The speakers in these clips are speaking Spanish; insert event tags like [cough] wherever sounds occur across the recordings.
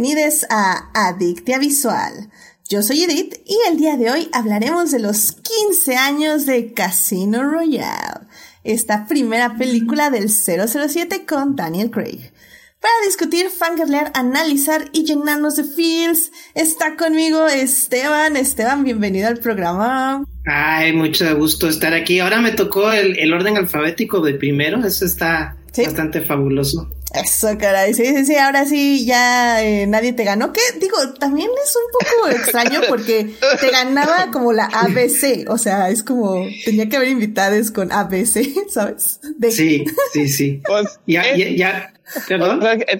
Bienvenidos a Adictia Visual. Yo soy Edith y el día de hoy hablaremos de los 15 años de Casino Royale, esta primera película del 007 con Daniel Craig. Para discutir, fangirlear, analizar y llenarnos de feels, está conmigo Esteban. Esteban, bienvenido al programa. Ay, mucho gusto estar aquí. Ahora me tocó el, orden alfabético de primero, eso está bastante fabuloso. Eso, caray, sí, sí, sí, ahora sí ya eh, nadie te ganó. Que digo, también es un poco [laughs] extraño porque te ganaba como la ABC, o sea, es como, tenía que haber invitados con ABC, [laughs] ¿sabes? Sí, sí, sí. Pues, ya, ya, ya,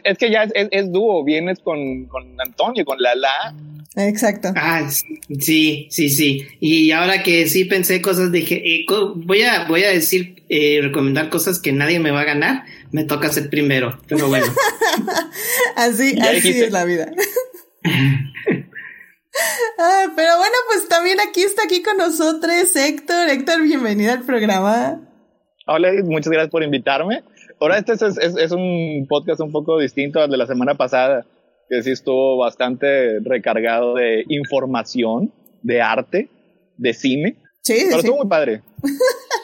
es, que ya es, dúo, vienes con, con Antonio, con Lala. Exacto. Ah, sí, sí, sí. Y ahora que sí pensé cosas, dije, eh, voy a, voy a decir, eh, recomendar cosas que nadie me va a ganar me toca ser primero, pero bueno. [laughs] así, así es la vida. [laughs] pero bueno, pues también aquí está aquí con nosotros Héctor. Héctor, bienvenido al programa. Hola, muchas gracias por invitarme. Ahora este es, es, es, un podcast un poco distinto al de la semana pasada, que sí estuvo bastante recargado de información, de arte, de cine. Sí, Pero sí. estuvo muy padre.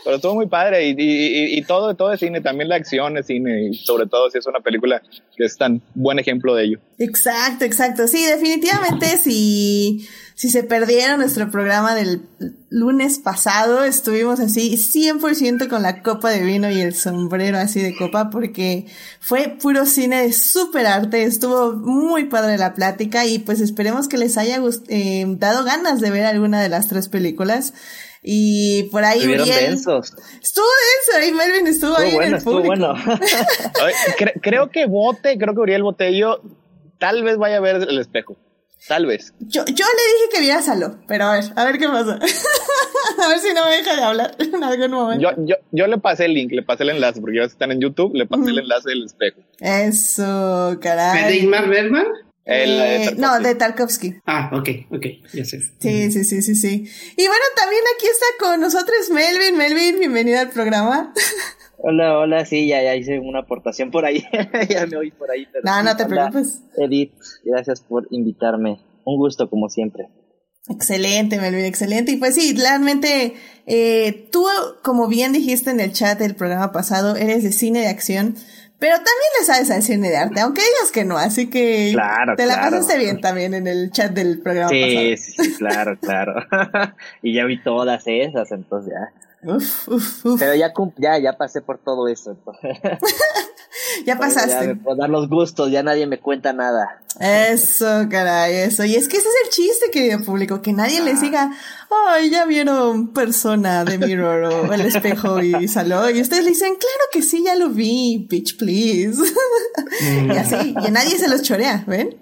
Pero estuvo muy padre y, todo, todo es cine, también la acción es cine y sobre todo si es una película que es tan buen ejemplo de ello. Exacto, exacto. Sí, definitivamente si, si se perdieron nuestro programa del lunes pasado, estuvimos así 100% con la copa de vino y el sombrero así de copa porque fue puro cine de super arte, estuvo muy padre la plática y pues esperemos que les haya eh, dado ganas de ver alguna de las tres películas. Y por ahí Estuvieron densos. Estuvo denso, ahí Melvin estuvo, ahí bueno, en el estuvo bueno. [laughs] creo que Bote, creo que Uriel Botello tal vez vaya a ver el espejo. Tal vez. Yo, yo le dije que viera Salo, pero a ver, a ver qué pasa. [laughs] a ver si no me deja de hablar [laughs] en algún momento. Yo, yo, yo le pasé el link, le pasé el enlace, porque ya están en YouTube, le pasé el enlace del espejo. Eso, caray. ¿De Ingmar Bergman? Eh, no, de Tarkovsky. Ah, ok, ok, ya sé. Sí, sí, sí, sí, sí. Y bueno, también aquí está con nosotros Melvin. Melvin, bienvenido al programa. [laughs] Hola, hola, sí, ya, ya hice una aportación por ahí. [laughs] ya me oí por ahí. Pero no, no te preocupes. Edith, gracias por invitarme. Un gusto, como siempre. Excelente, Melvin, excelente. Y pues sí, realmente, eh, tú, como bien dijiste en el chat del programa pasado, eres de cine de acción. Pero también le sabes al cine de arte, aunque digas que no, así que claro, te la claro. pasaste bien también en el chat del programa sí, pasado. Sí, sí, claro, [laughs] claro. [laughs] y ya vi todas esas, entonces ya. Uf, uf, uf. Pero ya, ya, ya pasé por todo eso. [laughs] Ya pasaste. Ya me puedo dar los gustos, ya nadie me cuenta nada. Eso, caray, eso. Y es que ese es el chiste, querido público, que nadie ah. les diga, ay, ya vieron persona de Mirror o el espejo y saló. Y ustedes le dicen, claro que sí, ya lo vi, bitch, please. Mm. y así, y nadie se los chorea, ¿ven?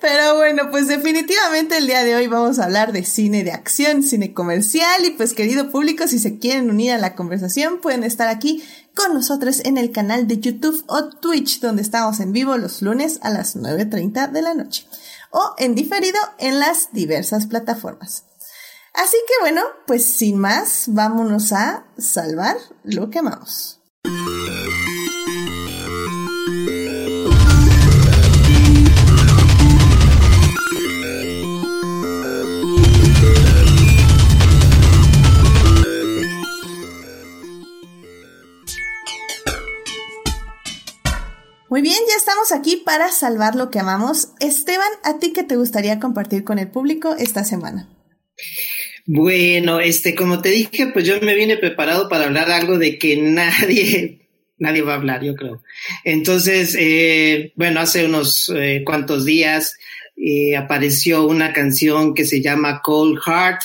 Pero bueno, pues definitivamente el día de hoy vamos a hablar de cine de acción, cine comercial y pues querido público, si se quieren unir a la conversación pueden estar aquí con nosotros en el canal de YouTube o Twitch donde estamos en vivo los lunes a las 9.30 de la noche o en diferido en las diversas plataformas. Así que bueno, pues sin más, vámonos a salvar lo que amamos. Muy bien, ya estamos aquí para salvar lo que amamos. Esteban, ¿a ti qué te gustaría compartir con el público esta semana? Bueno, este, como te dije, pues yo me vine preparado para hablar algo de que nadie, [laughs] nadie va a hablar, yo creo. Entonces, eh, bueno, hace unos eh, cuantos días eh, apareció una canción que se llama Cold Heart,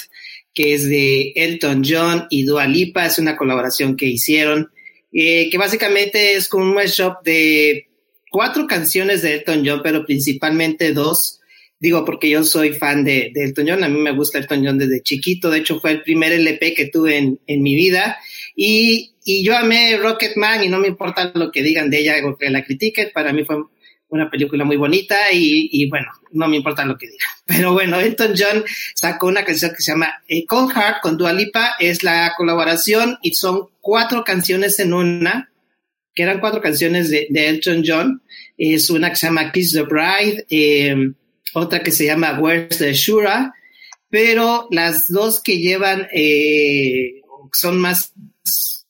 que es de Elton John y Dua Lipa, es una colaboración que hicieron, que básicamente es como un mashup de cuatro canciones de Elton John, pero principalmente dos. Digo, porque yo soy fan de, Elton John, a mí me gusta Elton John desde chiquito, de hecho fue el primer LP que tuve en, en mi vida y, y, yo amé Rocketman y no me importa lo que digan de ella o que la critiquen, para mí fue una película muy bonita y, y bueno, no me importa lo que digan. [laughs] Pero bueno, Elton John sacó una canción que se llama Cold Heart con Dua Lipa, es la colaboración y son cuatro canciones en una que eran cuatro canciones de, Elton John. Es una que se llama Kiss the Bride, eh, otra que se llama Where's the Shura, pero las dos que llevan eh, son más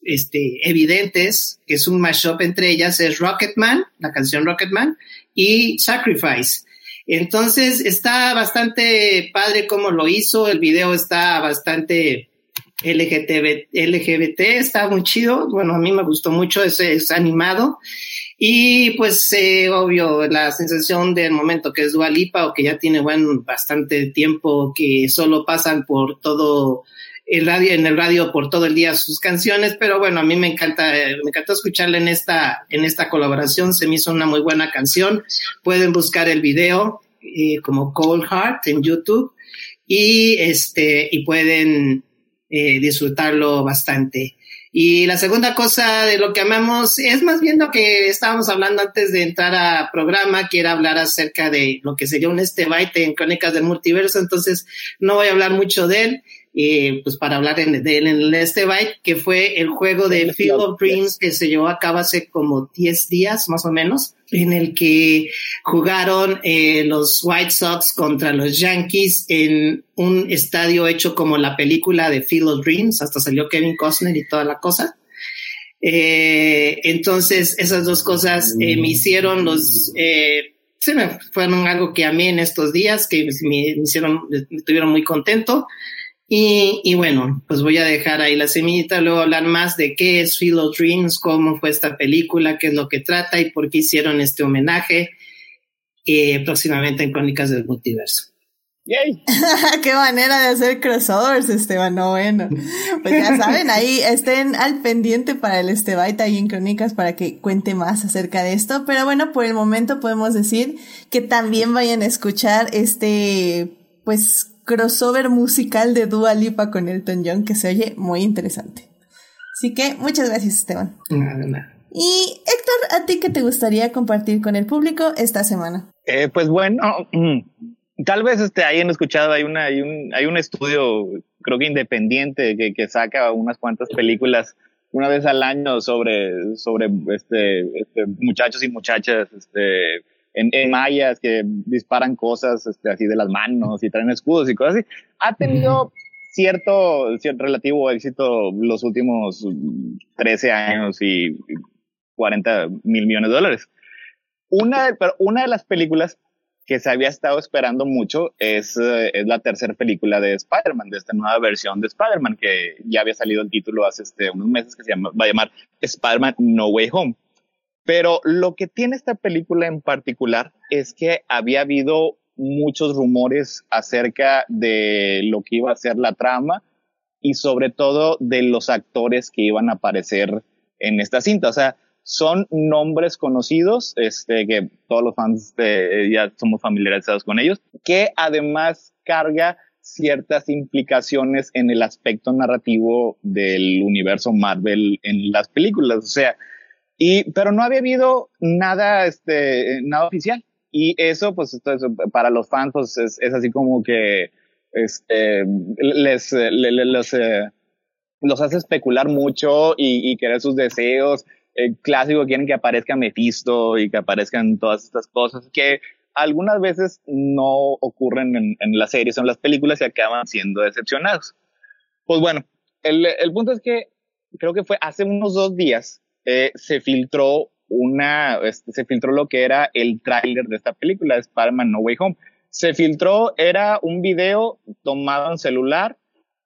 este, evidentes, que es un mashup entre ellas, es Rocketman, la canción Rocketman, y Sacrifice. Entonces está bastante padre cómo lo hizo, el video está bastante LGBT, LGBT está muy chido, bueno, a mí me gustó mucho, es, es animado. Y pues, eh, obvio, la sensación del momento que es Dualipa o que ya tiene, bueno, bastante tiempo que solo pasan por todo el radio, en el radio por todo el día sus canciones, pero bueno, a mí me encanta, me encantó escucharla en esta, en esta colaboración, se me hizo una muy buena canción. Pueden buscar el video eh, como Cold Heart en YouTube y este, y pueden eh, disfrutarlo bastante. Y la segunda cosa de lo que amamos es más bien lo que estábamos hablando antes de entrar a programa, que era hablar acerca de lo que sería un este en Crónicas del Multiverso, entonces no voy a hablar mucho de él eh, pues para hablar en, de él en este byte, que fue el juego de Field of Dreams que se llevó a cabo hace como 10 días más o menos, en el que jugaron eh, los White Sox contra los Yankees en un estadio hecho como la película de Field of Dreams, hasta salió Kevin Costner y toda la cosa. Eh, entonces, esas dos cosas eh, me hicieron los, eh, fueron algo que a mí en estos días, que me, me hicieron, me tuvieron muy contento. Y, y, bueno, pues voy a dejar ahí la semillita, luego hablar más de qué es Field of Dreams, cómo fue esta película, qué es lo que trata y por qué hicieron este homenaje eh, próximamente en Crónicas del Multiverso. ¡Yay! [laughs] ¡Qué manera de hacer crossovers, Esteban! No, bueno. Pues ya saben, ahí estén al pendiente para el Estebaita ahí en Crónicas para que cuente más acerca de esto. Pero bueno, por el momento podemos decir que también vayan a escuchar este, pues, crossover musical de Dua Lipa con Elton John que se oye muy interesante. Así que muchas gracias, Esteban. Y Héctor, ¿a ti qué te gustaría compartir con el público esta semana? Eh, pues bueno, mm, tal vez este, hayan escuchado, hay, una, hay, un, hay un estudio, creo que independiente, que, que saca unas cuantas películas una vez al año sobre, sobre este, este, muchachos y muchachas este, en, mayas que disparan cosas este, así de las manos y traen escudos y cosas así. Ha tenido cierto, cierto relativo éxito los últimos 13 años y 40 mil millones de dólares. Una, pero una de las películas que se había estado esperando mucho es, eh, es la tercera película de Spider-Man, de esta nueva versión de Spider-Man, que ya había salido el título hace este, unos meses, que se llama, va a llamar Spider-Man No Way Home. Pero lo que tiene esta película en particular es que había habido muchos rumores acerca de lo que iba a ser la trama y sobre todo de los actores que iban a aparecer en esta cinta. O sea, son nombres conocidos, este, que todos los fans ya somos familiarizados con ellos, que además carga ciertas implicaciones en el aspecto narrativo del universo Marvel en las películas. O sea, y, pero no había habido nada, este, nada oficial. Y eso, pues, esto para los fans, pues, es, es, así como que, este, les, les, eh, los hace especular mucho y, y querer sus deseos. Clásico quieren que aparezca Mephisto y que aparezcan todas estas cosas que algunas veces no ocurren en, en las series o en las películas y acaban siendo decepcionados. Pues bueno, el, el punto es que creo que fue hace unos dos días eh, se filtró una, este, se filtró lo que era el tráiler de esta película, Spider-Man No Way Home. Se filtró, era un video tomado en celular,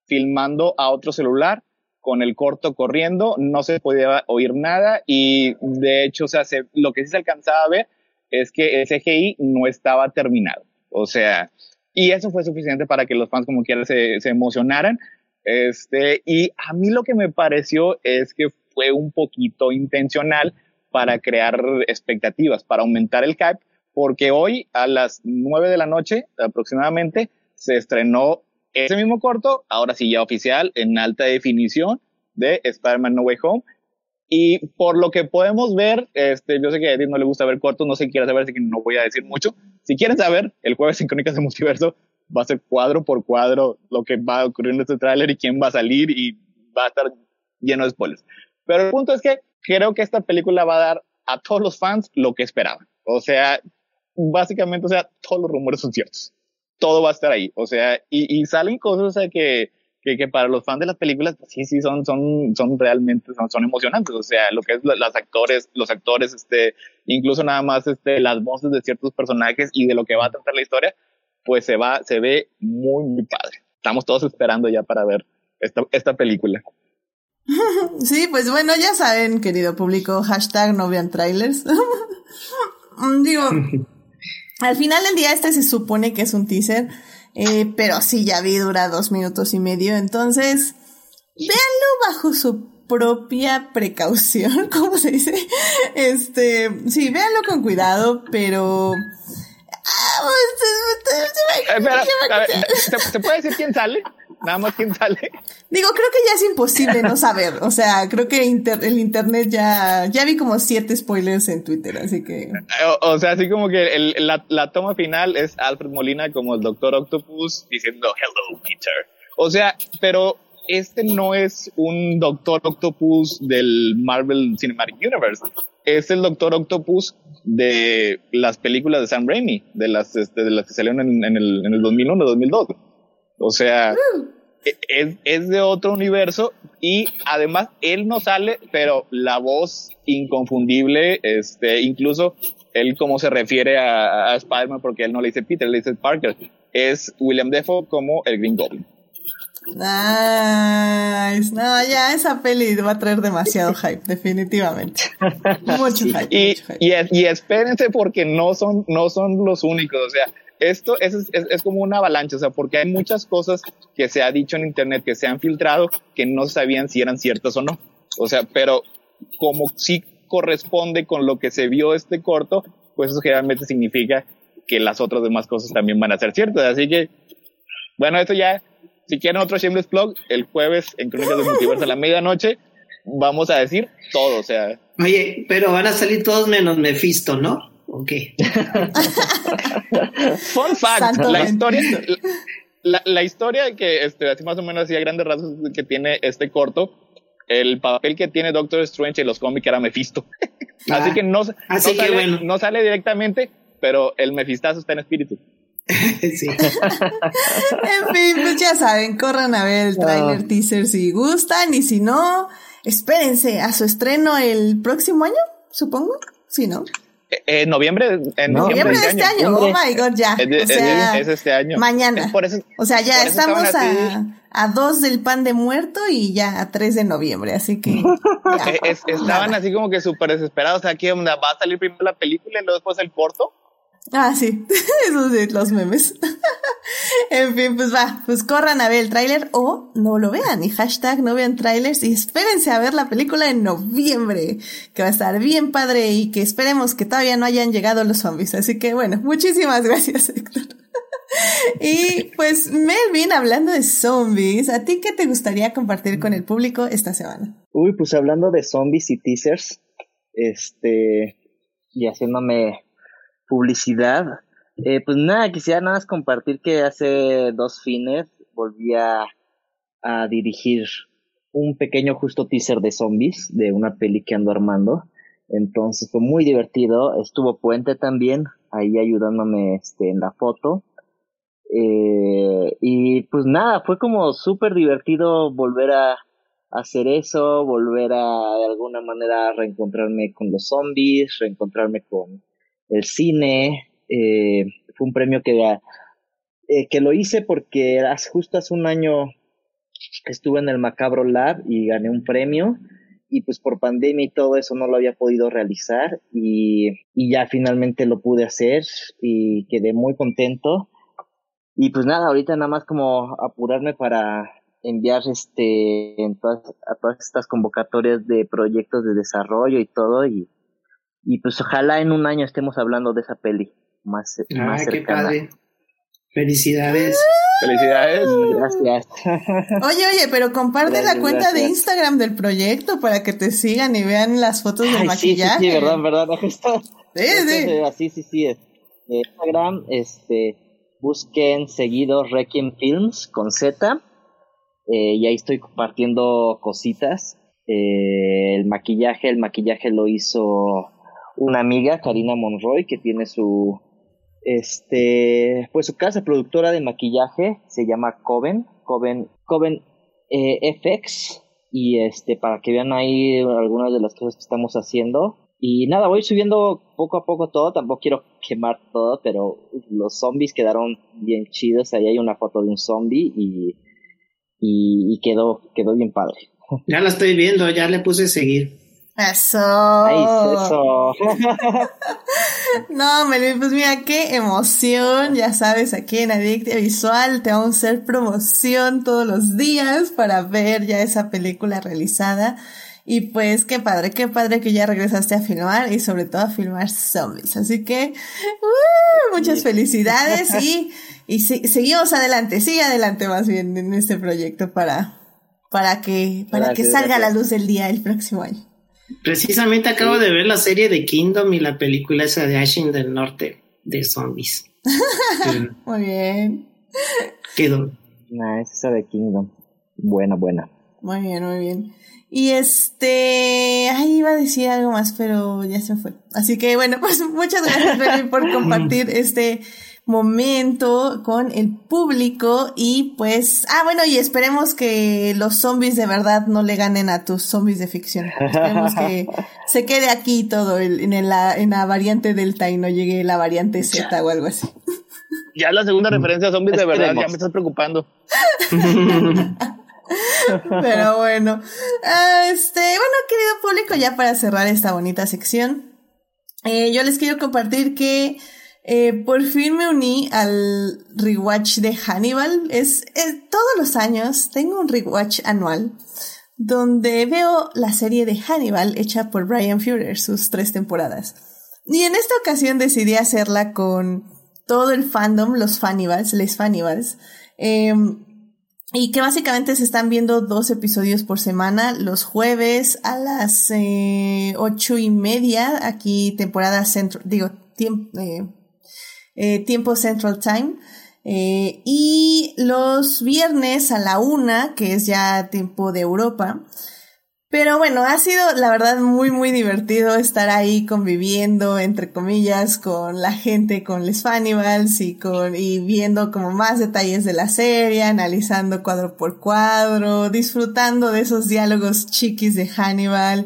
filmando a otro celular, con el corto corriendo, no se podía oír nada y de hecho, lo que sí se alcanzaba a ver es que ese CGI no estaba terminado. O sea, y eso fue suficiente para que los fans como quiera se, se emocionaran. Este, y a mí lo que me pareció es que fue un poquito intencional para crear expectativas, para aumentar el hype, porque hoy a las 9 de la noche aproximadamente se estrenó ese mismo corto, ahora sí ya oficial, en alta definición de Spider-Man No Way Home. Y por lo que podemos ver, este, yo sé que a Edith no le gusta ver cortos, no sé si quiere saber, así que no voy a decir mucho. Si quieren saber, el jueves en Crónicas de Multiverso va a ser cuadro por cuadro lo que va a ocurrir en este tráiler y quién va a salir y va a estar lleno de spoilers. Pero el punto es que creo que esta película va a dar a todos los fans lo que esperaban. O sea, básicamente, o sea, todos los rumores son ciertos. Todo va a estar ahí. O sea, y, y salen cosas, o sea, que, que, que, para los fans de las películas, pues, sí, sí, son, son, son realmente, son, son emocionantes. O sea, lo que es las actores, los actores, este, incluso nada más, este, las voces de ciertos personajes y de lo que va a tratar la historia, pues se va, se ve muy, muy padre. Estamos todos esperando ya para ver esta, esta película. [laughs] Sí, pues bueno, ya saben, querido público, hashtag no vean trailers. [laughs] Digo, [laughs] al final del día este se supone que es un teaser, eh, pero sí, ya vi, dura dos minutos y medio, entonces, véanlo bajo su propia precaución, ¿cómo se dice? Este, sí, véanlo con cuidado, pero... Espera, ¿te puede decir quién sale? Nada más quién sale. Digo, creo que ya es imposible no saber. O sea, creo que el internet ya, ya vi como siete spoilers en Twitter, así que. O, sea, así como que el, la, la, toma final es Alfred Molina como el Doctor Octopus diciendo Hello, Peter. O sea, pero este no es un Doctor Octopus del Marvel Cinematic Universe. Es el Doctor Octopus de las películas de Sam Raimi, de las, este, de las que salieron en, en, el, en el 2001, 2002. O sea, e, es, es, de otro universo y además él no sale, pero la voz inconfundible, este, incluso él como se refiere a, a Spider-Man, porque él no le dice Peter, le dice Parker, es William Defoe como el Green Goblin. Nice. No, ya esa peli va a traer demasiado [laughs] hype, definitivamente. [laughs] Mucho hype. Y, mucho hype. y, y, espérense porque no son, no son los únicos. O sea, esto es, es, es, como una avalancha, o sea, porque hay muchas cosas que se ha dicho en internet que se han filtrado que no sabían si eran ciertas o no. O sea, pero como sí corresponde con lo que se vio este corto, pues eso generalmente significa que las otras demás cosas también van a ser ciertas. Así que, bueno, esto ya, si quieren otro Shameless Plug, el jueves en Crónicas del Multiverso a la medianoche, vamos a decir todo, o sea. Oye, pero van a salir todos menos Mephisto, ¿no? Ok. [laughs] Fun fact, Santo la historia, la, la, historia que, este, así más o menos hacía grandes rasgos que tiene este corto, el papel que tiene Doctor Strange en los cómics era Mephisto. [laughs] Ah, así que no, así no, que sale, bueno. no sale directamente, pero el Mefistazo está en espíritu. [laughs] sí. en fin, pues ya saben, corran a ver el trailer teaser si gustan y si no, espérense a su estreno el próximo año, supongo. Sí, ¿no? En noviembre, en no, noviembre de este año. año. Oh my god, ya. Es, o sea, es, es este año. Mañana. Por eso, o sea, ya estamos a, a dos del pan de muerto y ya a 3 de noviembre, así que. [laughs] Es, estaban así como que súper desesperados. O sea, ¿qué onda? ¿Va a salir primero la película y luego después el corto? Ah, sí, [laughs] esos sí, los memes. [laughs] en fin, pues va, pues corran a ver el tráiler o no lo vean y hashtag no vean trailers y espérense a ver la película en noviembre, que va a estar bien padre y que esperemos que todavía no hayan llegado los zombies. Así que bueno, muchísimas [laughs] gracias, Héctor. y pues Melvin, hablando de zombies, ¿a ti qué te gustaría compartir con el público esta semana? Uy, pues hablando de zombies y teasers, este, y haciéndome publicidad. Eh, pues nada, quisiera nada más compartir que hace dos fines volví a, dirigir un pequeño justo teaser de zombies de una peli que ando armando. Entonces fue muy divertido. Estuvo Puente también ahí ayudándome este, en la foto. Eh, y pues nada, fue como súper divertido volver a hacer eso, volver a de alguna manera reencontrarme con los zombies, reencontrarme con el cine. Eh, fue un premio que, eh, que lo hice porque hace, justo hace un año estuve en el Macabro Lab y gané un premio y pues por pandemia y todo eso no lo había podido realizar y, y ya finalmente lo pude hacer y quedé muy contento. Y pues nada, ahorita nada más como apurarme para enviar este a todas estas convocatorias de proyectos de desarrollo y todo y y pues ojalá en un año estemos hablando de esa peli más, ah, más qué cercana. padre. Felicidades. Felicidades. Gracias. [laughs] Oye, oye, pero comparte Gracias, la cuenta de. Instagram del proyecto para que te sigan y vean las fotos del Ay, sí, sí, maquillaje. sí, verdad, verdad. [laughs] Justo, Sí, sí. sí. Eh, Instagram, este, busquen seguido Requiem Films con Z. Eh, y ahí estoy compartiendo cositas. Eh, el maquillaje, el maquillaje lo hizo una amiga, Karina Monroy, que tiene su, este, pues su casa productora de maquillaje, se llama Coven, Coven, Coven eh, FX, y este, para que vean ahí algunas de las cosas que estamos haciendo. Y nada, voy subiendo poco a poco todo, tampoco quiero quemar todo, pero los zombies quedaron bien chidos, ahí hay una foto de un zombie y, y, quedó, quedó bien padre. Ya la estoy viendo, ya le puse seguir. Eso. Ay, eso. [laughs] no, Melvin, pues mira, qué emoción. Ya sabes, aquí en Adictia Visual te vamos a hacer promoción todos los días para ver ya esa película realizada. Y pues qué padre, qué padre que ya regresaste a filmar y sobre todo a filmar zombies. Así que uh, muchas felicidades y, [laughs] y seguimos adelante, sigue adelante más bien en este proyecto para, para que, para que salga a la luz del día el próximo año. Precisamente acabo de ver la serie de Kingdom y la película esa de Ashen del Norte de zombies. [laughs] Muy bien. Quedó. Nah, es esa de Kingdom. Buena, buena. Muy bien, muy bien. Y este, ahí iba a decir algo más, pero ya se fue. Así que bueno, pues muchas gracias por [laughs] compartir este momento con el público y pues, ah, bueno, y esperemos que los zombies de verdad no le ganen a tus zombies de ficción. Esperemos que [laughs] se quede aquí todo en, la, en la variante Delta y no llegue la variante Z o algo así. [laughs] Ya la segunda referencia a zombies de verdad, ya me estás preocupando. [laughs] Pero bueno, ah, este, bueno, querido público, ya para cerrar esta bonita sección, eh, yo les quiero compartir que eh, por fin me uní al rewatch de Hannibal. Es, todos los años tengo un rewatch anual donde veo la serie de Hannibal hecha por Brian Fuller, sus tres temporadas. Y en esta ocasión decidí hacerla con todo el fandom, los Fannibals, les Fannibals. Em, y que básicamente se están viendo dos episodios por semana, los jueves a las eh, ocho y media, aquí temporada centro, digo, tiempo, eh, eh, tiempo Central Time. Eh, y los viernes a la una, que es ya tiempo de Europa. Pero bueno, ha sido la verdad muy muy divertido estar ahí conviviendo entre comillas con la gente, con Les Fannibals y con y viendo como más detalles de la serie, analizando cuadro por cuadro, disfrutando de esos diálogos chiquis de Hannibal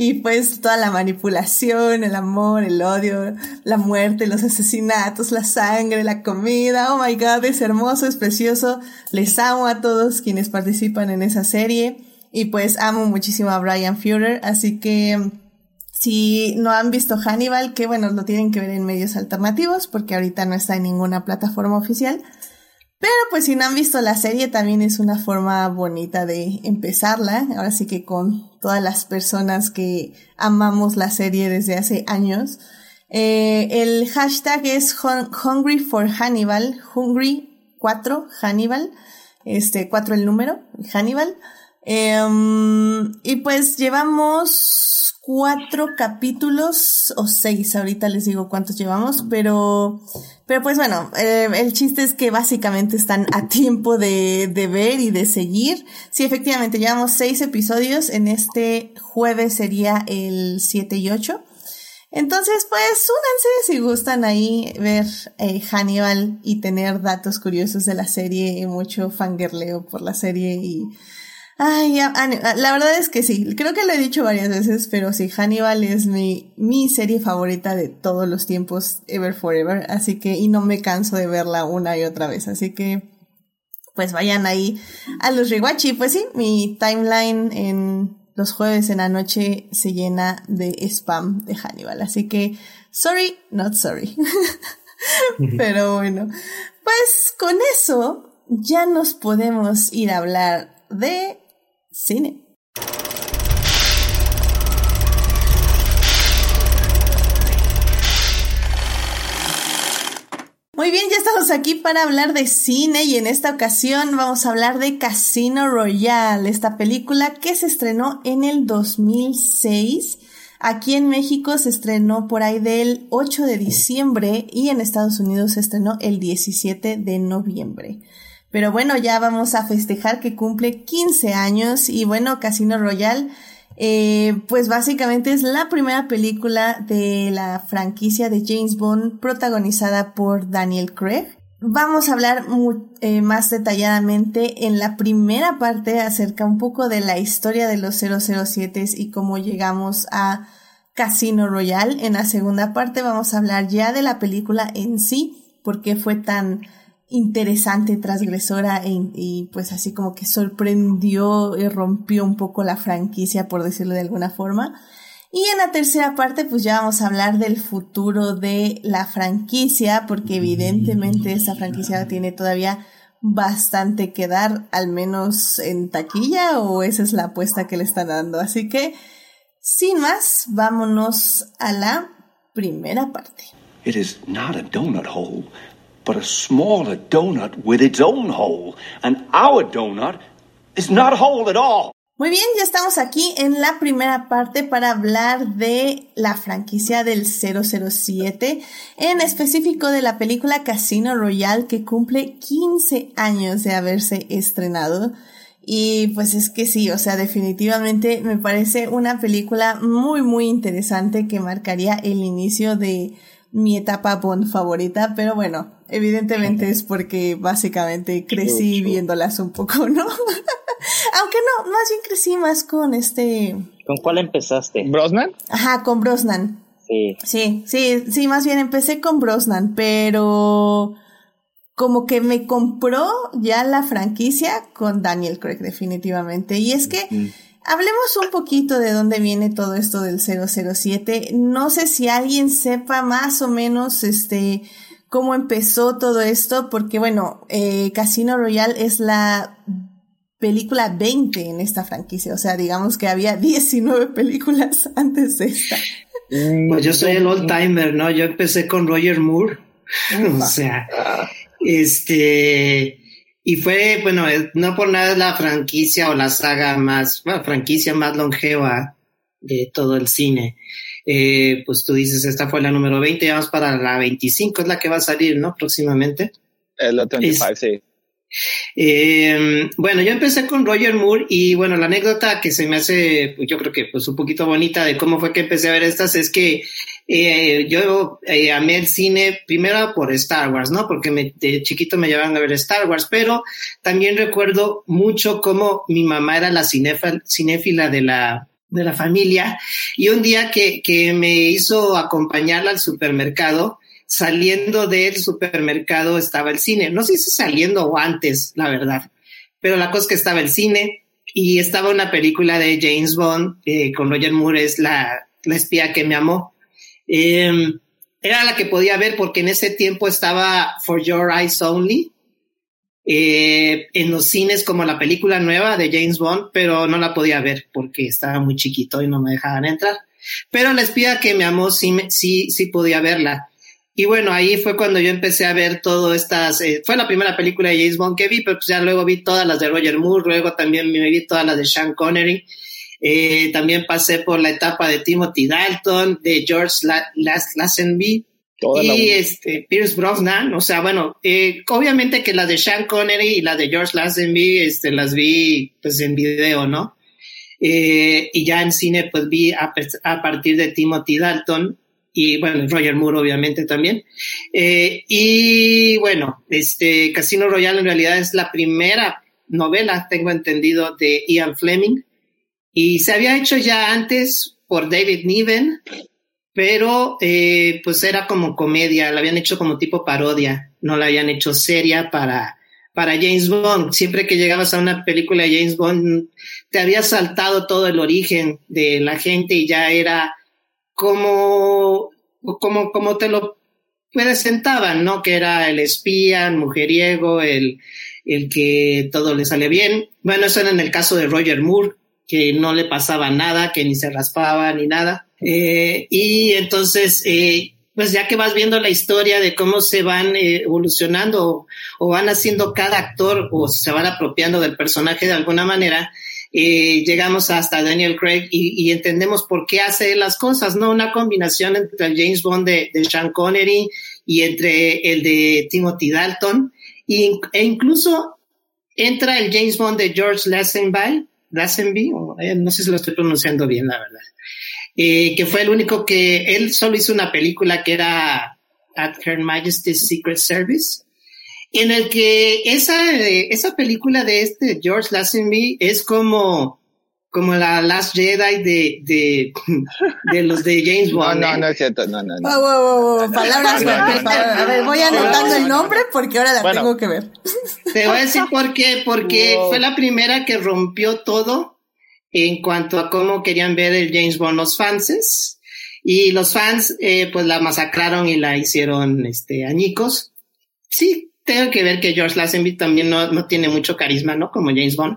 y pues toda la manipulación, el amor, el odio, la muerte, los asesinatos, la sangre, la comida. Oh my god, es hermoso, es precioso. Les amo a todos quienes participan en esa serie. Y pues amo muchísimo a Brian Fuller, así que si no han visto Hannibal, que bueno, lo tienen que ver en medios alternativos porque ahorita no está en ninguna plataforma oficial. Pero pues si no han visto la serie también es una forma bonita de empezarla. Ahora sí que con todas las personas que amamos la serie desde hace años. Eh, el hashtag es Hungry for Hannibal, Hungry 4 Hannibal, este 4 el número, Hannibal. Em, y pues llevamos cuatro capítulos o seis, ahorita les digo cuántos llevamos, pero, pero pues bueno, eh, el chiste es que básicamente están a tiempo de, de ver y de seguir. Sí, efectivamente, llevamos seis episodios, en este jueves sería el 7 y 8. Entonces, pues, únanse si gustan ahí ver eh, Hannibal y tener datos curiosos de la serie y mucho fangirleo por la serie y Ay, la verdad es que sí, creo que lo he dicho varias veces, pero sí, Hannibal es mi, mi serie favorita de todos los tiempos, ever forever, así que, y no me canso de verla una y otra vez, así que, pues vayan ahí a los rewatch pues sí, mi timeline en los jueves en la noche se llena de spam de Hannibal, así que, sorry, not sorry. [laughs] pero bueno, pues con eso ya nos podemos ir a hablar de cine. Muy bien, ya estamos aquí para hablar de cine y en esta ocasión vamos a hablar de Casino Royale, esta película que se estrenó en el 2006. Aquí en México se estrenó por ahí del 8 de diciembre y en Estados Unidos se estrenó el 17 de noviembre. Pero bueno, ya vamos a festejar que cumple 15 años y bueno, Casino Royale Eh, pues básicamente es la primera película de la franquicia de James Bond protagonizada por Daniel Craig. Vamos a hablar eh, más detalladamente en la primera parte acerca un poco de la historia de los 007 y cómo llegamos a Casino Royale. En la segunda parte vamos a hablar ya de la película en sí, por qué fue tan interesante, transgresora e, y pues así como que sorprendió y rompió un poco la franquicia, por decirlo de alguna forma. Y en la tercera parte, pues ya vamos a hablar del futuro de la franquicia, porque evidentemente esa franquicia tiene todavía bastante que dar, al menos en taquilla, o esa es la apuesta que le están dando. Así que, sin más, vámonos a la primera parte. It is not a donut hole, but a smaller donut with its own hole. And our donut is not a hole at all. Muy bien, ya estamos aquí en la primera parte para hablar de la franquicia del 007, en específico de la película Casino Royale que cumple 15 años de haberse estrenado. Y pues es que sí, o sea, definitivamente me parece una película muy, muy interesante que marcaría el inicio de mi etapa Bond favorita, pero bueno, evidentemente es porque básicamente crecí viéndolas un poco, ¿no? [laughs] Aunque no, más bien crecí más con este... ¿Con cuál empezaste? ¿Brosnan? Ajá, con Brosnan. Sí. Sí, sí, sí, más bien empecé con Brosnan, pero como que me compró ya la franquicia con Daniel Craig, definitivamente. Y es que hablemos un poquito de dónde viene todo esto del 007. No sé si alguien sepa más o menos este cómo empezó todo esto, porque bueno, eh, Casino Royale es la película 20 en esta franquicia. O sea, digamos que había 19 películas [laughs] antes de esta. Pues yo soy el old timer, ¿no? Yo empecé con Roger Moore. [laughs] o sea, este, y fue, bueno, no por nada es la franquicia o la saga más, bueno, franquicia más longeva de todo el cine. Eh, pues tú dices, esta fue la número 20, vamos para la 25, es la que va a salir, ¿no? Próximamente. Es la 25, sí. Eh, bueno, yo empecé con Roger Moore y bueno, la anécdota que se me hace, pues, yo creo que pues un poquito bonita de cómo fue que empecé a ver estas es que eh, yo eh, amé el cine primero por Star Wars, ¿no? Porque de chiquito me llevaban a ver Star Wars, pero también recuerdo mucho cómo mi mamá era la cinéfila de la, de la familia y un día que, que me hizo acompañarla al supermercado, saliendo del supermercado estaba el cine. No sé si saliendo o antes, la verdad. Pero la cosa es que estaba el cine y estaba una película de James Bond eh, con Roger Moore, es la, la espía que me amó. Em, era la que podía ver porque en ese tiempo estaba For Your Eyes Only eh, en los cines como la película nueva de James Bond, pero no la podía ver porque estaba muy chiquito y no me dejaban entrar. Pero la espía que me amó sí, sí, sí podía verla. Y bueno, ahí fue cuando yo empecé a ver todas estas, eh, fue la primera película de James Bond que vi, pero pues ya luego vi todas las de Roger Moore, luego también me vi todas las de Sean Connery, eh, también pasé por la etapa de Timothy Dalton, de George Lazenby, y este, Pierce Brosnan, o sea, bueno, eh, obviamente que las de Sean Connery y las de George Lazenby, este, las vi pues en video, ¿no? y ya en cine pues vi a, a partir de Timothy Dalton, y bueno, Roger Moore obviamente también. Eh, y bueno, este Casino Royale en realidad es la primera novela, tengo entendido, de Ian Fleming. Y se había hecho ya antes por David Niven, pero eh, pues era como comedia, la habían hecho como tipo parodia, no la habían hecho seria para, para James Bond. Siempre que llegabas a una película de James Bond, te había saltado todo el origen de la gente y ya era como, como, como te lo presentaban, ¿no? Que era el espía, el mujeriego, el, el que todo le sale bien. Bueno, eso era en el caso de Roger Moore, que no le pasaba nada, que ni se raspaba ni nada. Eh, y entonces, eh, pues ya que vas viendo la historia de cómo se van eh, evolucionando o, van haciendo cada actor o se van apropiando del personaje de alguna manera, eh, llegamos hasta Daniel Craig y, entendemos por qué hace las cosas, ¿no? Una combinación entre el James Bond de, Sean Connery y entre el de Timothy Dalton. E incluso entra el James Bond de George Lazenby Lazenby, eh, no sé si lo estoy pronunciando bien, la verdad, eh, que fue el único que él solo hizo una película que era At Her Majesty's Secret Service, en el que esa, eh, esa película de este George Lazenby es como, como la Last Jedi de, de, [laughs] de los de James Bond. No, no, ¿eh? no es cierto, no, no, no. Palabras. A ver, voy anotando el nombre porque ahora la Bueno. tengo que ver. Te voy a decir por qué, porque Wow. fue la primera que rompió todo en cuanto a cómo querían ver el James Bond los fanses. Y los fans, eh, pues la masacraron y la hicieron, este, añicos. Sí, tengo que ver que George Lazenby también no, no tiene mucho carisma, ¿no? Como James Bond.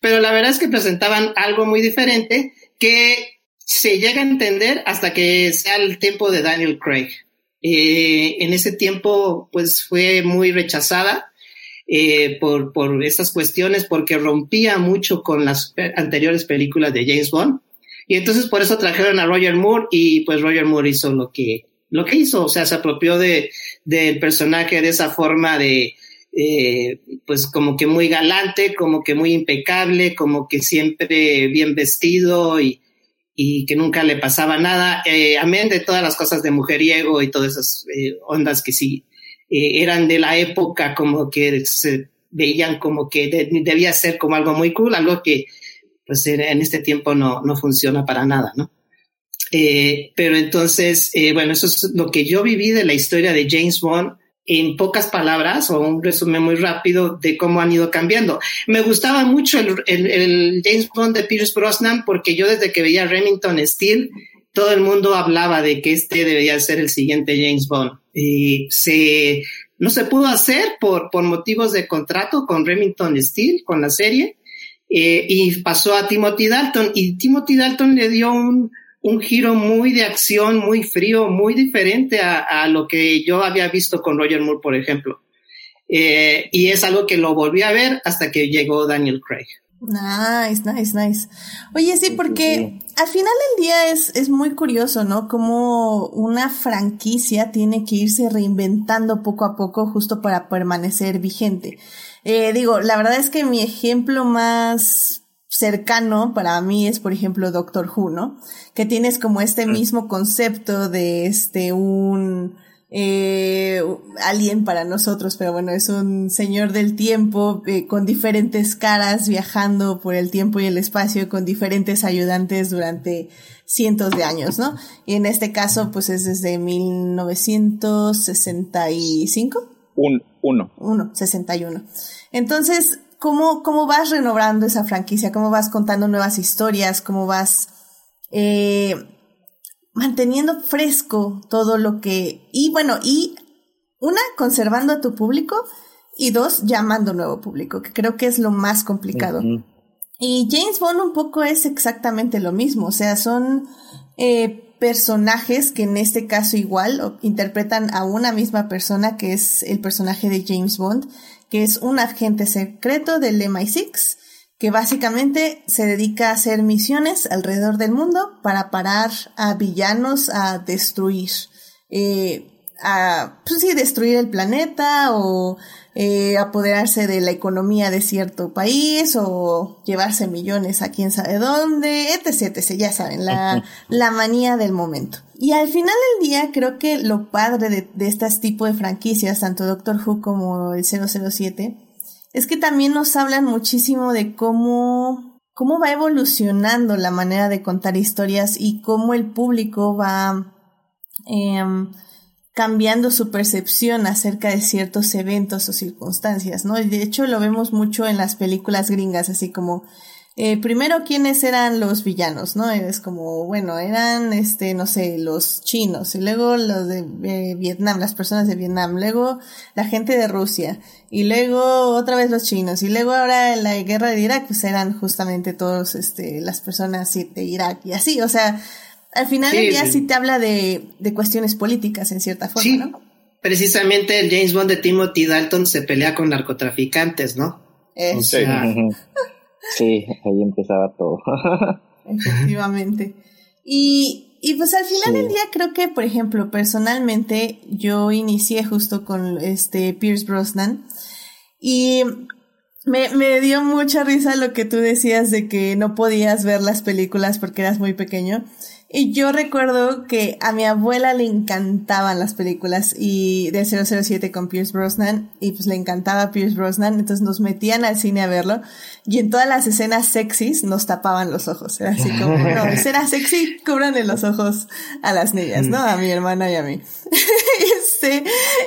Pero la verdad es que presentaban algo muy diferente que se llega a entender hasta que sea el tiempo de Daniel Craig. Eh, en ese tiempo, pues fue muy rechazada eh, por, por estas cuestiones, porque rompía mucho con las anteriores películas de James Bond. Y entonces por eso trajeron a Roger Moore y pues Roger Moore hizo lo que, lo que hizo, o sea, se apropió de, del personaje de esa forma de, eh, pues como que muy galante, como que muy impecable, como que siempre bien vestido y, y que nunca le pasaba nada, eh, amén de todas las cosas de mujeriego y todas esas eh, ondas que sí eh, eran de la época, como que se veían como que de- debía ser como algo muy cool, algo que pues en, en este tiempo no, no funciona para nada, ¿no? Eh, pero entonces, eh, bueno, eso es lo que yo viví de la historia de James Bond en pocas palabras o un resumen muy rápido de cómo han ido cambiando. Me gustaba mucho el, el- el James Bond de Pierce Brosnan porque yo desde que veía Remington Steel, todo el mundo hablaba de que este debería ser el siguiente James Bond. Y se, no se pudo hacer por, por motivos de contrato con Remington Steel, con la serie, eh, y pasó a Timothy Dalton y Timothy Dalton le dio un, un giro muy de acción, muy frío, muy diferente a, a lo que yo había visto con Roger Moore, por ejemplo. Eh, y es algo que lo volví a ver hasta que llegó Daniel Craig. Nice, nice, nice. Oye, sí, porque al final del día es, es muy curioso, ¿no? Como una franquicia tiene que irse reinventando poco a poco justo para permanecer vigente. Eh, digo, la verdad es que mi ejemplo más cercano para mí es, por ejemplo, Doctor Who, ¿no? Que tienes como este mismo concepto de este, un, eh, alien para nosotros, pero bueno, es un señor del tiempo eh, con diferentes caras viajando por el tiempo y el espacio con diferentes ayudantes durante cientos de años, ¿no? Y en este caso, pues es desde 1965. Un, uno. Uno, 61. Entonces, ¿cómo, cómo vas renovando esa franquicia? ¿Cómo vas contando nuevas historias? ¿Cómo vas eh, manteniendo fresco todo lo que... Y bueno, y una, conservando a tu público y dos, llamando nuevo público, que creo que es lo más complicado. Y James Bond un poco es exactamente lo mismo, o sea, son eh, personajes que en este caso igual interpretan a una misma persona que es el personaje de James Bond, que es un agente secreto del MI6 que básicamente se dedica a hacer misiones alrededor del mundo para parar a villanos a destruir, eh, a, pues sí, destruir el planeta o eh, apoderarse de la economía de cierto país o llevarse millones a quién sabe dónde, etc, etc, ya saben, la, [laughs] la manía del momento. Y al final del día creo que lo padre de, de este tipo de franquicias, tanto Doctor Who como el 007, es que también nos hablan muchísimo de cómo, cómo va evolucionando la manera de contar historias y cómo el público va em, cambiando su percepción acerca de ciertos eventos o circunstancias, ¿no? De hecho lo vemos mucho en las películas gringas, así como eh, primero quiénes eran los villanos, ¿no? Es como, bueno, eran, este, no sé, los chinos, y luego los de eh, Vietnam, las personas de Vietnam, luego la gente de Rusia, y luego otra vez los chinos, y luego ahora en la guerra de Irak, pues eran justamente todos, este, las personas de Irak, y así, o sea, al final Sí, del día sí. sí te habla de, de cuestiones políticas en cierta forma, Sí, ¿no? precisamente el James Bond de Timothy Dalton se pelea con narcotraficantes, ¿no? O sea, Ujú. Sí, ahí empezaba todo. [laughs] Efectivamente. Y, y pues al final Sí. del día creo que, por ejemplo, personalmente yo inicié justo con este Pierce Brosnan y Me, me dio mucha risa lo que tú decías de que no podías ver las películas porque eras muy pequeño. Y yo recuerdo que a mi abuela le encantaban las películas y de 007 con Pierce Brosnan y pues le encantaba Pierce Brosnan, entonces nos metían al cine a verlo y en todas las escenas sexys nos tapaban los ojos, era así como, no, [laughs] escena sexy, cúbranle los ojos a las niñas, ¿no? A mi hermana y a mí. [laughs] este,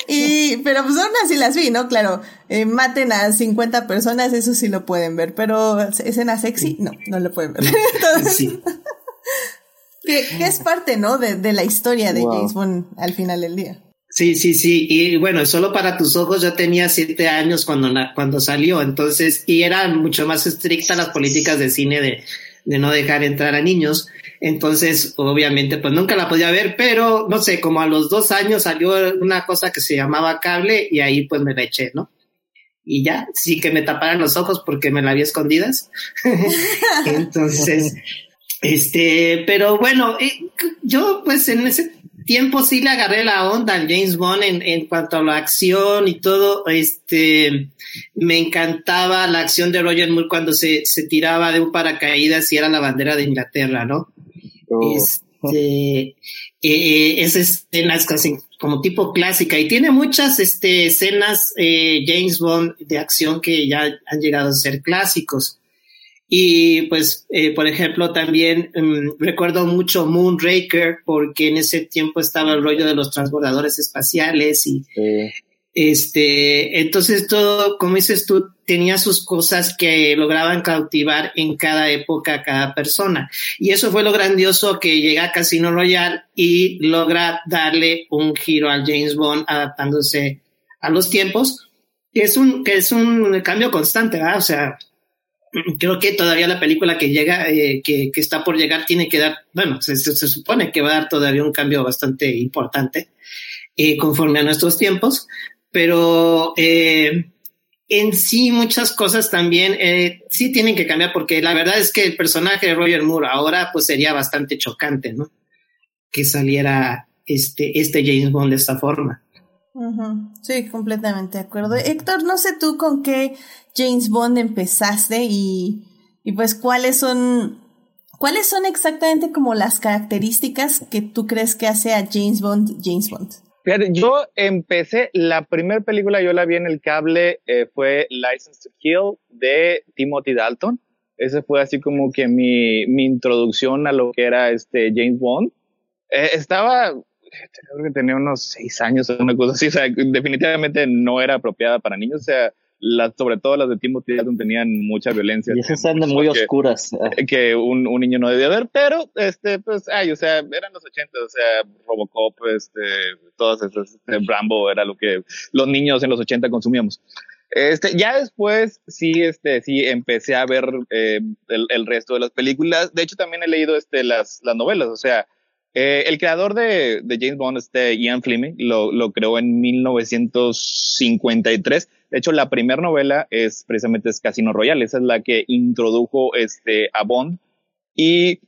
y, pero pues aún así las vi, ¿no? Claro, eh, maten a 50 personas, eso sí lo pueden ver, pero escena sexy, no, no lo pueden ver. [laughs] Entonces, sí. Que, es parte, ¿no? De, de la historia de James Bond al final del día. Sí, sí, sí. Y bueno, solo para tus ojos, yo tenía siete años cuando, cuando salió, entonces, y eran mucho más estrictas las políticas de cine de, de no dejar entrar a niños. Entonces, obviamente, pues nunca la podía ver, pero no sé, como a los dos años salió una cosa que se llamaba cable y ahí pues me la eché, ¿no? Y ya, sí que me taparan los ojos porque me la había escondidas. [laughs] [laughs] Entonces, este, pero bueno, eh, yo pues en ese tiempo sí le agarré la onda al James Bond en, en, cuanto a la acción y todo. Este, me encantaba la acción de Roger Moore cuando se, se tiraba de un paracaídas y era la bandera de Inglaterra, ¿no? Oh. Este, eh, esa escena es casi como tipo clásica y tiene muchas este, escenas eh, James Bond de acción que ya han llegado a ser clásicos. Y pues, eh, por ejemplo, también um, recuerdo mucho Moonraker porque en ese tiempo estaba el rollo de los transbordadores espaciales y este, entonces todo, como dices tú, tenía sus cosas que lograban cautivar en cada época a cada persona. Y eso fue lo grandioso que llega a Casino Royale y logra darle un giro al James Bond adaptándose a los tiempos, que es un, que es un cambio constante, ¿verdad? O sea, creo que todavía la película que llega, eh, que, que, está por llegar, tiene que dar, bueno, se, se, supone que va a dar todavía un cambio bastante importante eh, conforme a nuestros tiempos, pero eh, en sí muchas cosas también eh, sí tienen que cambiar porque la verdad es que el personaje de Roger Moore ahora pues sería bastante chocante, ¿no? Que saliera este, este James Bond de esta forma. Sí, completamente de acuerdo. Héctor, no sé tú con qué James Bond empezaste y, y pues cuáles son, cuáles son exactamente como las características que tú crees que hace a James Bond James Bond. Yo empecé, la primera película yo la vi en el cable eh, fue License to Kill de Timothy Dalton. Ese fue así como que mi, mi introducción a lo que era este James Bond. Eh, estaba, creo que tenía unos seis años o una cosa así, o sea, definitivamente no era apropiada para niños, o sea, las, sobre todo las de Timothy Dalton tenían mucha violencia. Y esas están muy oscuras. Que un, un, niño no debía ver, pero, este, pues, ay, o sea, eran los 80, o sea, Robocop, este, todas esas, este, Rambo era lo que los niños en los 80 consumíamos. Este, ya después sí, este, sí empecé a ver eh, el, el, resto de las películas. De hecho, también he leído este, las, las novelas. O sea, eh, el creador de, de, James Bond, este Ian Fleming, lo, lo creó en 1953 de hecho, la primera novela es precisamente es Casino Royale. Esa es la que introdujo este, a Bond. Y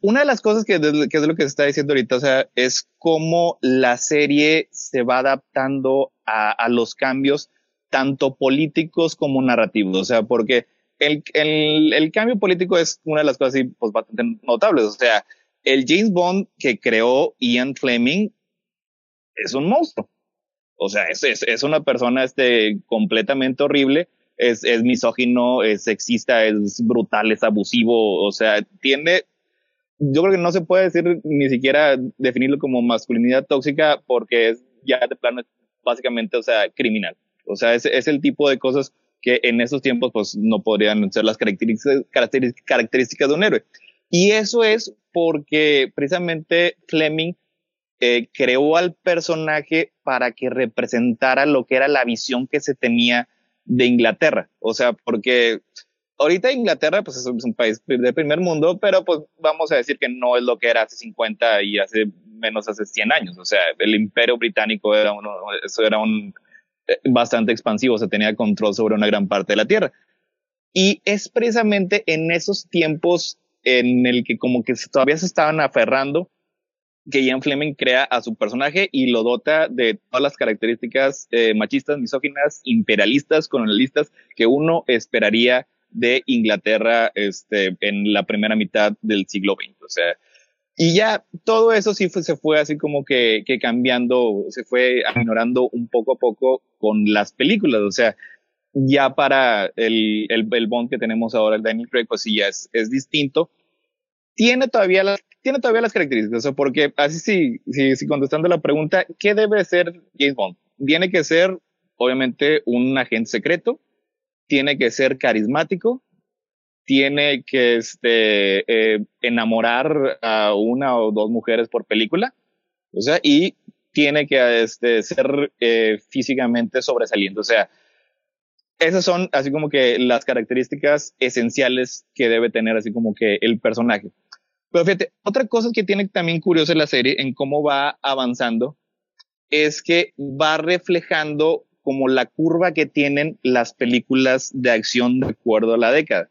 una de las cosas que, que, es lo que se está diciendo ahorita, o sea, es cómo la serie se va adaptando a, a los cambios tanto políticos como narrativos. O sea, porque el, el, el, cambio político es una de las cosas pues, bastante notables. O sea, el James Bond que creó Ian Fleming es un monstruo. O sea, es, es, una persona este, completamente horrible, es, es misógino, es sexista, es brutal, es abusivo, o sea, tiene, yo creo que no se puede decir ni siquiera definirlo como masculinidad tóxica porque es ya de plano básicamente, o sea, criminal. O sea, es, es el tipo de cosas que en esos tiempos pues no podrían ser las características, características de un héroe. Y eso es porque precisamente Fleming eh, creó al personaje para que representara lo que era la visión que se tenía de Inglaterra. O sea, porque ahorita Inglaterra pues es un país de primer mundo, pero pues vamos a decir que no es lo que era hace 50 y hace menos hace 100 años. O sea, el imperio británico era uno, eso era un eh, bastante expansivo, se tenía control sobre una gran parte de la tierra. Y es precisamente en esos tiempos en el que como que todavía se estaban aferrando que Ian Fleming crea a su personaje y lo dota de todas las características eh, machistas, misóginas, imperialistas, colonialistas que uno esperaría de Inglaterra este, en la primera mitad del siglo XX. O sea, y ya todo eso sí se fue así como que, que cambiando, se fue aminorando un poco a poco con las películas. O sea, ya para el, el, el Bond que tenemos ahora, el Daniel Craig, pues sí, ya es, es distinto. Tiene todavía las, tiene todavía las características, o porque así sí, sí, sí, contestando la pregunta, ¿qué debe ser James Bond? Tiene que ser, obviamente, un agente secreto, tiene que ser carismático, tiene que este, eh, enamorar a una o dos mujeres por película, o sea, y tiene que este, ser eh, físicamente sobresaliente, o sea, esas son así como que las características esenciales que debe tener así como que el personaje. Pero fíjate, otra cosa que tiene también curiosa la serie en cómo va avanzando es que va reflejando como la curva que tienen las películas de acción de acuerdo a la década.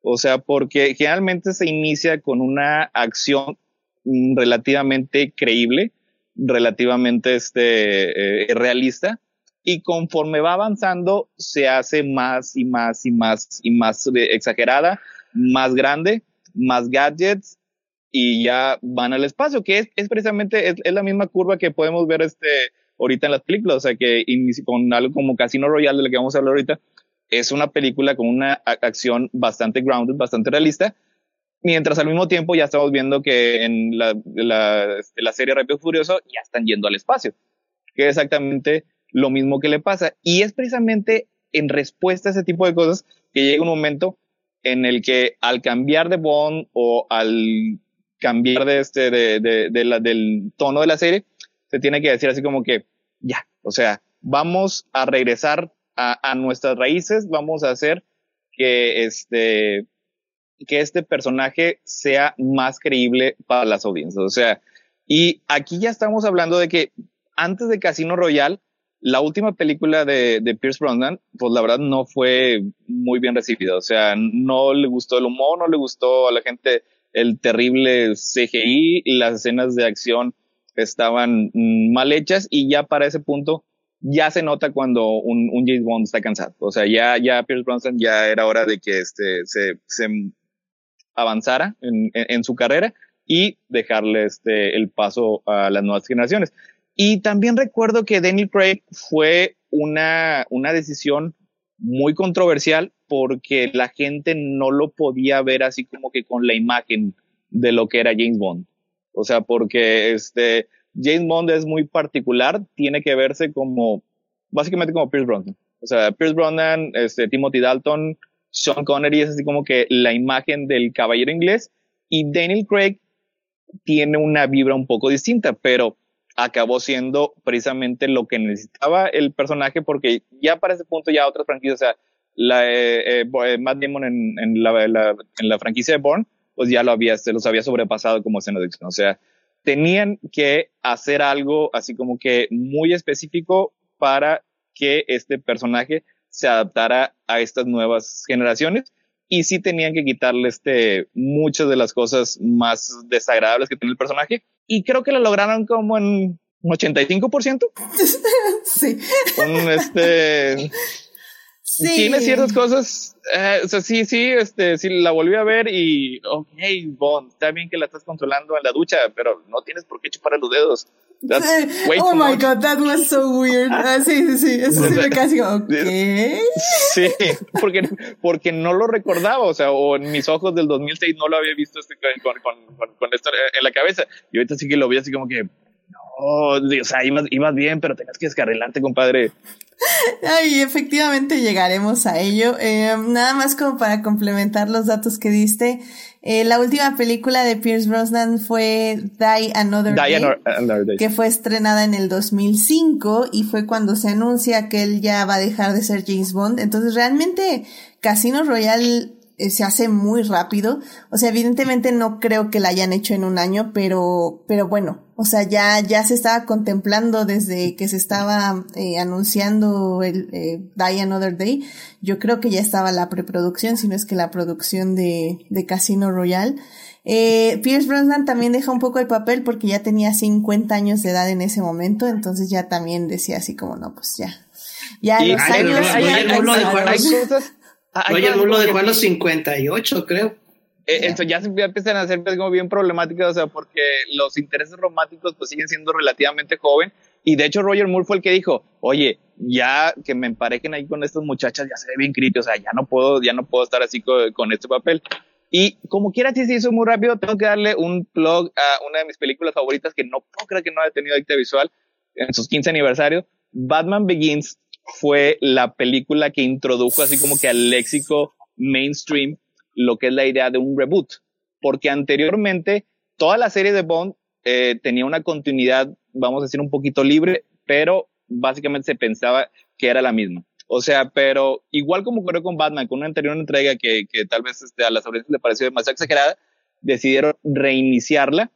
O sea, porque generalmente se inicia con una acción mm, relativamente creíble, relativamente este, eh, realista, y conforme va avanzando se hace más y más y más y más exagerada, más grande, más gadgets y ya van al espacio, que es, es precisamente es, la misma curva que podemos ver este ahorita en las películas, o sea que con algo como Casino Royale de lo que vamos a hablar ahorita, es una película con una acción bastante grounded, bastante realista, mientras al mismo tiempo ya estamos viendo que en la, la, la serie Rápido Furioso ya están yendo al espacio, que es exactamente lo mismo que le pasa. Y es precisamente en respuesta a ese tipo de cosas que llega un momento en el que al cambiar de Bond o al cambiar de este, de, de, la, del tono de la serie, se tiene que decir así como que ya, o sea, vamos a regresar a, a nuestras raíces, vamos a hacer que este, que este personaje sea más creíble para las audiencias. O sea, y aquí ya estamos hablando de que antes de Casino Royale, la última película de, de Pierce Brosnan, pues la verdad no fue muy bien recibida. O sea, no le gustó el humor, no le gustó a la gente el terrible CGI, las escenas de acción estaban mal hechas y ya para ese punto ya se nota cuando un, un James Bond está cansado. O sea, ya, ya Pierce Brosnan ya era hora de que este, se, se avanzara en, en, en su carrera y dejarle este, el paso a las nuevas generaciones. Y también recuerdo que Daniel Craig fue una, una decisión muy controversial porque la gente no lo podía ver así como que con la imagen de lo que era James Bond. O sea, porque este, James Bond es muy particular, tiene que verse como, básicamente como Pierce Brosnan. O sea, Pierce Brosnan, este, Timothy Dalton, Sean Connery es así como que la imagen del caballero inglés y Daniel Craig tiene una vibra un poco distinta, pero acabó siendo precisamente lo que necesitaba el personaje porque ya para ese punto ya otras franquicias, o sea, la, eh, eh, eh Matt Damon en, en, la, en la franquicia de Bourne, pues ya lo había, se los había sobrepasado como escena de acción. O sea, tenían que hacer algo así como que muy específico para que este personaje se adaptara a estas nuevas generaciones y sí tenían que quitarle este muchas de las cosas más desagradables que tiene el personaje y creo que lo lograron como en un 85%. [laughs] sí. Un este sí. tiene ciertas cosas, eh, o sea, sí, sí, este, sí la volví a ver y, ok, Bond, está bien que la estás controlando en la ducha, pero no tienes por qué chupar los dedos. oh my god, that was so weird. Ah, sí, sí, sí, eso sí me casi, ok. [laughs] Sí, porque, porque no lo recordaba, o sea, o en mis ojos del 2006 no lo había visto este, con, con, con, con esto en la cabeza. Y ahorita sí que lo vi así como que, no, o sea, ibas, ibas bien, pero tenías que descarrilarte, compadre. Ay, efectivamente llegaremos a ello. Eh, nada más como para complementar los datos que diste. Eh, la última película de Pierce Brosnan fue Die Another Day, Another Day, que fue estrenada en el 2005 y fue cuando se anuncia que él ya va a dejar de ser James Bond. Entonces realmente Casino Royale se hace muy rápido. O sea, evidentemente no creo que la hayan hecho en un año, pero, pero bueno, o sea, ya, ya se estaba contemplando desde que se estaba eh, anunciando el eh, Die Another Day. Yo creo que ya estaba la preproducción, si no es que la producción de, de Casino Royale. Eh, Pierce Brosnan también deja un poco el papel porque ya tenía 50 años de edad en ese momento, entonces ya también decía así como, no, pues ya. Ya los años... [laughs] Oye, el lo dejó a los 58, creo. Eh, eso ya, empiezan a ser pues, como bien problemáticas, o sea, porque los intereses románticos pues siguen siendo relativamente joven. Y de hecho Roger Moore fue el que dijo, oye, ya que me emparejen ahí con estas muchachas, ya se ve bien crítico, o sea, ya no puedo, ya no puedo estar así con, este papel. Y como quiera, si se hizo muy rápido, tengo que darle un plug a una de mis películas favoritas que no puedo creer que no haya tenido dicta visual en sus 15 aniversarios. Batman Begins fue la película que introdujo así como que al léxico mainstream lo que es la idea de un reboot, porque anteriormente toda la serie de Bond eh, tenía una continuidad, vamos a decir, un poquito libre, pero básicamente se pensaba que era la misma. O sea, pero igual como ocurrió con Batman, con una anterior entrega que, que tal vez este, a las audiencias le pareció demasiado exagerada, decidieron reiniciarla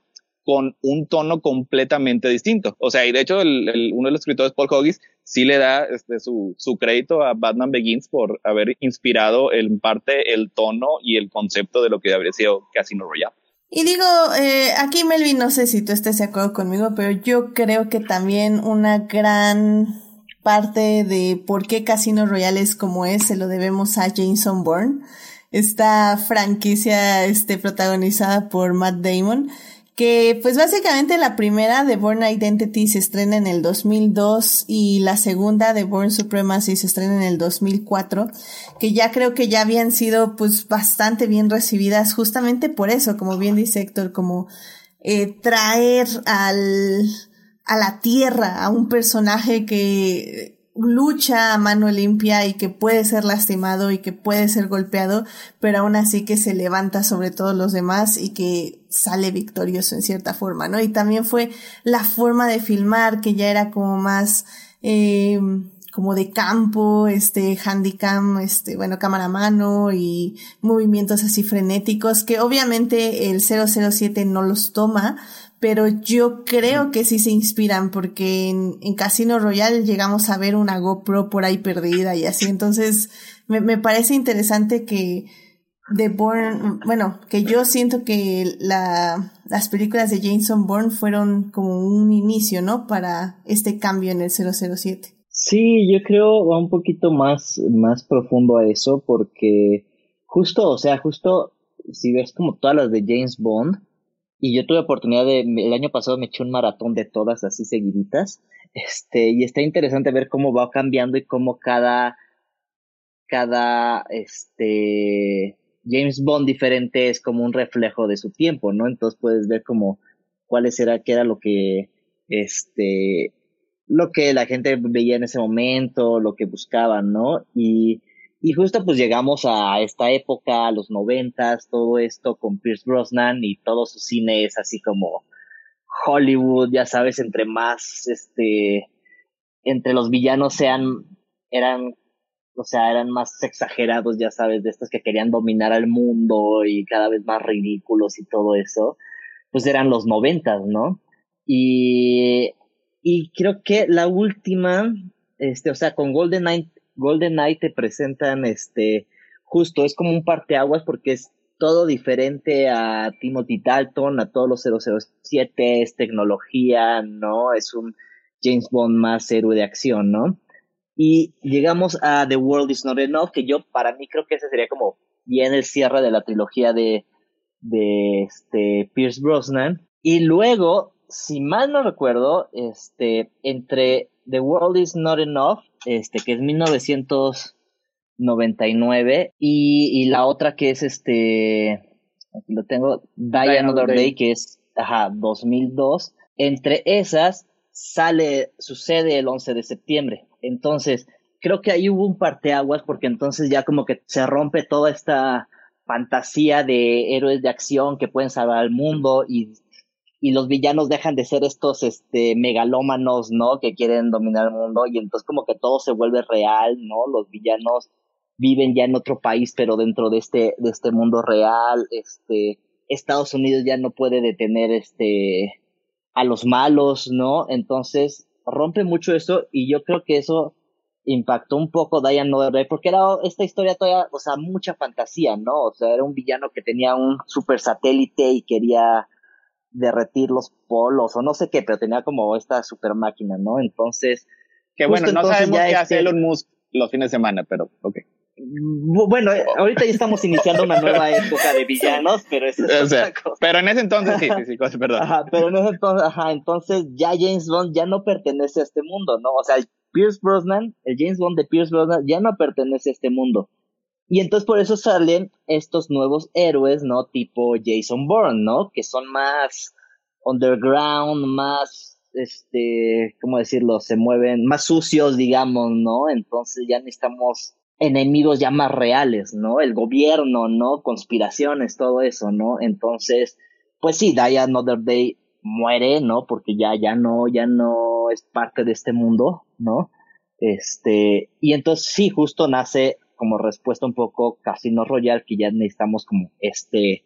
con un tono completamente distinto. O sea, y de hecho el, uno de los escritores, Paul Hoggis, sí le da este, su, crédito a Batman Begins por haber inspirado en parte el tono y el concepto de lo que habría sido Casino Royale. Y digo, eh, aquí Melvin, no sé si tú estés de acuerdo conmigo, pero yo creo que también una gran parte de por qué Casino Royale es como es, se lo debemos a Jason Bourne, esta franquicia este, protagonizada por Matt Damon que pues básicamente la primera de Born Identity se estrena en el 2002 y la segunda de Born Supremacy se estrena en el 2004, que ya creo que ya habían sido pues bastante bien recibidas justamente por eso, como bien dice Héctor, como eh, traer al, a la tierra a un personaje que lucha a mano limpia y que puede ser lastimado y que puede ser golpeado, pero aún así que se levanta sobre todos los demás y que sale victorioso en cierta forma, ¿no? Y también fue la forma de filmar que ya era como más, eh, como de campo, este, handicam, este, bueno, cámara a mano y movimientos así frenéticos que obviamente el 007 no los toma, pero yo creo que sí se inspiran porque en, Casino Royale llegamos a ver una GoPro por ahí perdida y así, entonces me, me parece interesante que The Bourne, bueno, que yo siento que la, las películas de Jason Bourne fueron como un inicio, ¿no? Para este cambio en el 007. Sí, yo creo va un poquito más, más profundo a eso porque justo, o sea, justo si ves como todas las de James Bond, y yo tuve oportunidad de, el año pasado me eché un maratón de todas así seguiditas, este, y está interesante ver cómo va cambiando y cómo cada, cada, este, James Bond diferente es como un reflejo de su tiempo, ¿no? Entonces puedes ver como cuáles era, qué era lo que, este, lo que la gente veía en ese momento, lo que buscaban, ¿no? Y, y justo pues llegamos a esta época, a los noventas, todo esto con Pierce Brosnan y todo su cine es así como Hollywood, ya sabes, entre más, este, entre los villanos sean, eran, o sea, eran más exagerados, ya sabes, de estos que querían dominar al mundo y cada vez más ridículos y todo eso, pues eran los noventas, ¿no? Y, y creo que la última, este, o sea, con Golden Knight Golden Knight te presentan este justo es como un parteaguas porque es todo diferente a Timothy Dalton, a todos los 007, es tecnología, ¿no? Es un James Bond más héroe de acción, ¿no? Y llegamos a The World Is Not Enough, que yo para mí creo que ese sería como bien el cierre de la trilogía de, de este Pierce Brosnan. Y luego, si mal no recuerdo, este, entre The World Is Not Enough este, que es 1999, y, y la otra que es este, aquí lo tengo, Die, Another Day, que es, ajá, 2002. Entre esas sale, sucede el 11 de septiembre. Entonces, creo que ahí hubo un parteaguas porque entonces ya como que se rompe toda esta fantasía de héroes de acción que pueden salvar al mundo y y los villanos dejan de ser estos este megalómanos, ¿no? Que quieren dominar el mundo y entonces como que todo se vuelve real, ¿no? Los villanos viven ya en otro país, pero dentro de este, de este mundo real, este, Estados Unidos ya no puede detener este, a los malos, ¿no? Entonces, rompe mucho eso y yo creo que eso impactó un poco Diane Day porque era esta historia todavía, o sea, mucha fantasía, ¿no? O sea, era un villano que tenía un super satélite y quería derretir los polos o no sé qué, pero tenía como esta super máquina, ¿no? Entonces... Que bueno, no sabemos qué hace Elon Musk los fines de semana, pero ok. Bueno, eh, ahorita ya estamos iniciando una nueva época de villanos, pero eso es otra cosa. Pero en ese entonces sí, sí, sí, perdón. Ajá, pero en ese entonces, ajá, entonces ya James Bond ya no pertenece a este mundo, ¿no? O sea, Pierce Brosnan, el James Bond de Pierce Brosnan ya no pertenece a este mundo. Y entonces por eso salen estos nuevos héroes, ¿no? Tipo Jason Bourne, ¿no? Que son más underground, más, este, ¿cómo decirlo? Se mueven más sucios, digamos, ¿no? Entonces ya necesitamos enemigos ya más reales, ¿no? El gobierno, ¿no? Conspiraciones, todo eso, ¿no? Entonces, pues sí, Die Another Day muere, ¿no? Porque ya, ya no, ya no es parte de este mundo, ¿no? Este, y entonces sí, justo nace como respuesta un poco Casino Royale, que ya necesitamos como este,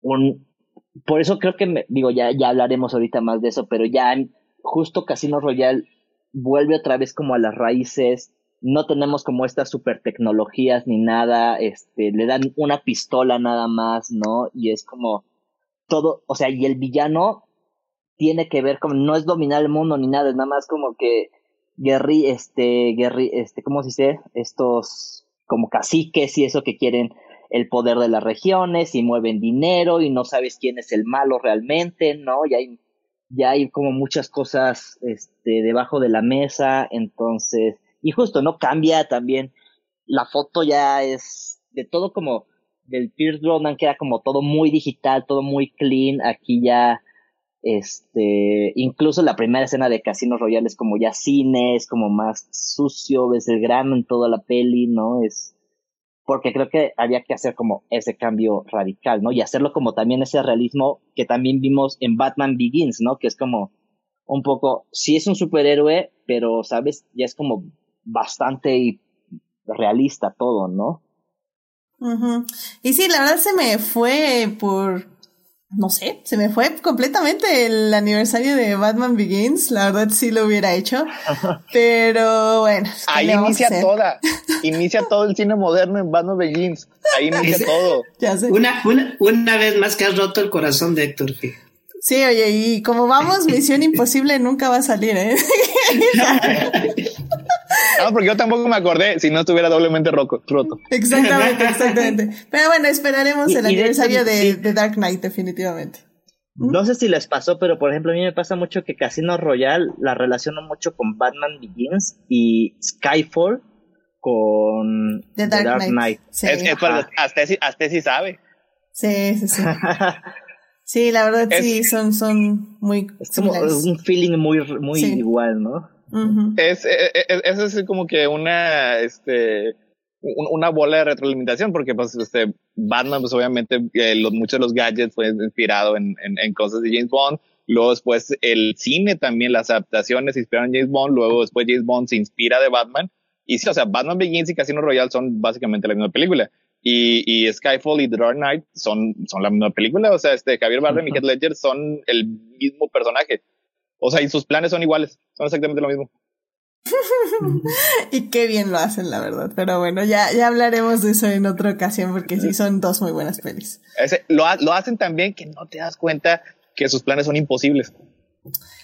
un, por eso creo que, me, digo, ya, ya hablaremos ahorita más de eso, pero ya justo Casino Royale vuelve otra vez como a las raíces no tenemos como estas super tecnologías ni nada, este, le dan una pistola nada más, ¿no? Y es como todo, o sea, y el villano tiene que ver como, no es dominar el mundo ni nada, es nada más como que guerri, este, guerri, este, ¿cómo se dice? Estos como caciques y eso que quieren el poder de las regiones y mueven dinero y no sabes quién es el malo realmente, ¿no? Y hay, ya hay como muchas cosas, este, debajo de la mesa, entonces, y justo, ¿no? Cambia también. La foto ya es de todo como del Pierce Brosnan, que era como todo muy digital, todo muy clean. Aquí ya, este, incluso la primera escena de Casino Royale es como ya cine, es como más sucio, ves el grano en toda la peli, ¿no? Es, porque creo que había que hacer como ese cambio radical, ¿no? Y hacerlo como también ese realismo que también vimos en Batman Begins, ¿no? Que es como un poco, sí es un superhéroe, pero, ¿sabes? Ya es como bastante realista todo, ¿no? Y sí, la verdad se me fue por, no sé, se me fue completamente el aniversario de Batman Begins, la verdad sí lo hubiera hecho, [laughs] pero bueno. Ahí inicia toda, [laughs] inicia todo el cine moderno en Batman Begins, ahí inicia todo. Una, una, una vez más que has roto el corazón de Héctor. Sí, oye, y como vamos, Misión [laughs] Imposible nunca va a salir, ¿eh? No, [laughs] porque yo tampoco me acordé si no estuviera doblemente roto. Exactamente, [laughs] exactamente. Pero bueno, esperaremos el aniversario de, Dark Knight, definitivamente. ¿Mm? No sé si les pasó, pero por ejemplo, a mí me pasa mucho que Casino Royale la relaciono mucho con Batman Begins y Skyfall con The Dark, Knight. Sí. Es, hasta, sí sabe. Sí, sí, sí. [laughs] sí, la verdad sí, son, son muy. Es como un feeling muy, muy igual, ¿no? Es, es, e, e, es, es, como que una, este, una bola de retroalimentación, porque pues este, Batman, pues obviamente eh, los, muchos de los gadgets fue inspirado en, en, en, cosas de James Bond. Luego después el cine también, las adaptaciones se inspiraron en James Bond. Luego después James Bond se inspira de Batman. Y sí, o sea, Batman Begins y Casino Royale son básicamente la misma película. Y, y Skyfall y The Dark Knight son, son la misma película. O sea, este Javier Bardem y Heath Ledger son el mismo personaje. O sea, y sus planes son iguales, son exactamente lo mismo. [laughs] y qué bien lo hacen, la verdad. Pero bueno, ya, ya hablaremos de eso en otra ocasión porque sí son dos muy buenas pelis. lo, lo hacen tan bien que no te das cuenta que sus planes son imposibles.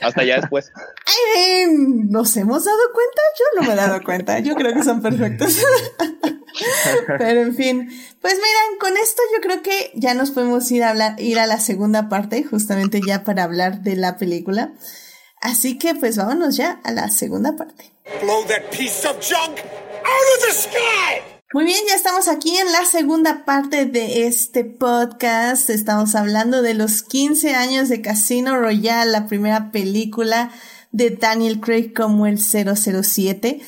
Hasta ya después. [laughs] ¿Nos hemos dado cuenta? Yo no me he dado cuenta. Yo creo que son perfectos. [laughs] Pero en fin, pues miren, con esto yo creo que ya nos podemos ir a hablar, ir a la segunda parte, justamente ya para hablar de la película. Así que pues vámonos ya a la segunda parte. Muy bien, ya estamos aquí en la segunda parte de este podcast. Estamos hablando de los 15 años de Casino Royale, la primera película de Daniel Craig como el 007.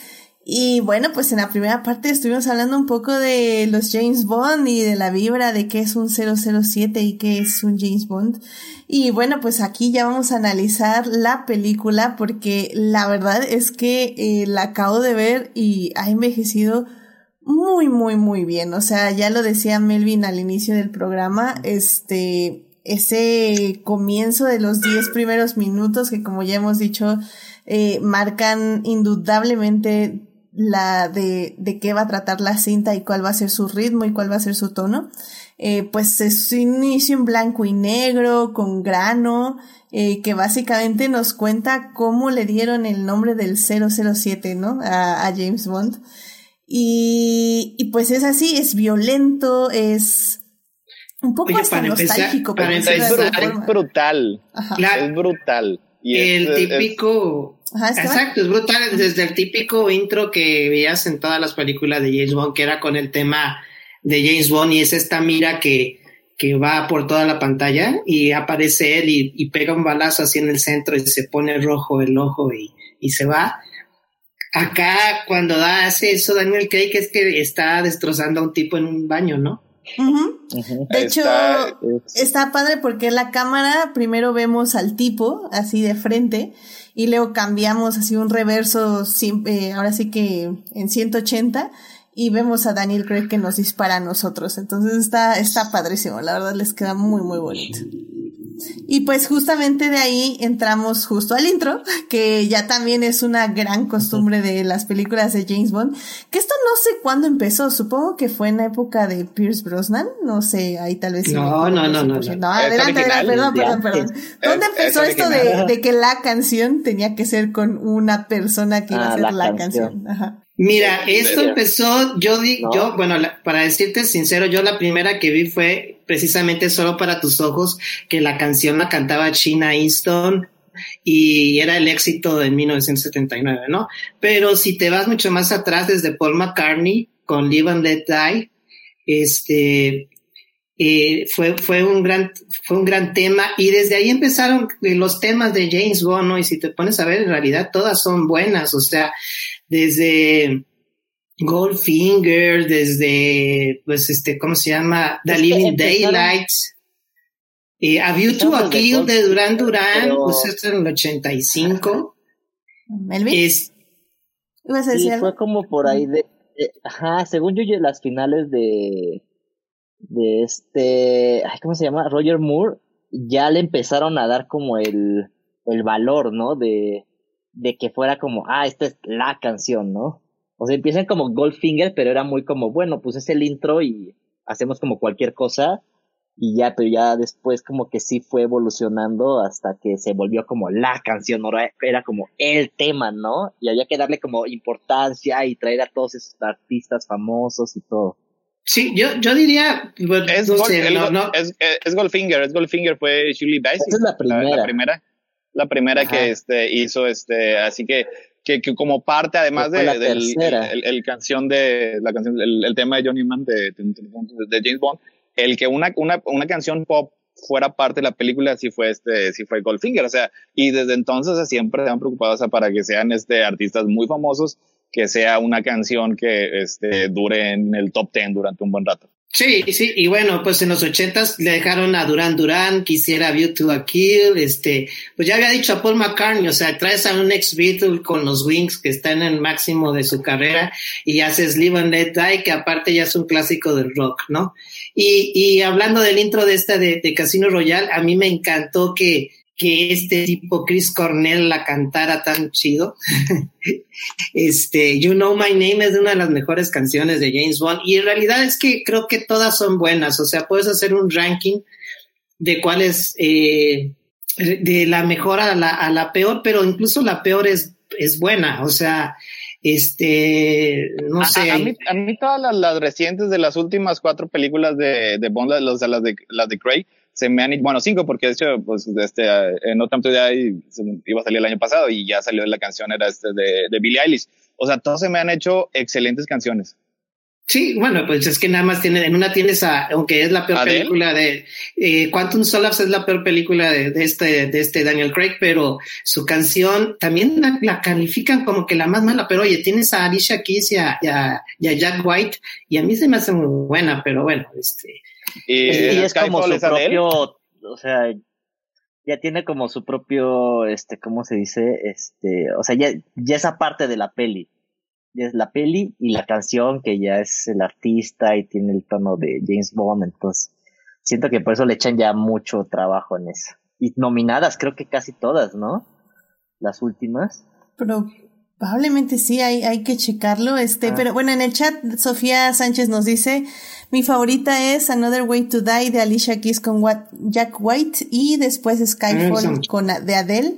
Y bueno, pues en la primera parte estuvimos hablando un poco de los James Bond y de la vibra de qué es un 007 y qué es un James Bond. Y bueno, pues aquí ya vamos a analizar la película porque la verdad es que eh, la acabo de ver y ha envejecido muy, muy, muy bien. O sea, ya lo decía Melvin al inicio del programa, este, ese comienzo de los 10 primeros minutos que como ya hemos dicho, eh, marcan indudablemente la de, de qué va a tratar la cinta y cuál va a ser su ritmo y cuál va a ser su tono. Eh, pues es un inicio en blanco y negro, con grano, eh, que básicamente nos cuenta cómo le dieron el nombre del 007, ¿no? A, a James Bond. Y, y pues es así, es violento, es un poco Oye, hasta para empezar- nostálgico. para empezar- es brutal. Ajá. Es brutal. Y el es- típico. Es Exacto, es brutal. Desde el típico intro que veías en todas las películas de James Bond, que era con el tema de James Bond, y es esta mira que, que va por toda la pantalla y aparece él y, y pega un balazo así en el centro y se pone rojo el ojo y, y se va. Acá, cuando da, hace eso Daniel Craig, es que está destrozando a un tipo en un baño, ¿no? De hecho, Está- Es- Está padre porque en la cámara primero vemos al tipo así de frente y luego cambiamos así un reverso, eh, ahora sí que en 180 y vemos a Daniel Craig que nos dispara a nosotros. Entonces está, está padrísimo, la verdad les queda muy muy bonito. Y pues justamente de ahí entramos justo al intro, que ya también es una gran costumbre de las películas de James Bond, que esto no sé cuándo empezó, supongo que fue en la época de Pierce Brosnan, no sé, ahí tal vez... No, no, no, no, 100%. no. adelante, Es adelante, perdón, perdón, de perdón. ¿Dónde Es- [laughs] empezó es esto de, que la canción tenía que ser con una persona que iba a Ah, ser la, la canción? canción. Ajá. Mira, esto empezó, yo di, ¿No? yo, bueno, la- para decirte sincero, yo la primera que vi fue precisamente solo para tus ojos, que la canción la cantaba China Easton y era el éxito de 1979, ¿no? Pero si te vas mucho más atrás, desde Paul McCartney con Live and Let Die, este, eh, fue, fue un gran, fue un gran tema y desde ahí empezaron eh, los temas de James Bond, ¿no? Y si te pones a ver, en realidad todas son buenas, o sea, desde Goldfinger, desde, pues, este, ¿cómo se llama? The Es Living Daylights. Eh, A View to a Kill de Duran Duran, pero- pues esto en el 85. Melvin, Es, ¿ibas a Sí, decir fue como por ahí de, de- ajá, según yo, yo, las finales de, de este, ay, ¿cómo se llama? Roger Moore, ya le empezaron a dar como el, el valor, ¿no? De, de que fuera como, ah, esta es la canción, ¿no? O sea, empiezan como Goldfinger, pero era muy como, bueno, pues es el intro y hacemos como cualquier cosa y ya, pero ya después como que sí fue evolucionando hasta que se volvió como la canción, ¿no? Era- era como el tema, ¿no? Y había que darle como importancia y traer a todos esos artistas famosos y todo. Sí, yo, yo diría, bueno, Es, no Gold- sé, el no, no, es, es- Goldfinger, es Goldfinger, fue Shirley Bassey. Esa es la primera. La, primera, la primera Ajá. que este, hizo, este, así que, que, que como parte, además de, la del el, el canción de, la canción, el, el tema de Johnny Man de, de, de James Bond, el que una, una, una canción pop fuera parte de la película sí fue este, sí fue Goldfinger, o sea, y desde entonces siempre se han preocupado o sea, para que sean este artistas muy famosos, que sea una canción que este, dure en el top 10 durante un buen rato. Sí, sí, y bueno, pues en los ochentas le dejaron a Duran Duran, quisiera View to a Kill, este, pues ya había dicho a Paul McCartney, o sea, traes a un ex Beatle con los Wings que está en el máximo de su carrera y haces Live and Let Die, que aparte ya es un clásico del rock, ¿no? Y, y hablando del intro de esta de, de Casino Royale, a mí me encantó que, que este tipo Chris Cornell la cantara tan chido. [laughs] este, You Know My Name es una de las mejores canciones de James Bond y en realidad es que creo que todas son buenas, o sea, puedes hacer un ranking de cuál es eh, de la mejor a la, a la peor, pero incluso la peor es, es buena, o sea, este, no A- sé. A, a mí, a mí todas las, las recientes de las últimas cuatro películas de, de Bond, las, las, de, las de Craig, se me han, bueno, cinco, porque de hecho, pues, este, en Die se- iba a salir el año pasado y ya salió la canción, era este de, de Billie Eilish. O sea, todos se me han hecho excelentes canciones. Sí, bueno, pues es que nada más tiene, en una tienes a, aunque es la peor ¿Adele? película de, eh, Quantum Solace es la peor película de, de este, de este Daniel Craig, pero su canción también la, la califican como que la más mala, pero oye, tienes a Alicia Keys y a, y a- y a Jack White, y a mí se me hace muy buena, pero bueno, este, Y, [laughs] Y, es como su propio, o sea, ya tiene como su propio, este, ¿cómo se dice? Este, o sea, ya, ya esa parte de la peli. ya es la peli y la canción que ya es el artista y tiene el tono de James Bond, entonces siento que por eso le echan ya mucho trabajo en eso. Y nominadas, creo que casi todas, ¿no? Las últimas. Pero Probablemente sí, hay, hay que checarlo. Este, Ah. pero bueno, en el chat Sofía Sánchez nos dice, mi favorita es Another Way to Die de Alicia Keys con Wa- Jack White y después Skyfall Mm, sí. con de Adele,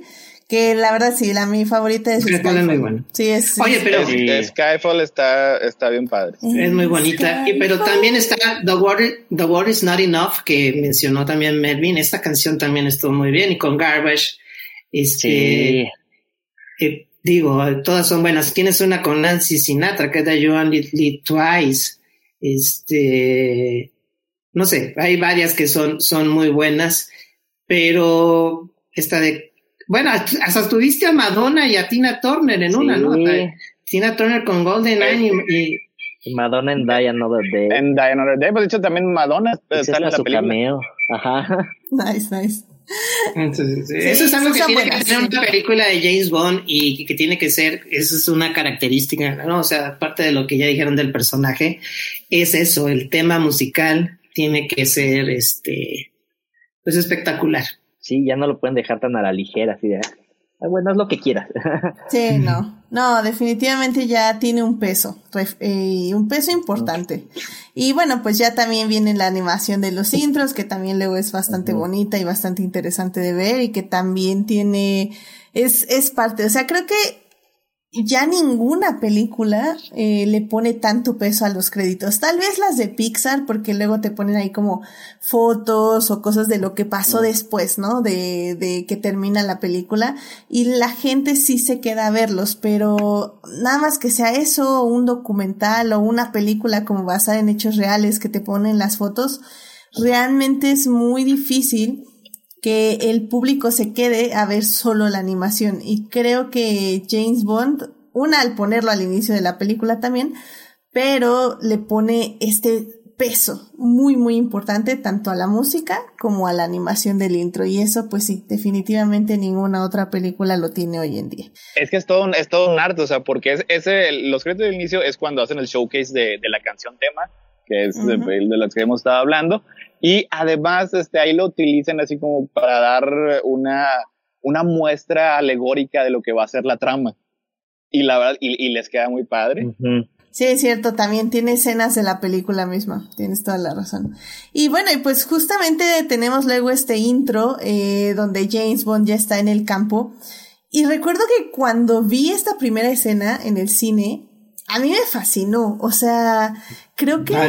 que la verdad sí, la mi favorita es Skyfall Skyfall. es muy buena. Sí, es. Oye, pero- Sí. Skyfall está, está bien padre. Es muy bonita. Y- pero también está The Water, The Water is Not Enough, que mencionó también Melvin. Esta canción también estuvo muy bien. Y con Garbage, este, Sí. eh, digo, todas son buenas. Tienes una con Nancy Sinatra, que es de You Only Live Twice. Este, no sé, hay varias que son, son muy buenas, pero esta de, bueno, hasta tuviste a Madonna y a Tina Turner en una, ¿no? Sí. Tina Turner con Golden Eye y, y Madonna en Die Another Day. En Die Another Day, pues de hecho también Madonna sale en es la su película. cameo. Ajá. Nice, nice. Entonces, eso es algo que tiene buenas, que tener una película de James Bond y que tiene que ser, eso es una característica, ¿no? O sea, aparte de lo que ya dijeron del personaje, es eso, el tema musical tiene que ser, este, pues espectacular. Sí, ya no lo pueden dejar tan a la ligera, así de, "Ah, bueno, haz lo que quieras. [laughs] Sí, no. No, definitivamente ya tiene un peso, eh, un peso importante. Y bueno, pues ya también viene la animación de los intros, que también luego es bastante bonita y bastante interesante de ver y que también tiene, es, es parte, o sea, creo que ya ninguna película eh, le pone tanto peso a los créditos. Tal vez las de Pixar, porque luego te ponen ahí como fotos o cosas de lo que pasó después, ¿no? De, de que termina la película. Y la gente sí se queda a verlos, pero nada más que sea eso, un documental o una película como basada en hechos reales que te ponen las fotos, realmente es muy difícil que el público se quede a ver solo la animación. Y creo que James Bond, una al ponerlo al inicio de la película también, pero le pone este peso muy muy importante tanto a la música como a la animación del intro y eso pues sí definitivamente ninguna otra película lo tiene hoy en día Es que es todo un, es todo un arte, o sea, porque es, ese, los créditos del inicio es cuando hacen el showcase de, de la canción tema, que es Ujú. de las que hemos estado hablando, y además este, ahí lo utilizan así como para dar una, una muestra alegórica de lo que va a ser la trama. Y la verdad, y, y les queda muy padre. Ujú. Sí, es cierto, también tiene escenas de la película misma, tienes toda la razón. Y bueno, y pues justamente tenemos luego este intro eh, donde James Bond ya está en el campo. Y recuerdo que cuando vi esta primera escena en el cine, a mí me fascinó. O sea, creo que Ah,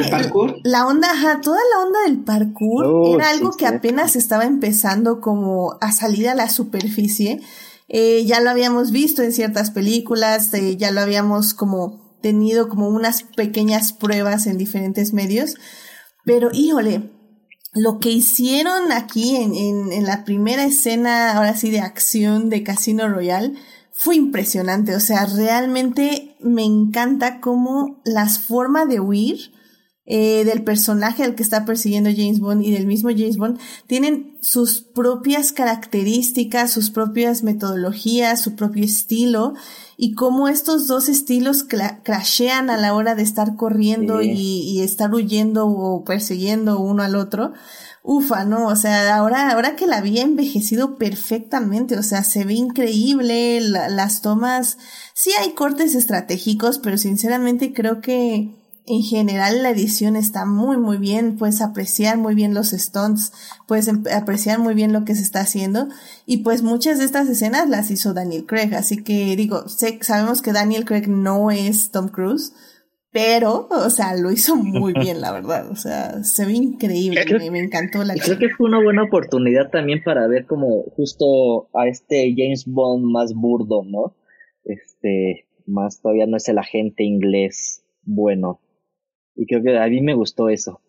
la onda, ajá, toda la onda del parkour Oh, era sí, algo que apenas estaba empezando como a salir a la superficie. Eh, ya lo habíamos visto en ciertas películas, eh, ya lo habíamos como tenido como unas pequeñas pruebas en diferentes medios, pero híjole, lo que hicieron aquí en, en, en la primera escena, ahora sí, de acción de Casino Royale, fue impresionante. O sea, realmente me encanta cómo las formas de huir eh, del personaje al que está persiguiendo James Bond y del mismo James Bond tienen sus propias características, sus propias metodologías, su propio estilo y cómo estos dos estilos cla- crashean a la hora de estar corriendo Sí. y, y estar huyendo o persiguiendo uno al otro. Ufa, ¿no? O sea, ahora, ahora que la había envejecido perfectamente, o sea, se ve increíble, la- las tomas, sí hay cortes estratégicos, pero sinceramente creo que en general la edición está muy muy bien, puedes apreciar muy bien los stunts, puedes em- apreciar muy bien lo que se está haciendo y pues muchas de estas escenas las hizo Daniel Craig, así que digo, sabemos que Daniel Craig no es Tom Cruise, pero, o sea, lo hizo muy [laughs] bien, la verdad, o sea, se ve increíble, Creo- me, me encantó la Y creo que fue una buena oportunidad también para ver como justo a este James Bond más burdo, ¿no? Este, más todavía no es el agente inglés bueno. Y creo que a mí me gustó eso.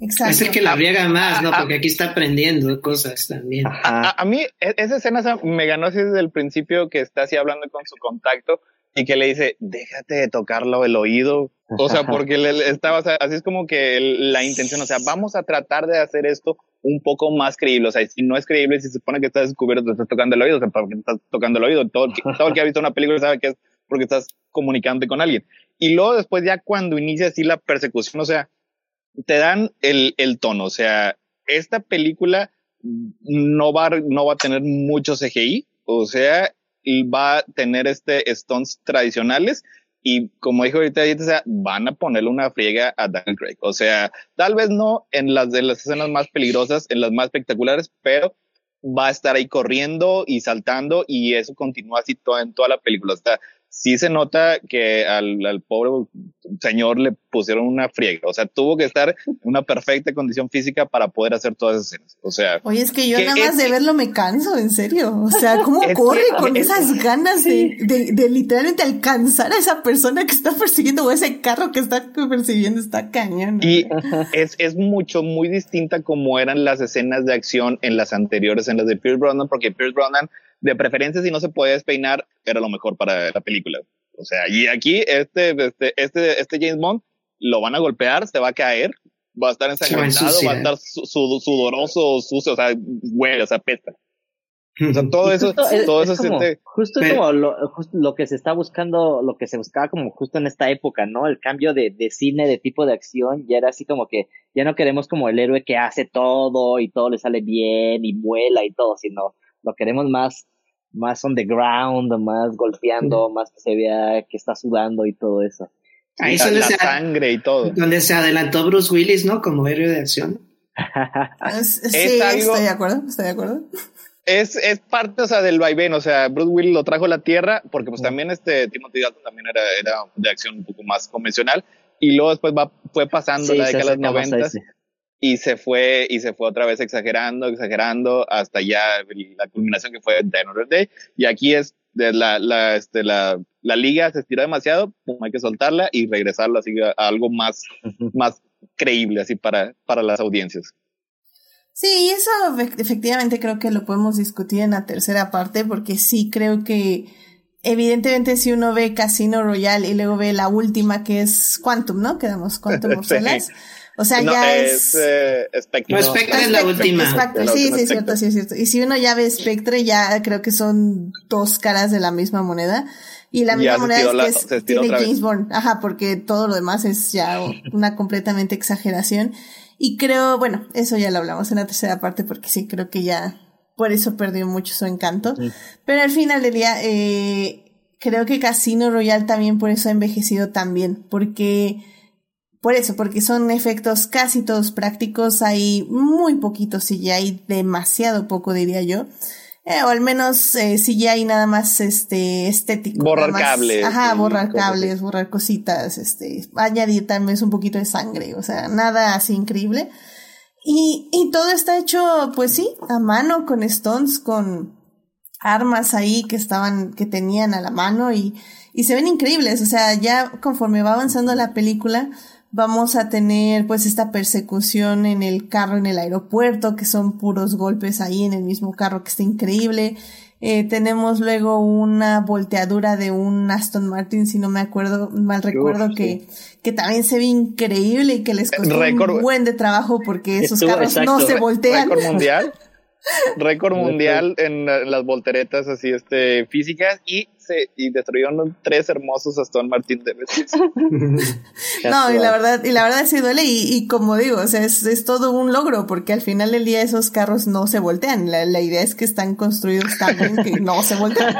Exacto. Es el que la riega más, ¿no? Porque aquí está aprendiendo cosas también. A, Ajá. a mí, e- esa escena me ganó así desde el principio que está así hablando con su contacto y que le dice, déjate de tocarlo el oído. O sea, [laughs] porque le, estaba, o sea, así es como que la intención, o sea, vamos a tratar de hacer esto un poco más creíble. O sea, si no es creíble, si se supone que estás descubierto, te estás tocando el oído, o sea, porque estás tocando el oído. Todo, todo el que ha visto una película sabe que es porque estás comunicándote con alguien. Y luego después ya cuando inicia así la persecución, o sea, te dan el, el tono, o sea, esta película no va, no va a tener mucho CGI, o sea, va a tener este stunts tradicionales y como dijo ahorita, o sea, van a ponerle una friega a Daniel Craig. O sea, tal vez no en las de las escenas más peligrosas, en las más espectaculares, pero va a estar ahí corriendo y saltando y eso continúa así toda, en toda la película. O sí se nota que al, al, pobre señor le pusieron una friega. O sea, tuvo que estar en una perfecta condición física para poder hacer todas esas escenas. O sea. Oye, es que yo nada más de verlo me canso, en serio. O sea, [laughs] ¿cómo corre con esas ganas de, de, de, literalmente alcanzar a esa persona que está persiguiendo o ese carro que está persiguiendo? Está cañón. Y es, es mucho, muy distinta como eran las escenas de acción en las anteriores, en las de Pierce Brosnan, porque Pierce Brosnan de preferencia si no se puede despeinar, era lo mejor para la película. O sea, y aquí este, este, este, este James Bond lo van a golpear, se va a caer, va a estar ensangrentado, va a estar sudoroso, sucio, o sea, huele, o sea, pesta. O sea, todo eso, todo eso como, Justo es como lo, lo, que se está buscando, lo que se buscaba como justo en esta época, ¿no? El cambio de, de cine, de tipo de acción, ya era así como que ya no queremos como el héroe que hace todo y todo le sale bien y vuela y todo, sino lo queremos más más on the ground, más golpeando, más que se vea que está sudando y todo eso. Ahí la, la sangre y todo. Donde se adelantó Bruce Willis, ¿no? Como héroe de acción. [laughs] sí, estoy de acuerdo, estoy de acuerdo. Es, es parte, o sea, del vaivén, o sea, Bruce Willis lo trajo a la tierra, porque pues también este Timothy Dalton también era, era de acción un poco más convencional, y luego después va, fue pasando la década de los noventas, y se fue y se fue otra vez exagerando, exagerando hasta ya la culminación que fue The Another Day. Y aquí es de la, la, este, la, la liga se estiró demasiado, hay que soltarla y regresarla así a, algo más, más creíble así para, para las audiencias. Sí, eso efectivamente creo que lo podemos discutir en la tercera parte porque sí creo que evidentemente si uno ve Casino Royale y luego ve la última que es Quantum, ¿no? Quedamos Quantum of [laughs] Solace. O sea, ya es. Eh, Spectre. No, Spectre es la última. Spectre, sí, sí, es cierto, sí, es cierto. Y si uno ya ve Spectre, ya creo que son dos caras de la misma moneda. Y la misma moneda es que tiene James Bond. Ajá, porque todo lo demás es ya una completamente exageración. Y creo, bueno, eso ya lo hablamos en la tercera parte, porque sí, creo que ya por eso perdió mucho su encanto. Pero al final del día, eh, creo que Casino Royale también por eso ha envejecido tan bien, porque por eso, porque son efectos casi todos prácticos, hay muy poquitos hay demasiado poco diría yo. Eh, o al menos eh, hay nada más este estético. Borrar cables. Ajá, borrar cables, borrar cositas, este, añadir tal vez un poquito de sangre, o sea, nada así increíble. Y, y todo está hecho, pues sí, a mano, con stones, con armas ahí que estaban, que tenían a la mano y, y se ven increíbles, o sea, ya conforme va avanzando la película, vamos a tener pues esta persecución en el carro en el aeropuerto, que son puros golpes ahí en el mismo carro, que está increíble. Eh, tenemos luego una volteadura de un Aston Martin, si no me acuerdo, mal recuerdo, que, que también se ve increíble y que les costó un buen de trabajo porque esos carros no se voltean. Récord mundial. [laughs] récord mundial en, las volteretas así este físicas y se y destruyeron tres hermosos Aston Martin de veces. [laughs] [laughs] no, y la verdad, y la verdad sí duele, y, y como digo, o sea, es, es, todo un logro, porque al final del día esos carros no se voltean. La, la idea es que están construidos tan bien que [laughs] no se voltean.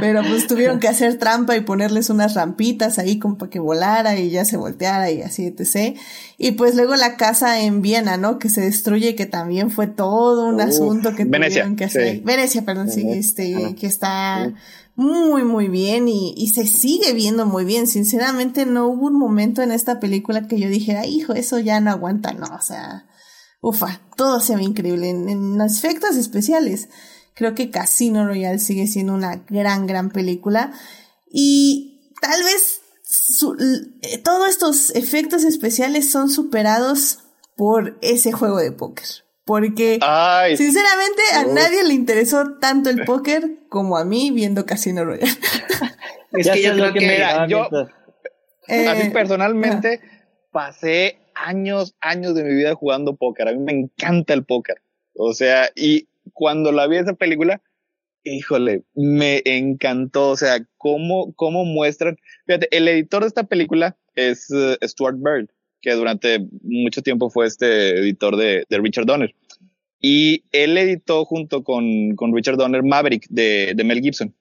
Pero pues tuvieron que hacer trampa y ponerles unas rampitas ahí como para que volara y ya se volteara y así, etc. Y pues luego la casa en Viena, ¿no? Que se destruye, que también fue todo un asunto que tuvieron que hacer. Venecia, perdón, sí, este, que está muy, muy bien y, y, se sigue viendo muy bien. Sinceramente, no hubo un momento en esta película que yo dijera, hijo, eso ya no aguanta, no, o sea, ufa, todo se ve increíble. En, los efectos especiales, creo que Casino Royale sigue siendo una gran, gran película y tal vez eh, todos estos efectos especiales son superados por ese juego de póker. Porque, sinceramente, a nadie le interesó tanto el póker como a mí viendo Casino Royale. [laughs] es que yo creo que, mira, yo, eh, a mí personalmente, pasé años, años de mi vida jugando póker. A mí me encanta el póker. O sea, y cuando la vi esa película, Híjole, me encantó, o sea, cómo, cómo muestran. Fíjate, el editor de esta película es uh, Stuart Bird, que durante mucho tiempo fue este editor de, de Richard Donner. Y él editó junto con, con Richard Donner Maverick de, de Mel Gibson,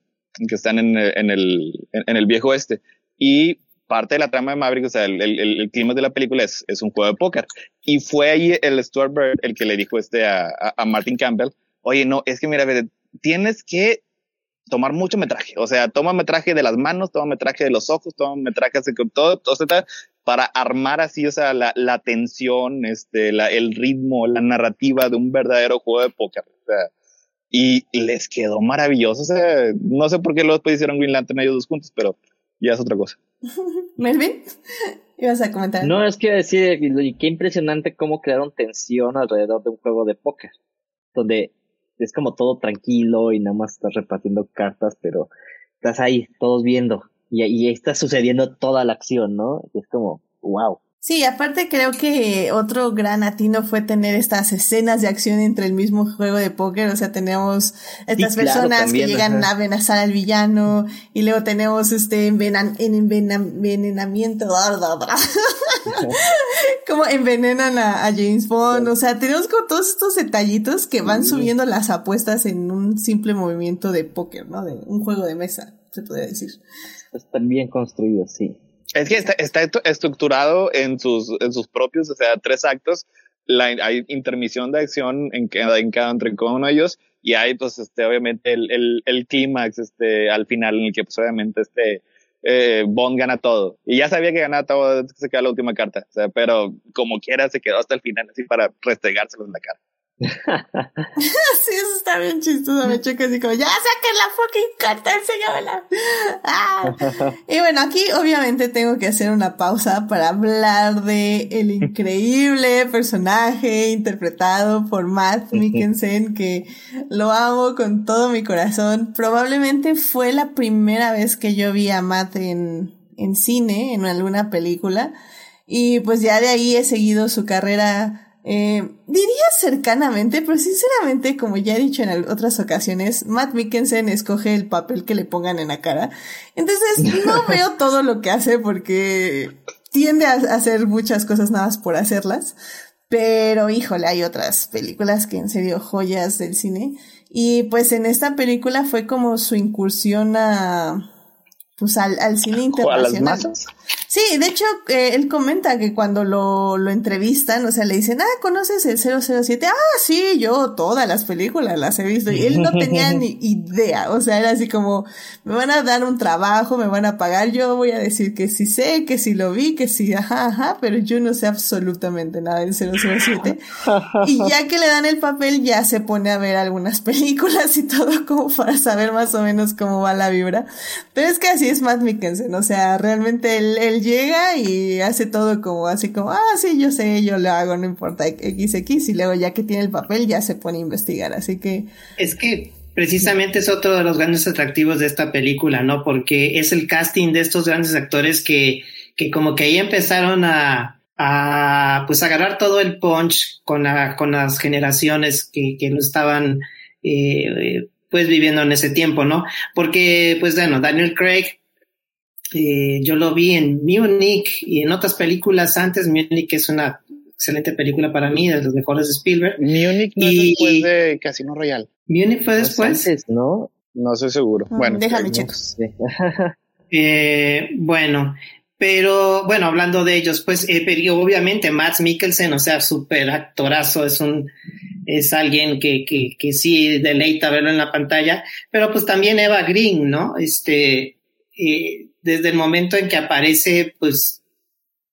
que están en, en, el, en el viejo este. Y parte de la trama de Maverick, o sea, el, el, el clima de la película es, es, un juego de póker. Y fue ahí el Stuart Bird el que le dijo este a, a, a Martin Campbell, oye, no, es que mira, tienes que tomar mucho metraje, o sea, toma metraje de las manos, toma metraje de los ojos, toma metraje de todo, todo, todo para armar así, o sea, la, la tensión, este, la, el ritmo, la narrativa de un verdadero juego de póker. O sea, y les quedó maravilloso. O sea, no sé por qué los después hicieron Green Lantern ellos dos juntos, pero ya es otra cosa. [laughs] Melvin, ibas a comentar. No, es que decir, qué impresionante cómo crearon tensión alrededor de un juego de póker, donde es como todo tranquilo y nada más estás repartiendo cartas, pero estás ahí, todos viendo, y, y está sucediendo toda la acción, ¿no? es como, wow. Sí, aparte creo que otro gran atino fue tener estas escenas de acción entre el mismo juego de póker, o sea, tenemos estas sí, personas claro, también, que llegan ajá. a amenazar al villano y luego tenemos este envenan, envenenamiento, [laughs] como envenenan a, a, James Bond, o sea, tenemos como todos estos detallitos que van subiendo las apuestas en un simple movimiento de póker, ¿no? De un juego de mesa, se podría decir. Están bien construidos, sí. Es que está, está estructurado en sus, en sus propios, o sea, tres actos. Hay intermisión de acción en cada, en cada uno de ellos y hay, pues, este, obviamente el, el, el clímax, este, al final en el que, pues, obviamente, este, eh, Bond gana todo. Y ya sabía que ganaba todo, se queda la última carta. O sea, pero como quiera se quedó hasta el final así para restregárselo en la cara. [laughs] sí, eso está bien chistoso. Me choca así como, ya saquen la fucking carta, enséñamela. Ah. Y bueno, aquí obviamente tengo que hacer una pausa para hablar de el increíble personaje interpretado por Matt Mikkelsen, que lo amo con todo mi corazón. Probablemente fue la primera vez que yo vi a Matt en, en cine, en alguna película. Y pues ya de ahí he seguido su carrera eh, diría cercanamente, pero sinceramente, como ya he dicho en otras ocasiones, Matt Mikkelsen escoge el papel que le pongan en la cara. Entonces, no [laughs] veo todo lo que hace porque tiende a hacer muchas cosas nada más por hacerlas. Pero híjole, hay otras películas que en serio joyas del cine. Y pues en esta película fue como su incursión a, pues al, al cine internacional. ¿A las masas? Sí, de hecho, eh, él comenta que cuando lo, lo entrevistan, o sea, le dicen, ah, ¿conoces el 007? Ah, sí, yo todas las películas las he visto. Y él no tenía [laughs] ni idea, o sea, era así como, me van a dar un trabajo, me van a pagar, yo voy a decir que sí sé, que sí lo vi, que sí, ajá, ajá, pero yo no sé absolutamente nada del 007. y ya que le dan el papel, ya se pone a ver algunas [laughs] películas y todo como para saber más o menos cómo va la vibra. Pero es que así es Matt Mikkelsen, o sea, realmente él, él llega y hace todo como así como, ah, sí, yo sé, yo lo hago, no importa XX, y luego ya que tiene el papel ya se pone a investigar, así que... Es que precisamente es otro de los grandes atractivos de esta película, ¿no? Porque es el casting de estos grandes actores que, que como que ahí empezaron a, a pues agarrar todo el punch con, la, con las generaciones que, que lo estaban eh, pues viviendo en ese tiempo, ¿no? Porque pues bueno, Daniel Craig eh, yo lo vi en Munich y en otras películas antes. Munich es una excelente película para mí, de los mejores de Spielberg. Munich no y, es después de Casino Royale. Munich fue después. Antes, ¿no? No estoy seguro. Ah, bueno, déjame chicos. [laughs] eh, bueno, pero bueno, hablando de ellos, pues eh, pero obviamente Matt Mikkelsen, o sea, súper actorazo, es un es alguien que, que, que sí deleita verlo en la pantalla, pero pues también Eva Green, ¿no? Este, eh, desde el momento en que aparece, pues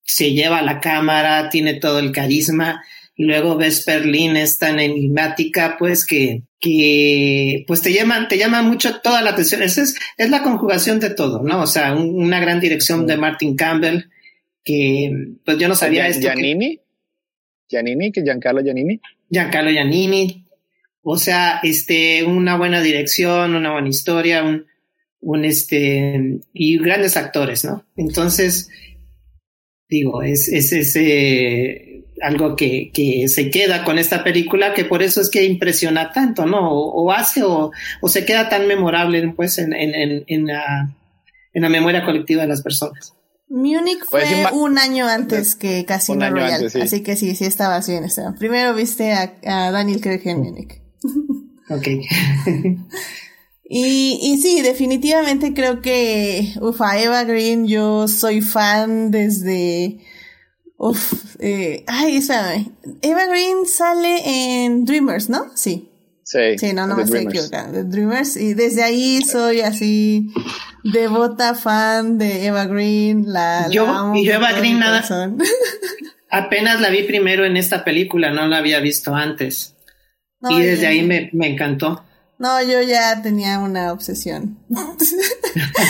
se lleva la cámara, tiene todo el carisma, y luego ves Perlín es tan enigmática, pues que, que pues te llaman, te llama mucho toda la atención. Esa es, es la conjugación de todo, ¿no? O sea, un, una gran dirección sí. de Martin Campbell, que pues yo no sabía Gian, esto. Giannini, que, Giannini, que Giancarlo Giannini. Giancarlo Giannini. O sea, este, una buena dirección, una buena historia, un, un este, y grandes actores, ¿no? Entonces, digo, es, es ese, algo que, que, se queda con esta película, que por eso es que impresiona tanto, ¿no? O, hace o, o, se queda tan memorable, pues, en, en, en, la, en la memoria colectiva de las personas. Múnich pues fue un año antes que Casino Royale, así que sí, sí estabas bien, Esteban. Primero viste a, a Daniel Craig en Múnich. Ok. [laughs] y, y sí, definitivamente creo que, ufa, Eva Green, yo soy fan desde Uf, eh, ay, espérame. Eva Green sale en Dreamers, ¿no? Sí. Sí. Sí, no, no me estoy equivocando. Dreamers. Y desde ahí soy así devota fan de Eva Green. La, yo, y yo Eva Green nada. [laughs] Apenas la vi primero en esta película, no la había visto antes. y desde ahí me, me encantó. No, yo ya tenía una obsesión.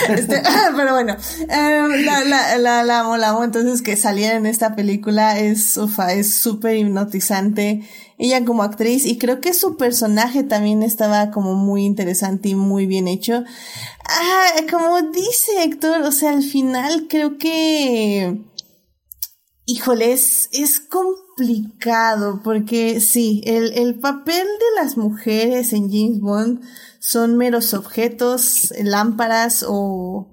este, pero bueno, em, la, la, la, la, amo. Entonces que saliera en esta película es, ufa, es súper hipnotizante. Ella como actriz y creo que su personaje también estaba como muy interesante y muy bien hecho. Ah, como dice Héctor, o sea, al final creo que Híjole, es, complicado porque sí, el, el papel de las mujeres en James Bond son meros objetos, lámparas o,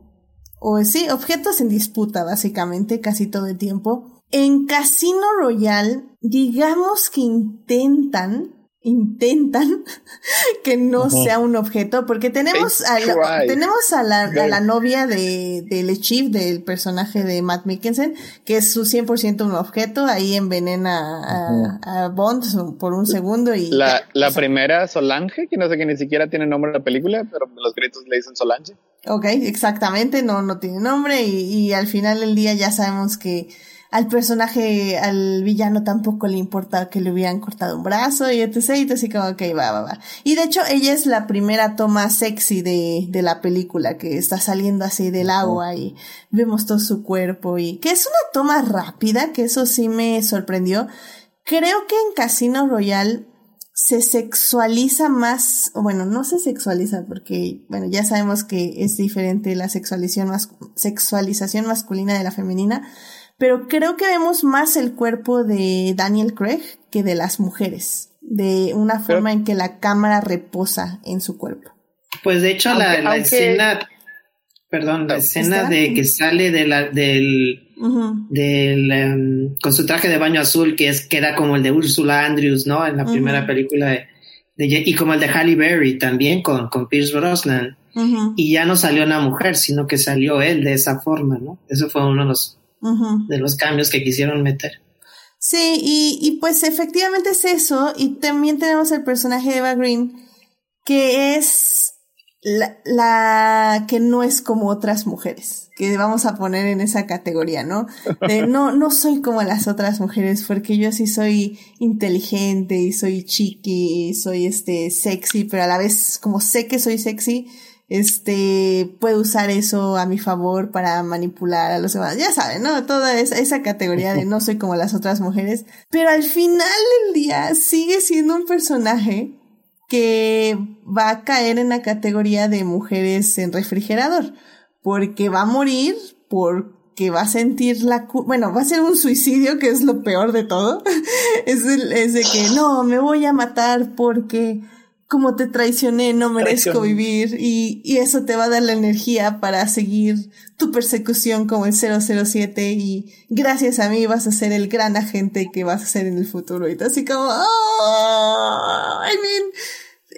o sí, objetos en disputa básicamente casi todo el tiempo. En Casino Royale, digamos que intentan intentan [laughs] que no sea un objeto, porque tenemos a la, tenemos a la, a la novia de, de Le Chief, del personaje de Matt Mikkelsen, que es su 100% un objeto, ahí envenena a, Bond por un segundo y... La, la [laughs] primera, Solange, que no sé que ni siquiera tiene nombre en la película, pero los créditos le dicen Solange. Ok, exactamente, no, no tiene nombre y, y al final del día ya sabemos que al personaje, al villano tampoco le importa que le hubieran cortado un brazo y etc. Y así como, ok, va, va, va. Y de hecho, ella es la primera toma sexy de, de la película, que está saliendo así del agua y vemos todo su cuerpo y que es una toma rápida, que eso sí me sorprendió. Creo que en Casino Royale se sexualiza más, o bueno, no se sexualiza porque, bueno, ya sabemos que es diferente la sexualización, sexualización masculina de la femenina, pero creo que vemos más el cuerpo de Daniel Craig que de las mujeres, de una forma en que la cámara reposa en su cuerpo. Pues de hecho la, escena, perdón, la escena de que sale de la, del, del em, con su traje de baño azul que es queda como el de Ursula Andrews, ¿no? En la primera película de, y como el de Halle Berry también con, con Pierce Brosnan. Y ya no salió una mujer, sino que salió él de esa forma, ¿no? Eso fue uno de los de los cambios que quisieron meter. Sí, y, y pues efectivamente es eso, y también tenemos el personaje de Eva Green, que es la, la, que no es como otras mujeres, que vamos a poner en esa categoría, ¿no? De [laughs] no, no soy como las otras mujeres, porque yo sí soy inteligente y soy chiqui y soy este sexy, pero a la vez como sé que soy sexy, este, puedo usar eso a mi favor para manipular a los demás. Ya saben, ¿no? Toda esa, esa categoría de no soy como las otras mujeres. Pero al final del día sigue siendo un personaje que va a caer en la categoría de mujeres en refrigerador. Porque va a morir, porque va a sentir la... Bueno, va a ser un suicidio, que es lo peor de todo. [laughs] es, el, es de que no, me voy a matar porque como te traicioné, no merezco vivir y, y, eso te va a dar la energía para seguir tu persecución como el 007 y gracias a mí vas a ser el gran agente que vas a ser en el futuro. Y así como, oh, I mean,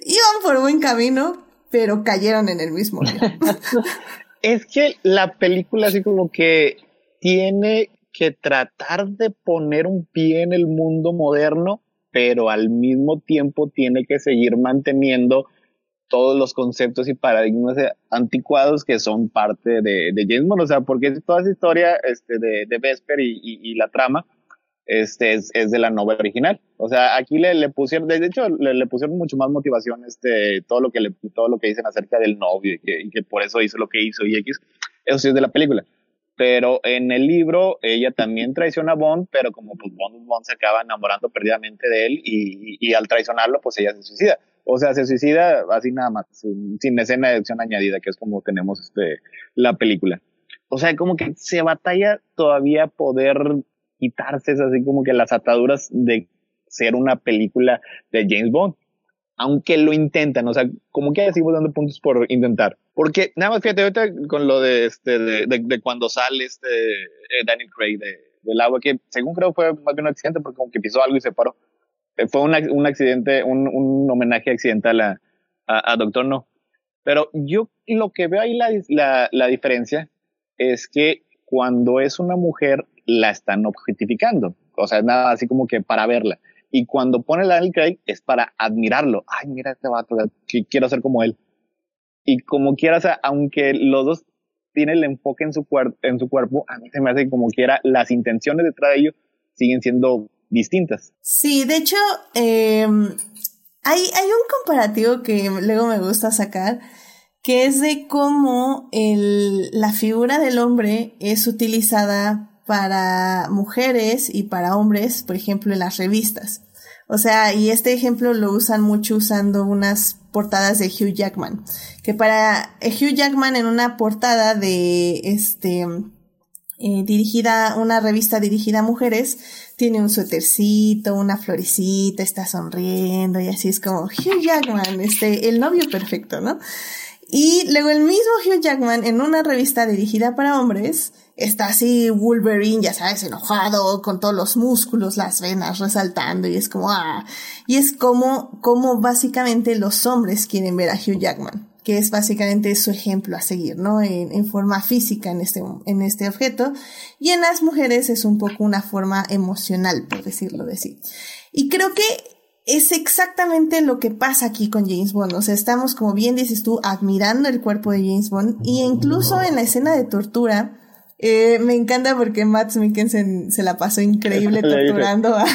iban por buen camino, pero cayeron en el mismo [laughs] [laughs] es que la película así como que tiene que tratar de poner un pie en el mundo moderno pero al mismo tiempo tiene que seguir manteniendo todos los conceptos y paradigmas anticuados que son parte de, de James Bond, o sea, porque toda esa historia este, de, de Vesper y, y, la trama este, es, es, de la novela original. O sea, aquí le, le pusieron, de hecho, le, le, pusieron mucho más motivación, este, todo lo que le, todo lo que dicen acerca del novio y que, y que por eso hizo lo que hizo y X, eso sí es de la película pero en el libro ella también traiciona a Bond, pero como pues Bond, Bond se acaba enamorando perdidamente de él y, y, al traicionarlo pues ella se suicida. O sea, se suicida así nada más, sin escena de acción añadida, que es como tenemos este, la película. O sea, como que se batalla todavía poder quitarse así como que las ataduras de ser una película de James Bond. Aunque lo intentan, o sea, como que seguimos dando puntos por intentar. Porque nada más fíjate ahorita con lo de este, de, de, cuando sale este eh, Daniel Craig de, del agua, que según creo fue más bien un accidente porque como que pisó algo y se paró. Eh, fue un, un accidente, un, un, homenaje accidental a, a, a, Doctor No. Pero yo lo que veo ahí la, la, la diferencia es que cuando es una mujer la están objetificando. O sea, es nada así como que para verla. Y cuando pone la Daniel Craig es para admirarlo. Ay, mira este vato, que quiero ser como él. Y como quiera, o sea, aunque los dos tienen el enfoque en su, en su cuerpo, a mí se me hace como quiera, las intenciones detrás de ello siguen siendo distintas. Sí, de hecho, eh, hay, hay un comparativo que luego me gusta sacar, que es de cómo el, la figura del hombre es utilizada para mujeres y para hombres, por ejemplo, en las revistas. O sea, y este ejemplo lo usan mucho usando unas portadas de Hugh Jackman. Que para Hugh Jackman en una portada de este eh, dirigida, una revista dirigida a mujeres, tiene un suétercito, una florecita, está sonriendo y así es como Hugh Jackman, este, el novio perfecto, ¿no? Y luego el mismo Hugh Jackman en una revista dirigida para hombres, está así Wolverine, ya sabes, enojado, con todos los músculos, las venas resaltando, y es como, ah, y es como, como básicamente los hombres quieren ver a Hugh Jackman, que es básicamente su ejemplo a seguir, ¿no? En, en forma física en este, en este objeto, y en las mujeres es un poco una forma emocional, por decirlo de así. Y creo que es exactamente lo que pasa aquí con James Bond. O sea, estamos, como bien dices tú, admirando el cuerpo de James Bond, y incluso en la escena de tortura, eh, me encanta porque Matt Mikkelsen se la pasó increíble [laughs] torturando a,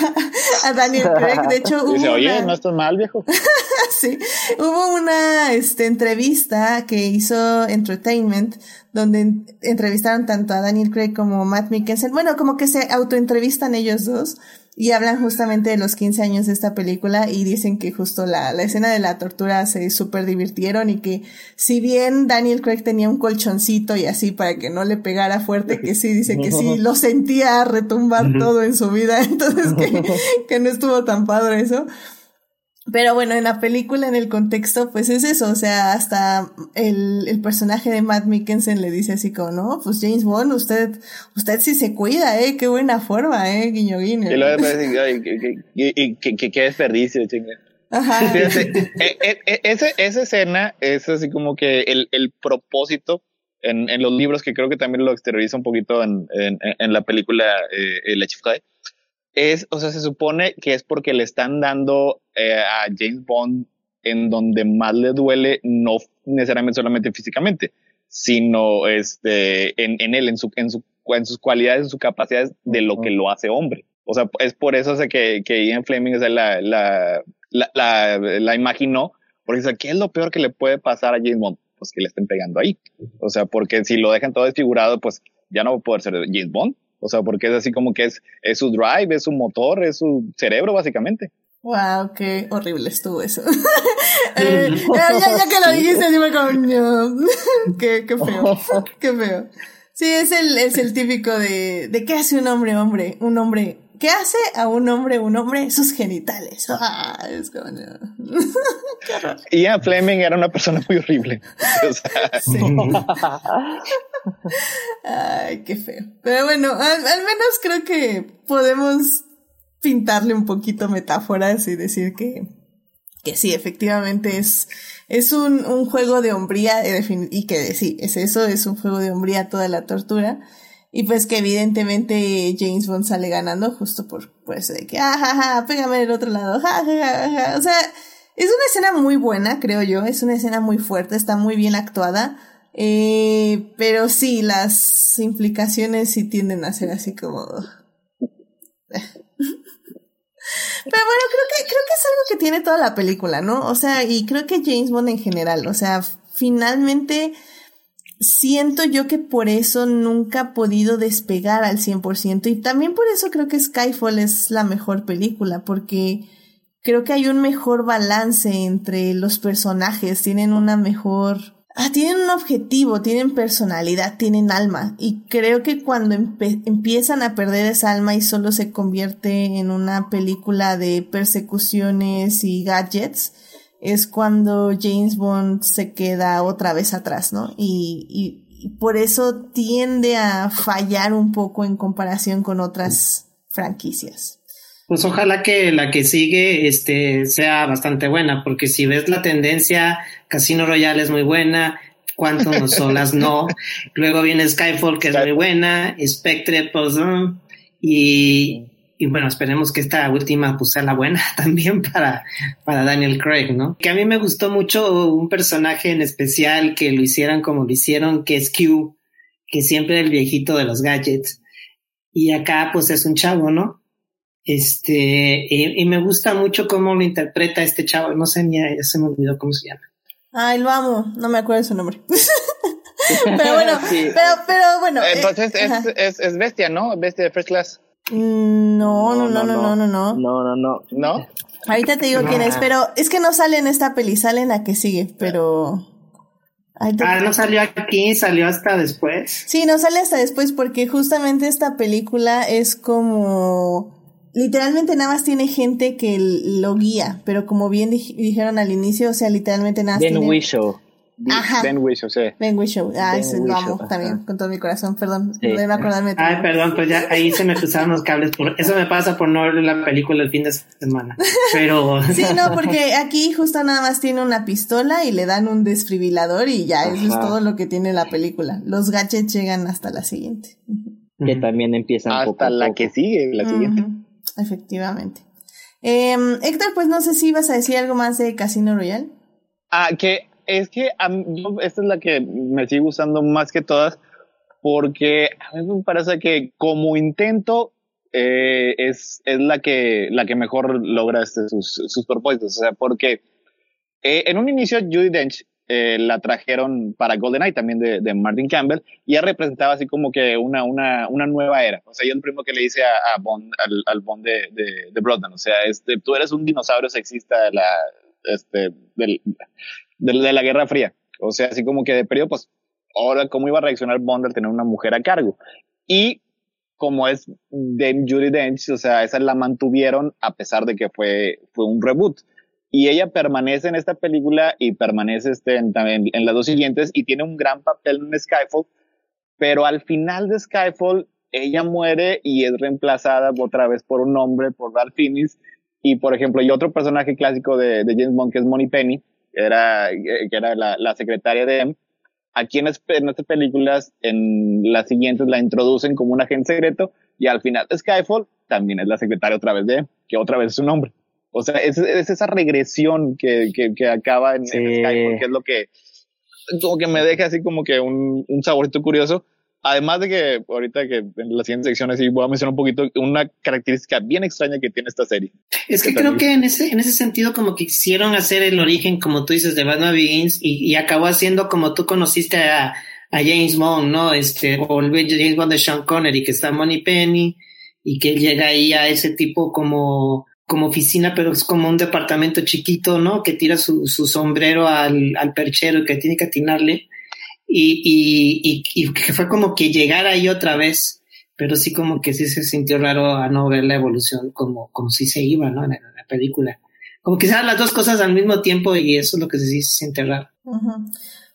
a, Daniel Craig. De hecho, [laughs] hubo Dice, oye, no estás mal, viejo. [laughs] sí, hubo una este, entrevista que hizo Entertainment donde entrevistaron tanto a Daniel Craig como a Matt Mikkelsen. Bueno, como que se autoentrevistan ellos dos y hablan justamente de los 15 años de esta película y dicen que justo la, la escena de la tortura se súper divirtieron y que si bien Daniel Craig tenía un colchoncito y así para que no le pegara fuerte, que sí, dice que sí, [laughs] lo sentía retumbar todo en su vida, [laughs] entonces que, [laughs] que no estuvo tan padre eso. Pero bueno, en la película, en el contexto, pues es eso, o sea, hasta el, el personaje de Matt Mikkelsen le dice así como, no, pues James Bond, usted, usted sí se cuida, eh, qué buena forma, eh, guiño guiño. Y luego qué, qué, qué desperdicio, chinga. Ajá. Fíjate, e, e, e, ese, esa escena es así como que el, el propósito en, en los libros que creo que también lo exterioriza un poquito en, en, en la película eh, El Chifray es, o sea, se supone que es porque le están dando eh, a James Bond en donde más le duele, no necesariamente solamente físicamente, sino este, en, en él, en, su, en, su, en sus cualidades, en sus capacidades de lo que lo hace hombre. O sea, es por eso que, que Ian Fleming la, la, la, la, la imaginó, porque dice, ¿qué es lo peor que le puede pasar a James Bond? Pues que le estén pegando ahí. O sea, porque si lo dejan todo desfigurado, pues ya no va a poder ser James Bond. O sea, porque es así como que es, es su drive, es su motor, es su cerebro, básicamente. Wow, qué horrible estuvo eso. [laughs] eh, ya, ya, que lo dijiste, dime coño. [laughs] qué, qué feo, [laughs] qué feo. Sí, es el, es el típico de, de qué hace un hombre, hombre, un hombre, ¿qué hace a un hombre, un hombre? Sus genitales. Ah, es como, [laughs] qué horror. Ian Fleming era una persona muy horrible. O sea, sí. Ay, qué feo. Pero bueno, al, al, menos creo que podemos pintarle un poquito metáforas y decir que, que sí, efectivamente es, es un, un juego de hombría y que sí, es eso, es un juego de hombría toda la tortura. Y pues que evidentemente James Bond sale ganando justo por, eso de que, ah, ja, pégame del otro lado, ja, ja, ja, O sea, es una escena muy buena, creo yo, es una escena muy fuerte, está muy bien actuada eh, pero sí, las implicaciones sí tienden a ser así como... [laughs] Pero bueno, creo que, creo que es algo que tiene toda la película, ¿no? O sea, y creo que James Bond en general, o sea, finalmente siento yo que por eso nunca ha podido despegar al 100% y también por eso creo que Skyfall es la mejor película, porque creo que hay un mejor balance entre los personajes, tienen una mejor ah, tienen un objetivo, tienen personalidad, tienen alma. Y creo que cuando empiezan a perder esa alma y solo se convierte en una película de persecuciones y gadgets, es cuando James Bond se queda otra vez atrás, ¿no? Y, y, por eso tiende a fallar un poco en comparación con otras franquicias. Pues ojalá que la que sigue este, sea bastante buena, porque si ves la tendencia, Casino Royale es muy buena, Quantum Solas no, [laughs] luego viene Skyfall que es muy buena, Spectre pues, y, y bueno, esperemos que esta última pues sea la buena [laughs] también para, para Daniel Craig, ¿no? Que a mí me gustó mucho un personaje en especial que lo hicieran como lo hicieron, que es Q, que siempre el viejito de los gadgets. Y acá pues es un chavo, ¿no? Este, y, me gusta mucho cómo lo interpreta este chavo, no sé, ya se me olvidó cómo se llama. Ay, lo amo, no me acuerdo su nombre. [laughs] pero bueno, pero, pero bueno. Eh, Entonces es, es, es, bestia, ¿no? Bestia de First Class. Mm, no, no, no, no, no, no, no. No, no, no. ¿No? Ahorita te digo quién es, pero es que no sale en esta peli, sale en la que sigue, pero... Ah, no salió aquí, salió hasta después. Sí, no sale hasta después porque justamente esta película es como literalmente nada más tiene gente que lo guía, pero como bien dijeron al inicio, o sea, literalmente nada más ben Wishow. Ajá. Ben Wishow, sí. Ben Wishow. Ah, ese lo amo también, con todo mi corazón. Perdón, no debo acordarme. Ay, perdón, pues ya ahí se me cruzaron los cables. Por... Eso me pasa por no ver la película el fin de semana. Pero... [laughs] sí, no, porque [laughs] aquí justo nada más tiene una pistola y le dan un desfibrilador y ya, eso es todo lo que tiene la película. Los gadgets llegan hasta la siguiente. Que también empiezan Hasta la que sigue, la siguiente. Efectivamente. Eh, Héctor, pues no sé si vas a decir algo más de Casino Royale. Ah, que es que esta es la que me sigue gustando más que todas, porque a mí me parece que como intento eh, es, es la que, la que mejor logra este, sus, sus propósitos. O sea, porque eh, en un inicio Judy Dench eh, la trajeron para GoldenEye también de, de, Martin Campbell y ella representaba así como que una, una, una nueva era. O sea, yo el primero que le hice a, Bond, al, al, Bond de, de, de Broadman, o sea, este, tú eres un dinosaurio sexista de la, este, del, de, de, la Guerra Fría. O sea, así como que de periodo, pues, ahora, ¿cómo iba a reaccionar Bond al tener una mujer a cargo? Y como es Dame Judy Dench, o sea, esa la mantuvieron a pesar de que fue, fue un reboot y ella permanece en esta película y permanece este, en, en, las dos siguientes y tiene un gran papel en Skyfall, pero al final de Skyfall ella muere y es reemplazada otra vez por un hombre, por Ralph Fiennes, y por ejemplo, y otro personaje clásico de, de James Bond que es Money Penny, era, que era la, la secretaria de M. Aquí en, en estas películas, en las siguientes la introducen como un agente secreto y al final Skyfall también es la secretaria otra vez de M, que otra vez es un hombre. O sea, es, es esa regresión que, que, que acaba en, Skype, que es lo que, como que me deja así como que un, un saborito curioso. Además de que ahorita que en la siguiente sección así voy a mencionar un poquito una característica bien extraña que tiene esta serie. Es que, creo que en ese, en ese sentido como que quisieron hacer el origen, como tú dices, de Batman Begins y, y acabó haciendo como tú conociste a, a James Bond, ¿no? Este, o el James Bond de Sean Connery, que está Money Penny y que llega ahí a ese tipo como como oficina, pero es como un departamento chiquito, ¿no? Que tira su, su sombrero al, al, perchero y que tiene que atinarle. Y, y, y, que fue como que llegar ahí otra vez, pero sí como que sí se sintió raro a no ver la evolución como, como si se iba, ¿no? En la, en la película. Como que las dos cosas al mismo tiempo y eso es lo que sí se siente raro.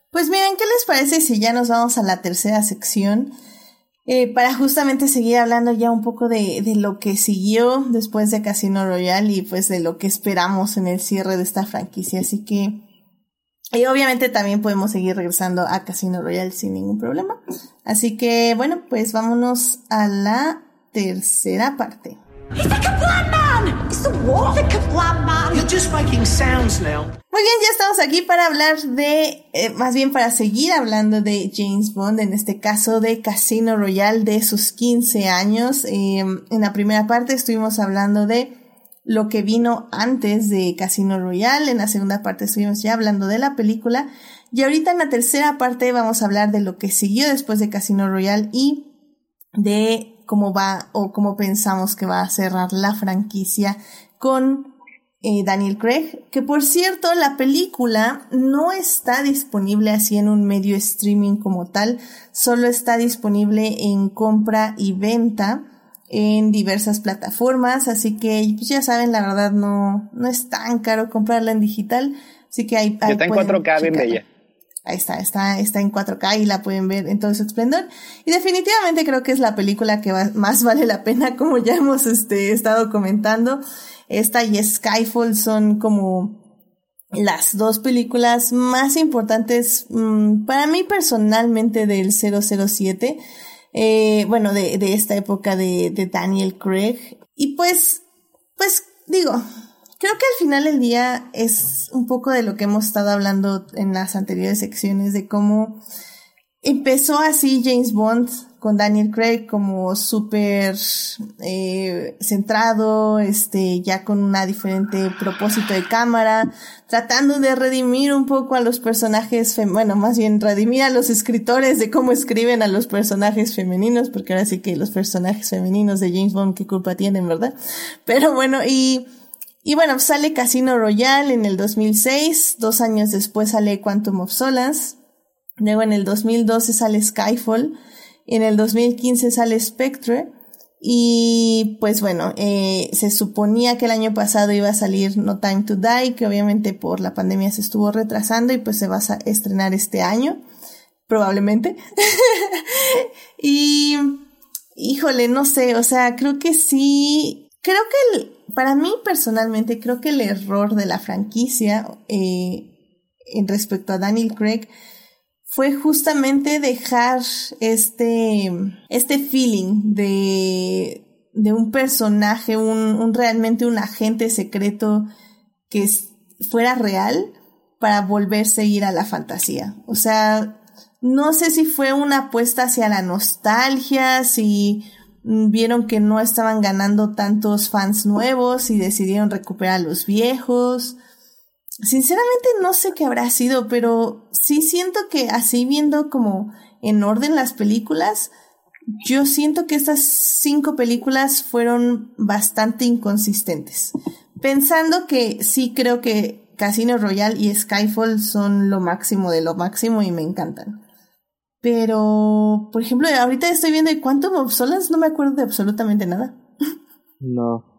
Pues miren, ¿qué les parece si ya nos vamos a la tercera sección? eh, para justamente seguir hablando ya un poco de, de, lo que siguió después de Casino Royale y pues de lo que esperamos en el cierre de esta franquicia. Así que, y obviamente también podemos seguir regresando a Casino Royale sin ningún problema. Así que, bueno, pues vámonos a la tercera parte. Muy bien, ya estamos aquí para hablar de, eh, más bien para seguir hablando de James Bond, en este caso de Casino Royale de sus 15 años. Eh, en la primera parte estuvimos hablando de lo que vino antes de Casino Royale, en la segunda parte estuvimos ya hablando de la película y ahorita en la tercera parte vamos a hablar de lo que siguió después de Casino Royale y de cómo va o cómo pensamos que va a cerrar la franquicia con eh, Daniel Craig, que por cierto la película no está disponible así en un medio streaming como tal, solo está disponible en compra y venta en diversas plataformas, así que pues ya saben, la verdad no, no es tan caro comprarla en digital, así que hay... está en 4K bien bella. Ahí está, está, está en 4K y la pueden ver en todo su esplendor. Y definitivamente creo que es la película que más vale la pena, como ya hemos este, estado comentando. Esta y Skyfall son como las dos películas más importantes mm, para mí personalmente del 007. Eh, bueno, de, de, esta época de, de Daniel Craig. Y pues, pues digo, Creo que al final del día es un poco de lo que hemos estado hablando en las anteriores secciones, de cómo empezó así James Bond con Daniel Craig como súper eh, centrado, este, ya con una diferente propósito de cámara, tratando de redimir un poco a los personajes, bueno, más bien redimir a los escritores de cómo escriben a los personajes femeninos, porque ahora sí que los personajes femeninos de James Bond, qué culpa tienen, ¿verdad? Pero bueno, y y bueno, sale Casino Royale en el 2006, dos años después sale Quantum of Solace, luego en el 2012 sale Skyfall, en el 2015 sale Spectre, y pues bueno, eh, se suponía que el año pasado iba a salir No Time to Die, que obviamente por la pandemia se estuvo retrasando y pues se va a estrenar este año, probablemente. [laughs] y, híjole, no sé, o sea, creo que sí, creo que el, para mí personalmente creo que el error de la franquicia eh, en respecto a Daniel Craig fue justamente dejar este, este feeling de, de un personaje, un, realmente un agente secreto que fuera real para volverse a ir a la fantasía. O sea, no sé si fue una apuesta hacia la nostalgia, si vieron que no estaban ganando tantos fans nuevos y decidieron recuperar a los viejos. Sinceramente no sé qué habrá sido, pero sí siento que así viendo como en orden las películas, yo siento que estas cinco películas fueron bastante inconsistentes. Pensando que sí creo que Casino Royale y Skyfall son lo máximo de lo máximo y me encantan. Pero, por ejemplo, ahorita estoy viendo de Quantum of Solace, no me acuerdo de absolutamente nada. No.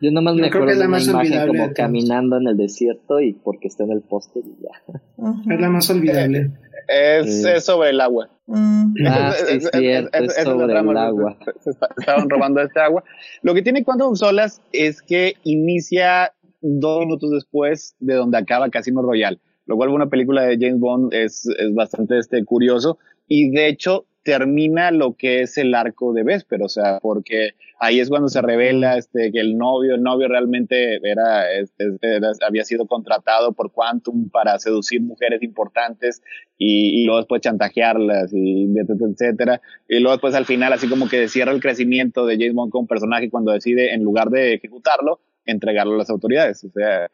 Yo nomás me acuerdo de una imagen como caminando en el desierto y porque está en el póster y ya. Es la más olvidable. Es, es sobre el agua. Mm. Ah, sí, es, cierto, es, sobre el agua. [laughs] estaban robando este agua. Lo que tiene Quantum of Solace es que inicia dos minutos después de donde acaba Casino Royale lo cual una película de James Bond es, es bastante este, curioso y de hecho termina lo que es el arco de Vesper, o sea, porque ahí es cuando se revela este, que el novio, el novio realmente era, había sido contratado por Quantum para seducir mujeres importantes y, y, luego después chantajearlas y etcétera, etcétera. Y luego después al final así como que cierra el crecimiento de James Bond como personaje cuando decide en lugar de ejecutarlo, entregarlo a las autoridades. O sea,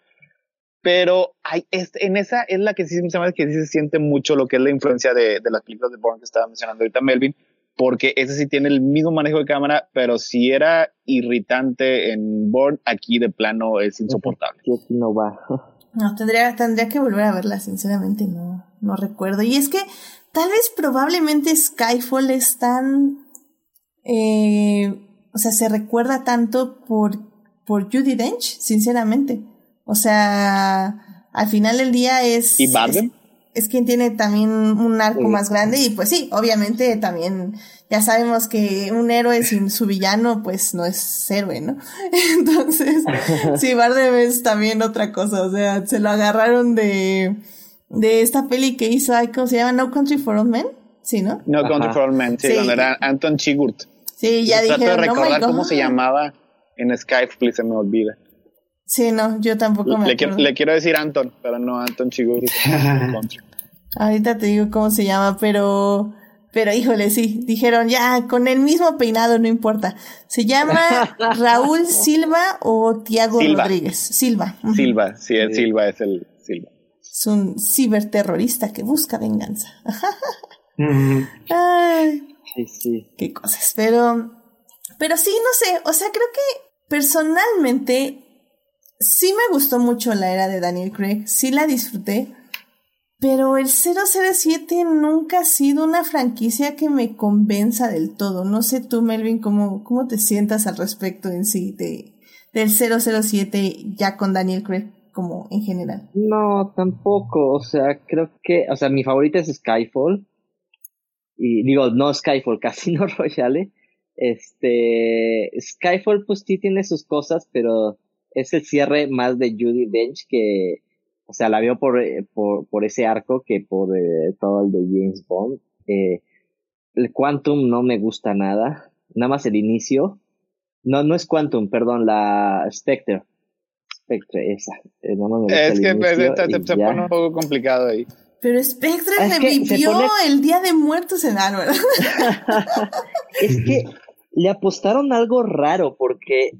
pero hay, en esa es la que sí, que sí se siente mucho lo que es la influencia de, de las películas de Bourne que estaba mencionando ahorita Melvin, porque ese sí tiene el mismo manejo de cámara, pero si era irritante en Bourne, aquí de plano es insoportable. Aquí no va. [laughs] No, tendría, tendría que volver a verla, sinceramente, no, no recuerdo. Y es que tal vez probablemente Skyfall es tan... Eh, o sea, se recuerda tanto por, por Judy Dench, sinceramente. O sea, al final del día es... ¿Y Barden? Es, quien tiene también un arco más grande y pues sí, obviamente también ya sabemos que un héroe sin su villano pues no es héroe, ¿no? [laughs] Entonces, [laughs] sí, Bardem es también otra cosa, o sea, se lo agarraron de, de esta peli que hizo, ¿cómo se llama? No Country for Old Men, sí, ¿no? No Country for Old Men, sí, donde era Anton Chigurt. Sí, ya dije. Trato de recordar cómo se llamaba en Skype, please, se me olvida. Sí, no, yo tampoco me le, quiero, le quiero decir Anton, pero no Anton Chigurh. [laughs] Ahorita te digo cómo se llama, pero... Pero híjole, sí, dijeron ya, con el mismo peinado, no importa. ¿Se llama [laughs] Raúl Silva o Tiago Rodríguez? Silva. Silva, sí, el Silva es el Silva. Es un ciberterrorista que busca venganza. [laughs] Ay, sí, sí. Qué cosas. Pero, pero sí, no sé, o sea, creo que personalmente sí me gustó mucho la era de Daniel Craig, sí la disfruté, pero el 007 nunca ha sido una franquicia que me convenza del todo. No sé tú, Melvin, cómo, cómo te sientas al respecto en sí de, del 007 ya con Daniel Craig como en general. No, tampoco. O sea, creo que, o sea, mi favorita es Skyfall. Y digo, no Skyfall, [laughs] Casino Royale. Este, Skyfall pues sí tiene sus cosas, pero es el cierre más de Judy Dench que, o sea, la veo por, eh, por, por ese arco que por eh, todo el de James Bond. Eh, el Quantum no me gusta nada, nada más el inicio. No, no es Quantum, perdón, la Spectre. Spectre, esa. Eh, no me gusta es que pues, se, se pone un poco complicado ahí. Pero Spectre revivió el Día de Muertos en Álvaro. [laughs] es que le apostaron algo raro porque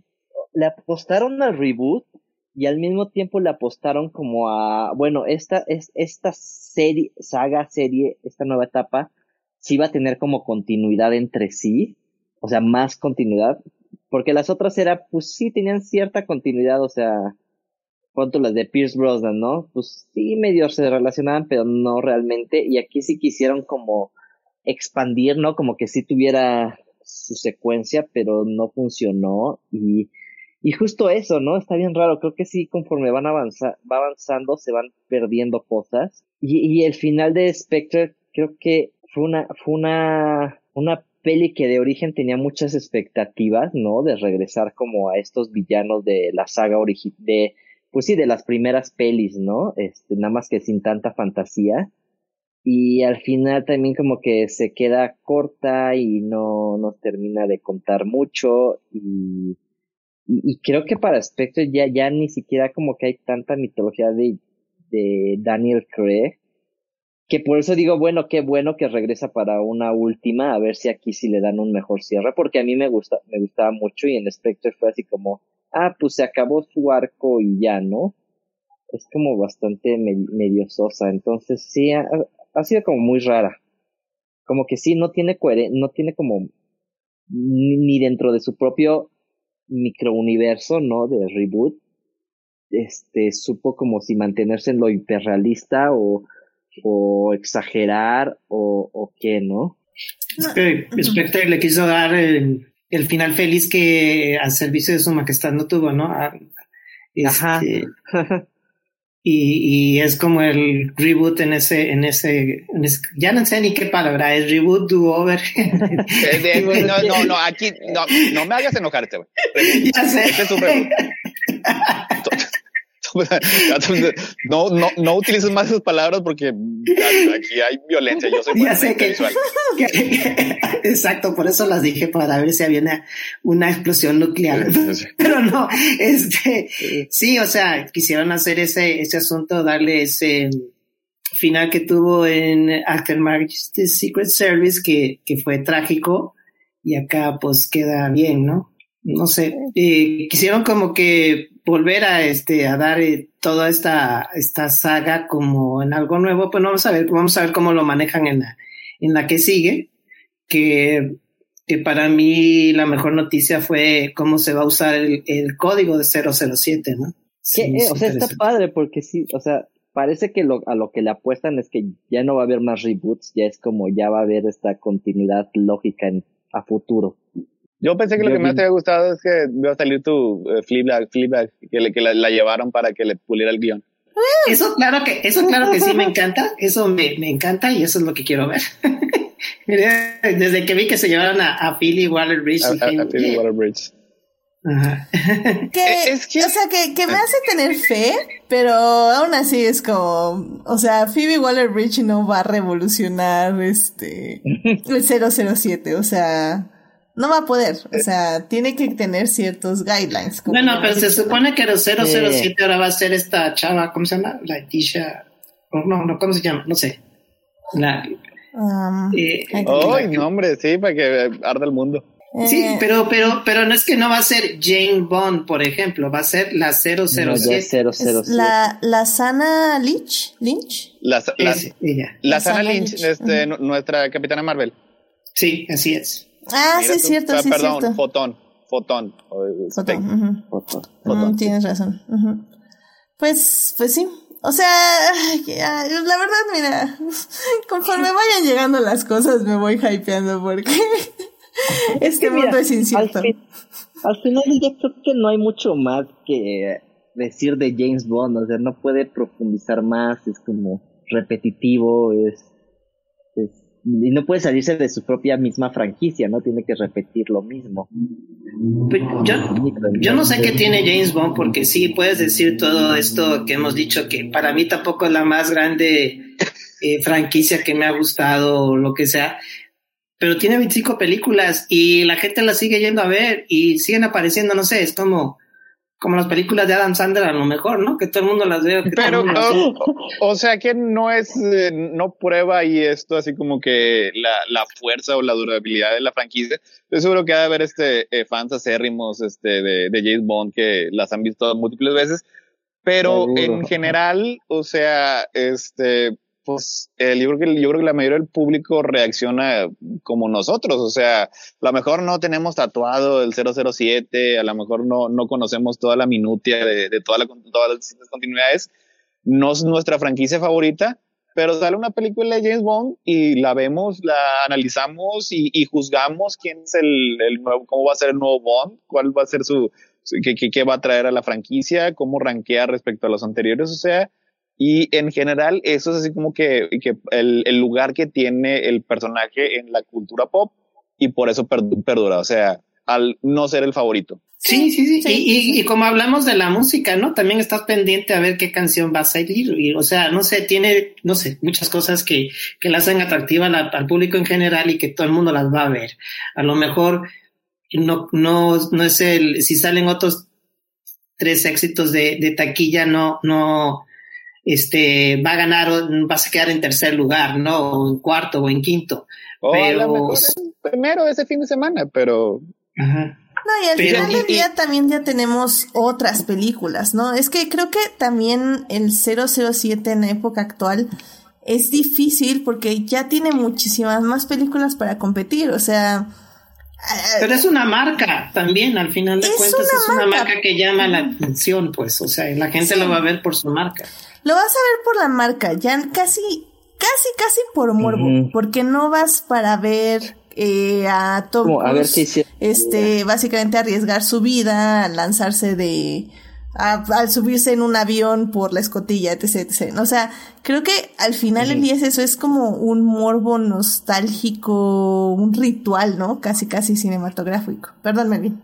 le apostaron al reboot y al mismo tiempo le apostaron como a, bueno, esta, es, esta serie, saga, serie, esta nueva etapa, sí va a tener como continuidad entre sí, o sea, más continuidad, porque las otras era, pues sí tenían cierta continuidad, o sea, cuanto las de Pierce Brosnan, ¿no? Pues sí medio se relacionaban, pero no realmente, y aquí sí quisieron como expandir, ¿no? Como que sí tuviera su secuencia, pero no funcionó, y y justo eso, ¿no? Está bien raro. Creo que sí, conforme van avanza va avanzando, se van perdiendo cosas. Y, y el final de Spectre, creo que fue una, fue una, una peli que de origen tenía muchas expectativas, ¿no? De regresar como a estos villanos de la saga original, de, pues sí, de las primeras pelis, ¿no? Este, nada más que sin tanta fantasía. Y al final también como que se queda corta y no nos termina de contar mucho y y, creo que para Spectre ya, ya ni siquiera como que hay tanta mitología de, de Daniel Craig. Que por eso digo, bueno, qué bueno que regresa para una última, a ver si aquí sí le dan un mejor cierre, porque a mí me gusta, me gustaba mucho y en Spectre fue así como, ah, pues se acabó su arco y ya, ¿no? Es como bastante medio sosa, entonces sí, ha, sido como muy rara. Como que sí, no tiene coherencia, no tiene como, ni dentro de su propio microuniverso, ¿no? De reboot, este, supo como si mantenerse en lo hiperrealista o, o exagerar o, o qué, ¿no? Es que Spectre le quiso dar el, el, final feliz que al servicio de su majestad no tuvo, ¿no? Ajá. Este, [laughs] y, y, es como el reboot en ese, en ese, en ese, ya no sé ni qué palabra, es reboot, do over. [laughs] no, no, no, aquí, no, no me hagas enojarte, güey. Ya sé. Este es un reboot. [laughs] No, no, no utilices más esas palabras porque aquí hay violencia. Yo soy muy visual. [laughs] exacto, por eso las dije para ver si había una, explosión nuclear. [laughs] Pero no, este, sí, o sea, quisieron hacer ese, ese asunto, darle ese final que tuvo en Aftermath The Secret Service, que, que fue trágico, y acá pues queda bien, ¿no? No sé, eh, quisieron como que volver a este a dar eh, toda esta esta saga como en algo nuevo pues vamos a ver vamos a ver cómo lo manejan en la en la que sigue que que para mí la mejor noticia fue cómo se va a usar el, el código de 007 no sí, eh, o sea está padre porque sí o sea parece que lo, a lo que le apuestan es que ya no va a haber más reboots ya es como ya va a haber esta continuidad lógica en, a futuro yo pensé que lo que más te había gustado es que iba a salir tu uh, Fleabag, que, le, que la, la, llevaron para que le puliera el guion. Eso claro que, eso claro que sí me encanta, eso me, me encanta y eso es lo que quiero ver. [laughs] Desde que vi que se llevaron a, a a, Philly Waller-Bridge. Ajá. [laughs] que, es que, o sea, que, que me hace tener fe, pero aún así es como, o sea, Phoebe Waller-Bridge no va a revolucionar este [laughs] el 007, o sea, no va a poder, o sea, tiene que tener ciertos guidelines. Bueno, pero se supone que el 007 ahora va a ser esta chava, ¿cómo se llama? La Tisha, no, no, ¿cómo se llama? No sé. La, um, eh, oh, nombre, sí, para que arde el mundo. Sí, eh, pero, pero, pero no es que no va a ser Jane Bond, por ejemplo, va a ser la 007. No, la, la Sana Lynch, Lynch. La, la, ella. la, Sana, Lynch, Este, nuestra capitana Marvel. Sí, así es. Ah, sí, es cierto, sí, Perdón, cierto. Fotón. Fotón. Fotón. Fotón. tienes razón. Pues, pues sí. O sea, la verdad, mira, [laughs] conforme vayan llegando las cosas me voy hypeando porque [laughs] este mundo es incierto. Al, final yo creo que no hay mucho más que decir de James Bond, o sea, no puede profundizar más, es como repetitivo, es, y no puede salirse de su propia misma franquicia, ¿no? Tiene que repetir lo mismo. Yo, no sé qué tiene James Bond, porque sí, puedes decir todo esto que hemos dicho, que para mí tampoco es la más grande eh, franquicia que me ha gustado o lo que sea, pero tiene 25 películas y la gente la sigue yendo a ver y siguen apareciendo, no sé, es como como las películas de Adam Sandler a lo mejor, ¿no? Que todo el mundo las ve. Pero, [laughs] o, sea que no es, eh, no prueba y esto así como que la, la, fuerza o la durabilidad de la franquicia. Yo seguro que ha de haber este, eh, fans acérrimos este, de, de James Bond que las han visto múltiples veces, pero en general, o sea, este, pues el yo, creo que, yo creo que la mayoría del público reacciona como nosotros, o sea, a lo mejor no tenemos tatuado el 007, a lo mejor no, no conocemos toda la minutia de, de toda la, todas las continuidades, no es nuestra franquicia favorita, pero sale una película de James Bond y la vemos, la analizamos y, y juzgamos quién es el, el, nuevo, cómo va a ser el nuevo Bond, cuál va a ser su, qué, qué, va a traer a la franquicia, cómo rankea respecto a los anteriores, o sea, y en general, eso es así como que, que el, el, lugar que tiene el personaje en la cultura pop y por eso perdura, o sea, al no ser el favorito. Sí, sí, sí. y, y, como hablamos de la música, ¿no? También estás pendiente a ver qué canción va a salir. Y, o sea, no sé, tiene, no sé, muchas cosas que, que la hacen atractiva al público en general y que todo el mundo las va a ver. A lo mejor no, no, no es el, si salen otros tres éxitos de, de taquilla, no, no, este, va a ganar, va a quedar en tercer lugar, ¿no? O en cuarto o en quinto. O pero... a lo mejor primero ese fin de semana, pero... Ajá. No, y al final del día también ya tenemos otras películas, ¿no? Es que creo que también el 007 en la época actual es difícil porque ya tiene muchísimas más películas para competir, o sea... Pero es una marca también, al final de cuentas, es una marca que llama la atención, pues, o sea, la gente lo va a ver por su marca. Lo vas a ver por la marca, ya casi, casi, casi por morbo, porque no vas para ver eh, a Tom este, básicamente arriesgar su vida, lanzarse de, al subirse en un avión por la escotilla, etc, etc. O sea, creo que al final el día es eso, es como un morbo nostálgico, un ritual, ¿no? Casi, casi cinematográfico. Perdón, Melvin.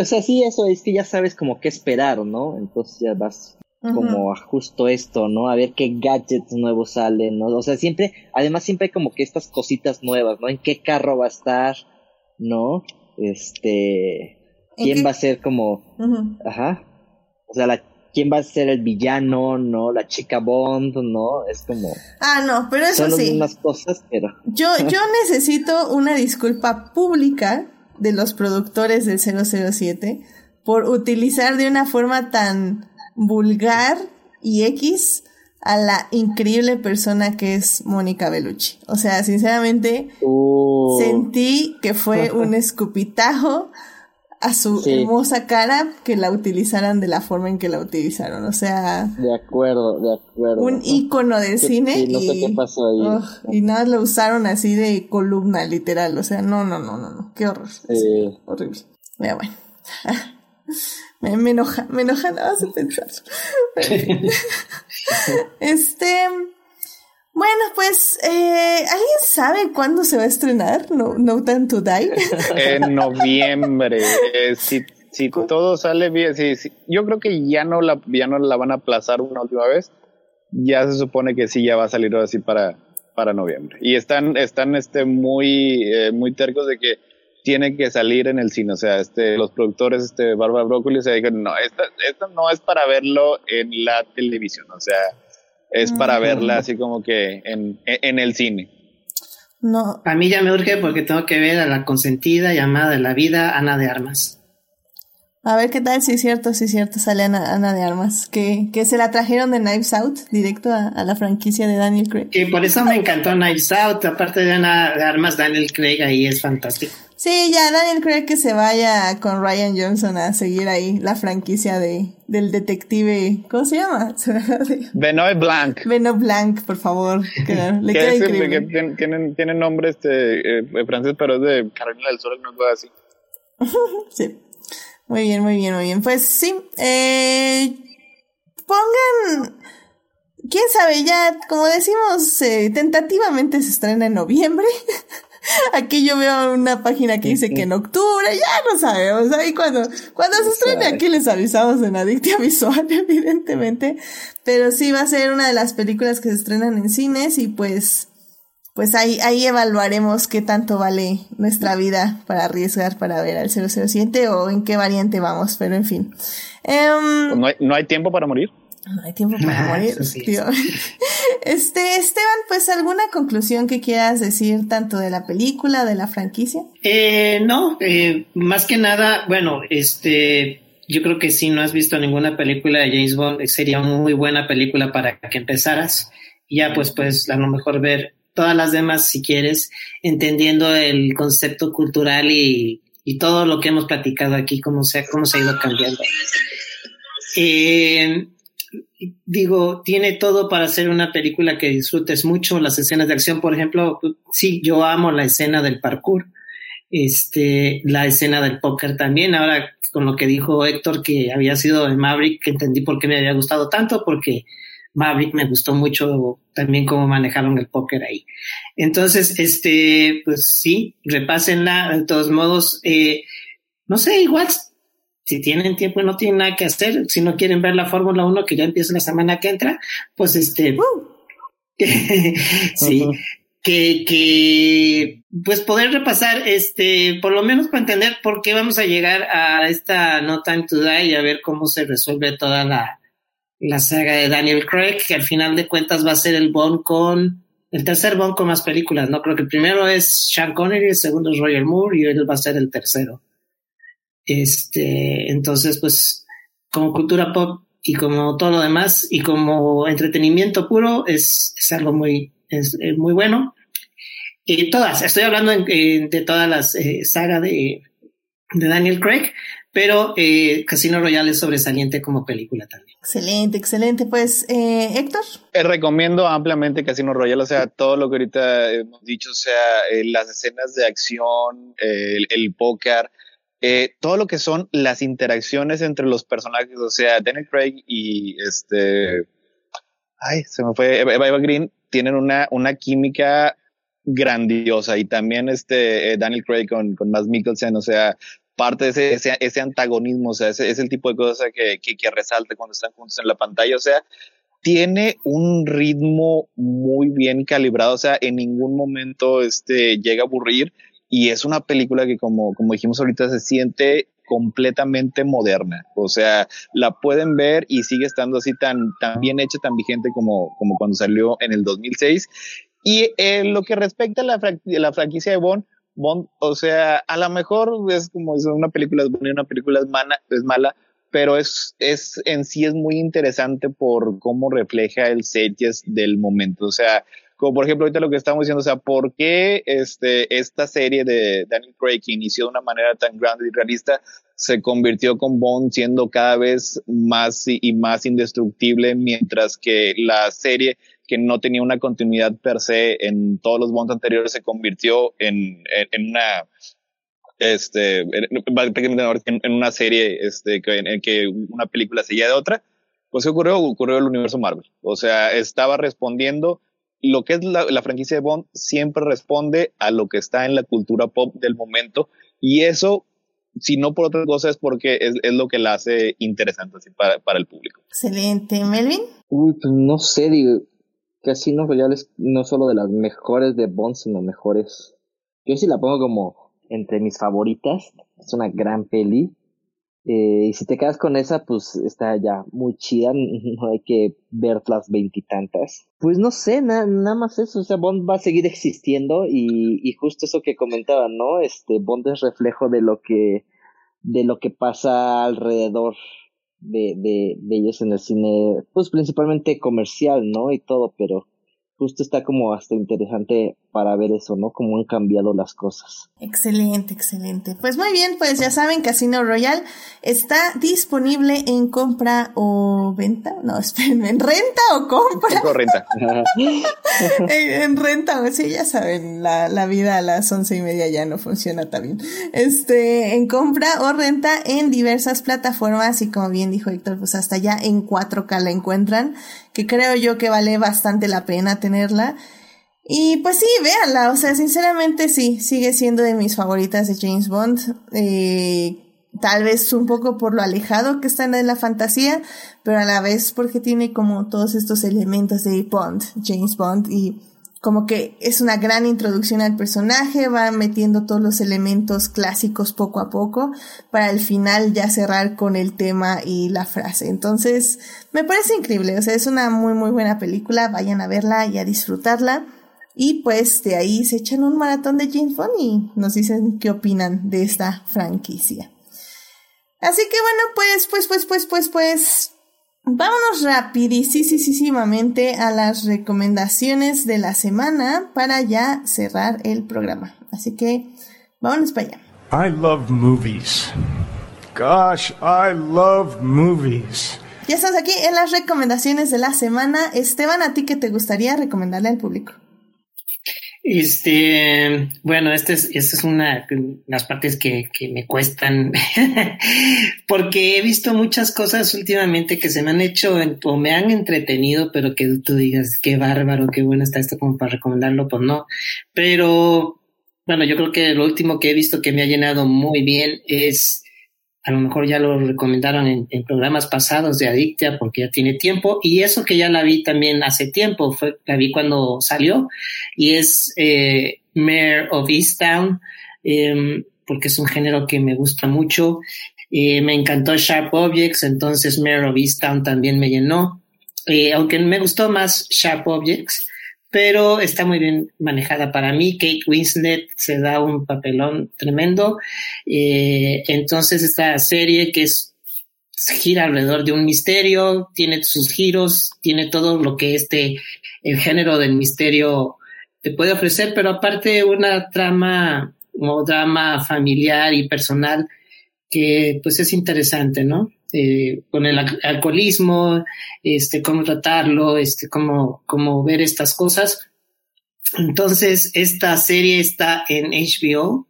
O sea, sí, eso es que ya sabes como qué esperar, ¿no? Entonces ya vas como a justo esto, ¿no? A ver qué gadgets nuevos salen, ¿no? O sea, siempre, además siempre hay como que estas cositas nuevas, ¿no? ¿En qué carro va a estar? ¿No? Este, ¿quién va a ser como, ajá? O sea, la, ¿quién va a ser el villano, no? La chica Bond, ¿no? Es como... Ah, no, pero eso son sí. cosas, pero... Yo, [laughs] yo necesito una disculpa pública de los productores del 007 por utilizar de una forma tan vulgar y X a la increíble persona que es Mónica Bellucci. O sea, sinceramente, oh. sentí que fue [laughs] un escupitajo a su hermosa cara que la utilizaran de la forma en que la utilizaron. O sea. De acuerdo, de acuerdo. Un ícono de cine. y, no sé qué pasó ahí. y nada, lo usaron así de columna, literal. O sea, no, no, no, no, no. Qué horror. horrible. Ya bueno. [laughs] Me, me enoja, me enoja nada más de pensar. [laughs] este. Bueno, pues, eh, ¿alguien sabe cuándo se va a estrenar No, no Time to Die? en noviembre. Eh, si, si todo sale bien, sí, yo creo que ya no, la, ya no la van a aplazar una última vez. Ya se supone que sí, ya va a salir así para, para noviembre. Y están, están este, muy, eh, muy tercos de que tiene que salir en el cine. O sea, este, los productores, este, Barbara Broccoli, se dijeron, no, esto, esto no es para verlo en la televisión. O sea, es para verla así como que en, en el cine. No. A mí ya me urge porque tengo que ver a la consentida llamada de la vida, Ana de Armas. A ver qué tal, si es cierto, si es cierto, sale Ana, de Armas, que, que se la trajeron de Knives Out directo a, la franquicia de Daniel Craig. Y por eso me encantó Knives Out, aparte de Ana de Armas, Daniel Craig ahí es fantástico. Sí, ya Daniel Craig que se vaya con Ryan Johnson a seguir ahí la franquicia de del detective, ¿cómo se llama? [laughs] Benoit Blanc. Benoit Blanc, por favor. le [laughs] queda increíble. Que tienen, tienen nombre este eh, francés, pero es de Carolina del Sur, no es así. [laughs] sí. Muy bien, muy bien, muy bien. Pues sí, eh, pongan, quién sabe, ya, como decimos, eh, tentativamente se estrena en noviembre. Aquí yo veo una página que dice que en octubre, ya no sabemos. Ahí cuando, cuando se estrene aquí les avisamos en Adictia [laughs] Visual, evidentemente. Pero sí va a ser una de las películas que se estrenan en cines y pues pues ahí, ahí evaluaremos qué tanto vale nuestra vida para arriesgar para ver al 007 o en qué variante vamos, pero en fin. Em, no, hay, no hay tiempo para morir. No hay tiempo para ah, morir, Este, Esteban, pues alguna conclusión que quieras decir tanto de la película, de la franquicia? Eh, no, eh, más que nada, bueno, este, yo creo que si no has visto ninguna película de James Bond, sería una muy buena película para que empezaras. Ya pues, pues a lo mejor ver todas las demás si quieres, entendiendo el concepto cultural y, todo lo que hemos platicado aquí, cómo se, cómo se ha ido cambiando. Eh, digo, tiene todo para ser una película que disfrutes mucho, las escenas de acción, por ejemplo, sí, yo amo la escena del parkour, este, la escena del póker también, ahora con lo que dijo Héctor que había sido de Maverick, que entendí por qué me había gustado tanto, porque Maverick me gustó mucho también cómo manejaron el póker ahí. Entonces, este, pues sí, repásenla. De todos modos, eh, no sé, igual, si tienen tiempo y no tienen nada que hacer, si no quieren ver la Fórmula 1 que ya empieza la semana que entra, pues este, uh. [laughs] sí, que, que, pues poder repasar, este, por lo menos para entender por qué vamos a llegar a esta No Time to Die y a ver cómo se resuelve toda la, la saga de Daniel Craig, que al final de cuentas va a ser el Bond con el tercer Bond con más películas, ¿no? Creo que el primero es Sean Connery, el segundo es Roger Moore y él va a ser el tercero. Este, entonces, pues, como cultura pop y como todo lo demás y como entretenimiento puro es, es algo muy, es, muy bueno. Y todas, estoy hablando de todas las eh, sagas de, de Daniel Craig, pero eh, Casino Royale es sobresaliente como película también. Excelente, excelente. Pues, eh, Héctor. Eh, recomiendo ampliamente Casino Royale, o sea, todo lo que ahorita hemos dicho, o sea, eh, las escenas de acción, el, el, póker, todo lo que son las interacciones entre los personajes, o sea, Daniel Craig y este, ay, se me fue, Eva, Green, tienen una, una química grandiosa y también este Daniel Craig con, con Matt Mikkelsen, o sea, parte de ese, ese, antagonismo, o sea, ese es el tipo de cosas que, que, que resalta cuando están juntos en la pantalla, o sea, tiene un ritmo muy bien calibrado, o sea, en ningún momento este, llega a aburrir y es una película que como, como dijimos ahorita se siente completamente moderna, o sea, la pueden ver y sigue estando así tan, tan bien hecha, tan vigente como, como cuando salió en el 2006. Y eh, lo que respecta a la, la franquicia de Bond, Bond, o sea, a lo mejor es como una película es buena y una película es, es mala, pero es, es en sí es muy interesante por cómo refleja el series del momento. O sea, como por ejemplo ahorita lo que estamos diciendo, o sea, ¿por qué este, esta serie de Daniel Craig que inició de una manera tan grande y realista se convirtió con Bond siendo cada vez más y más indestructible, mientras que la serie que no tenía una continuidad per se en todos los Bonds anteriores se convirtió en, en, una este en, una serie este en, que una película seguía de otra pues qué ocurrió ocurrió el universo Marvel. O sea estaba respondiendo lo que es la, la, franquicia de Bond siempre responde a lo que está en la cultura pop del momento y eso si no por otra cosa es porque es, es lo que la hace interesante así para, para el público. Excelente. ¿Melvin? Uy, pues no sé, digo, Casino Royale es no solo de las mejores de Bond, sino mejores. Yo sí la pongo como entre mis favoritas. Es una gran peli. Eh, y si te quedas con esa, pues está ya muy chida. [laughs] No hay que ver las veintitantas. Pues no sé, nada más eso. O sea, Bond va a seguir existiendo. Y, y justo eso que comentaba, ¿no? Este, Bond es reflejo de lo que de lo que pasa alrededor de, de, de ellos en el cine, pues principalmente comercial, ¿no? Y todo, pero justo está como hasta interesante para ver eso, ¿no? Cómo han cambiado las cosas. Excelente, excelente. Pues muy bien, pues ya saben, Casino Royal está disponible en compra o venta. No, [laughs] esperen, en renta o compra. [laughs] En renta. en, renta, sí, ya saben, la, la vida a las once y media ya no funciona tan bien. Este, en compra o renta en diversas plataformas y como bien dijo Héctor, pues hasta ya en 4K la encuentran, que creo yo que vale bastante la pena tenerla. Y pues sí, véanla, o sea, sinceramente sí, sigue siendo de mis favoritas de James Bond. Eh, tal vez un poco por lo alejado que están en la fantasía, pero a la vez porque tiene como todos estos elementos de Bond, James Bond, y como que es una gran introducción al personaje, va metiendo todos los elementos clásicos poco a poco, para al final ya cerrar con el tema y la frase. Entonces, me parece increíble, o sea, es una muy muy buena película, vayan a verla y a disfrutarla. Y pues de ahí se echan un maratón de James Bond y nos dicen qué opinan de esta franquicia. Así que bueno, pues, pues, pues, pues, pues, pues, vámonos rapidísimamente a las recomendaciones de la semana para ya cerrar el programa. Así que vámonos para allá. I love movies. Gosh, I love movies. Ya estamos aquí en las recomendaciones de la semana. Esteban, ¿a ti qué te gustaría recomendarle al público? Este, bueno, esta es, esta es una de las partes que, que me cuestan, [laughs] porque he visto muchas cosas últimamente que se me han hecho o me han entretenido, pero que tú digas qué bárbaro, qué bueno está esto como para recomendarlo, pues no. Pero, bueno, yo creo que lo último que he visto que me ha llenado muy bien es a lo mejor ya lo recomendaron en, programas pasados de Adictia porque ya tiene tiempo y eso que ya la vi también hace tiempo, fue, la vi cuando salió y es eh, Mayor of Easttown em, porque es un género que me gusta mucho. Eh, me encantó Sharp Objects, entonces Mayor of Easttown también me llenó. Eh, aunque me gustó más Sharp Objects, pero está muy bien manejada para mí. Kate Winslet se da un papelón tremendo. Eh, entonces esta serie que es gira alrededor de un misterio, tiene sus giros, tiene todo lo que este el género del misterio te puede ofrecer, pero aparte una trama o drama familiar y personal que pues es interesante, ¿no? Eh, con el alcoholismo, este, cómo tratarlo, este, cómo, cómo ver estas cosas. Entonces, esta serie está en HBO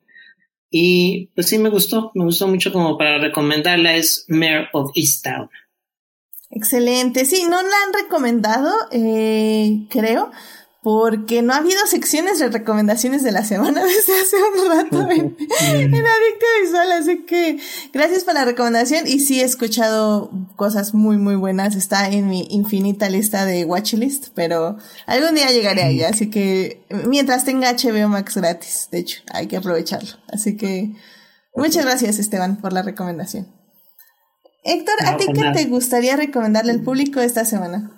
y pues sí me gustó, me gustó mucho como para recomendarla, es Mayor of Easttown. Excelente, sí, no la han recomendado, eh, creo, porque no ha habido secciones de recomendaciones de la semana [laughs] desde hace un rato. En, en Adicto Visual, así que gracias por la recomendación. Y sí he escuchado cosas muy muy buenas, está en mi infinita lista de watchlist, pero algún día llegaré ahí, así que mientras tenga HBO Max gratis, de hecho, hay que aprovecharlo, así que muchas gracias Esteban por la recomendación. Héctor, ¿a ti qué te gustaría recomendarle al público esta semana?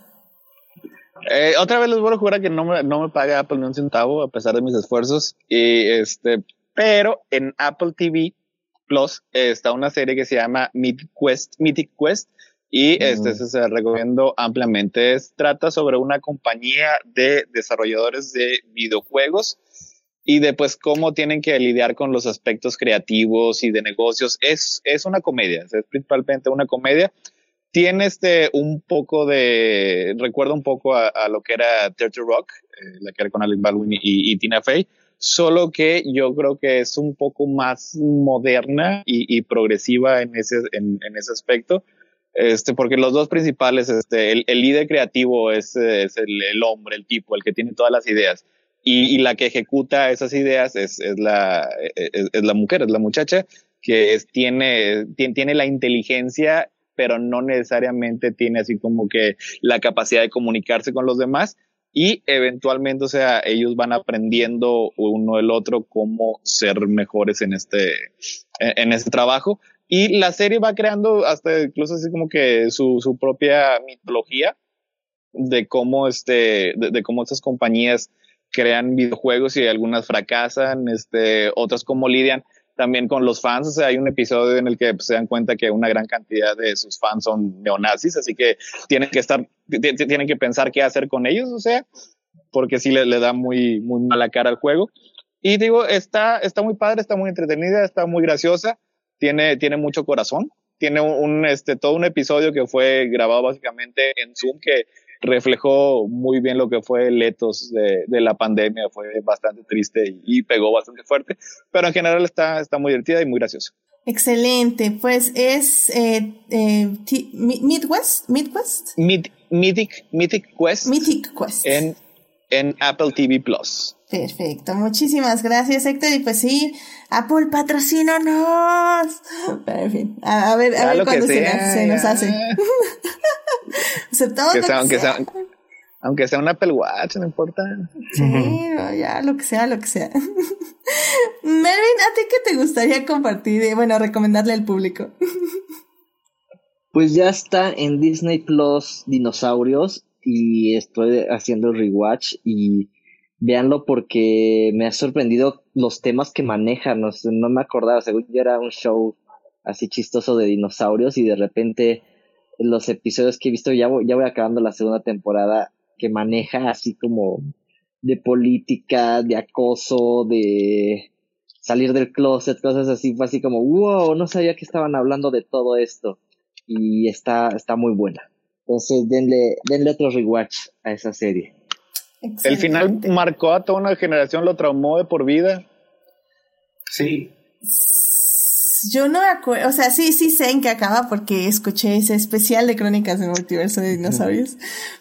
Eh, otra vez les voy a jurar que no me, no me paga Apple ni un centavo a pesar de mis esfuerzos. Y este, pero en Apple TV Plus está una serie que se llama Mythic Quest, Mythic Quest y este se, recomiendo ampliamente. Es, trata sobre una compañía de desarrolladores de videojuegos y de pues cómo tienen que lidiar con los aspectos creativos y de negocios. Es, es una comedia, es principalmente una comedia tiene este un poco de recuerda un poco a, lo que era Dirty Rock, eh, la que era con Alec Baldwin y, Tina Fey, solo que yo creo que es un poco más moderna y, progresiva en ese en, ese aspecto. Este, porque los dos principales, este, el, líder creativo es, es el, hombre, el tipo, el que tiene todas las ideas. Y, la que ejecuta esas ideas es, es la, es, es, la mujer, es la muchacha que es, tiene, tiene, tiene la inteligencia pero no necesariamente tiene así como que la capacidad de comunicarse con los demás y eventualmente, o sea, ellos van aprendiendo uno del otro cómo ser mejores en este, en este trabajo. Y la serie va creando hasta incluso así como que su, su propia mitología de cómo este, de, de, cómo estas compañías crean videojuegos y algunas fracasan, este, otras cómo lidian también con los fans. O sea, hay un episodio en el que pues, se dan cuenta que una gran cantidad de sus fans son neonazis, así que tienen que estar, tienen que pensar qué hacer con ellos, o sea, porque sí le, da muy, muy mala cara al juego. Y digo, está, está muy padre, está muy entretenida, está muy graciosa, tiene, tiene mucho corazón, tiene un, este, todo un episodio que fue grabado básicamente en Zoom que reflejó muy bien lo que fue el etos de, de la pandemia, fue bastante triste y, pegó bastante fuerte, pero en general está, está muy divertida y muy graciosa. Excelente, pues es eh, eh, Midwest, Midwest. Mid, Mythic, Mythic Quest. Mythic Quest. En, en Apple TV Plus. Perfecto, muchísimas gracias Héctor y pues sí, Apple patrocínanos. Pero en fin, a, ver, a ver cuándo se, se, nos hace. [laughs] Aceptamos que sea, aunque sea. Aunque sea un Apple Watch, no importa. Sí, ya, lo que sea, lo que sea. [laughs] Melvin, ¿a ti qué te gustaría compartir y, bueno, recomendarle al público? [laughs] pues ya está en Disney Plus Dinosaurios y estoy haciendo rewatch y véanlo porque me ha sorprendido los temas que manejan. No, no me acordaba, según yo era un show así chistoso de dinosaurios y de repente los episodios que he visto, ya voy, ya voy acabando la segunda temporada, que maneja así como de política, de acoso, de salir del closet, cosas así, fue así como, wow, no sabía que estaban hablando de todo esto. Y está, está muy buena. Entonces denle, denle otro rewatch a esa serie. El final marcó a toda una generación, lo traumó de por vida. Sí. Yo no me acuerdo, o sea, sí, sí sé en qué acaba porque escuché ese especial de Crónicas del Multiverso de Dinosaurios.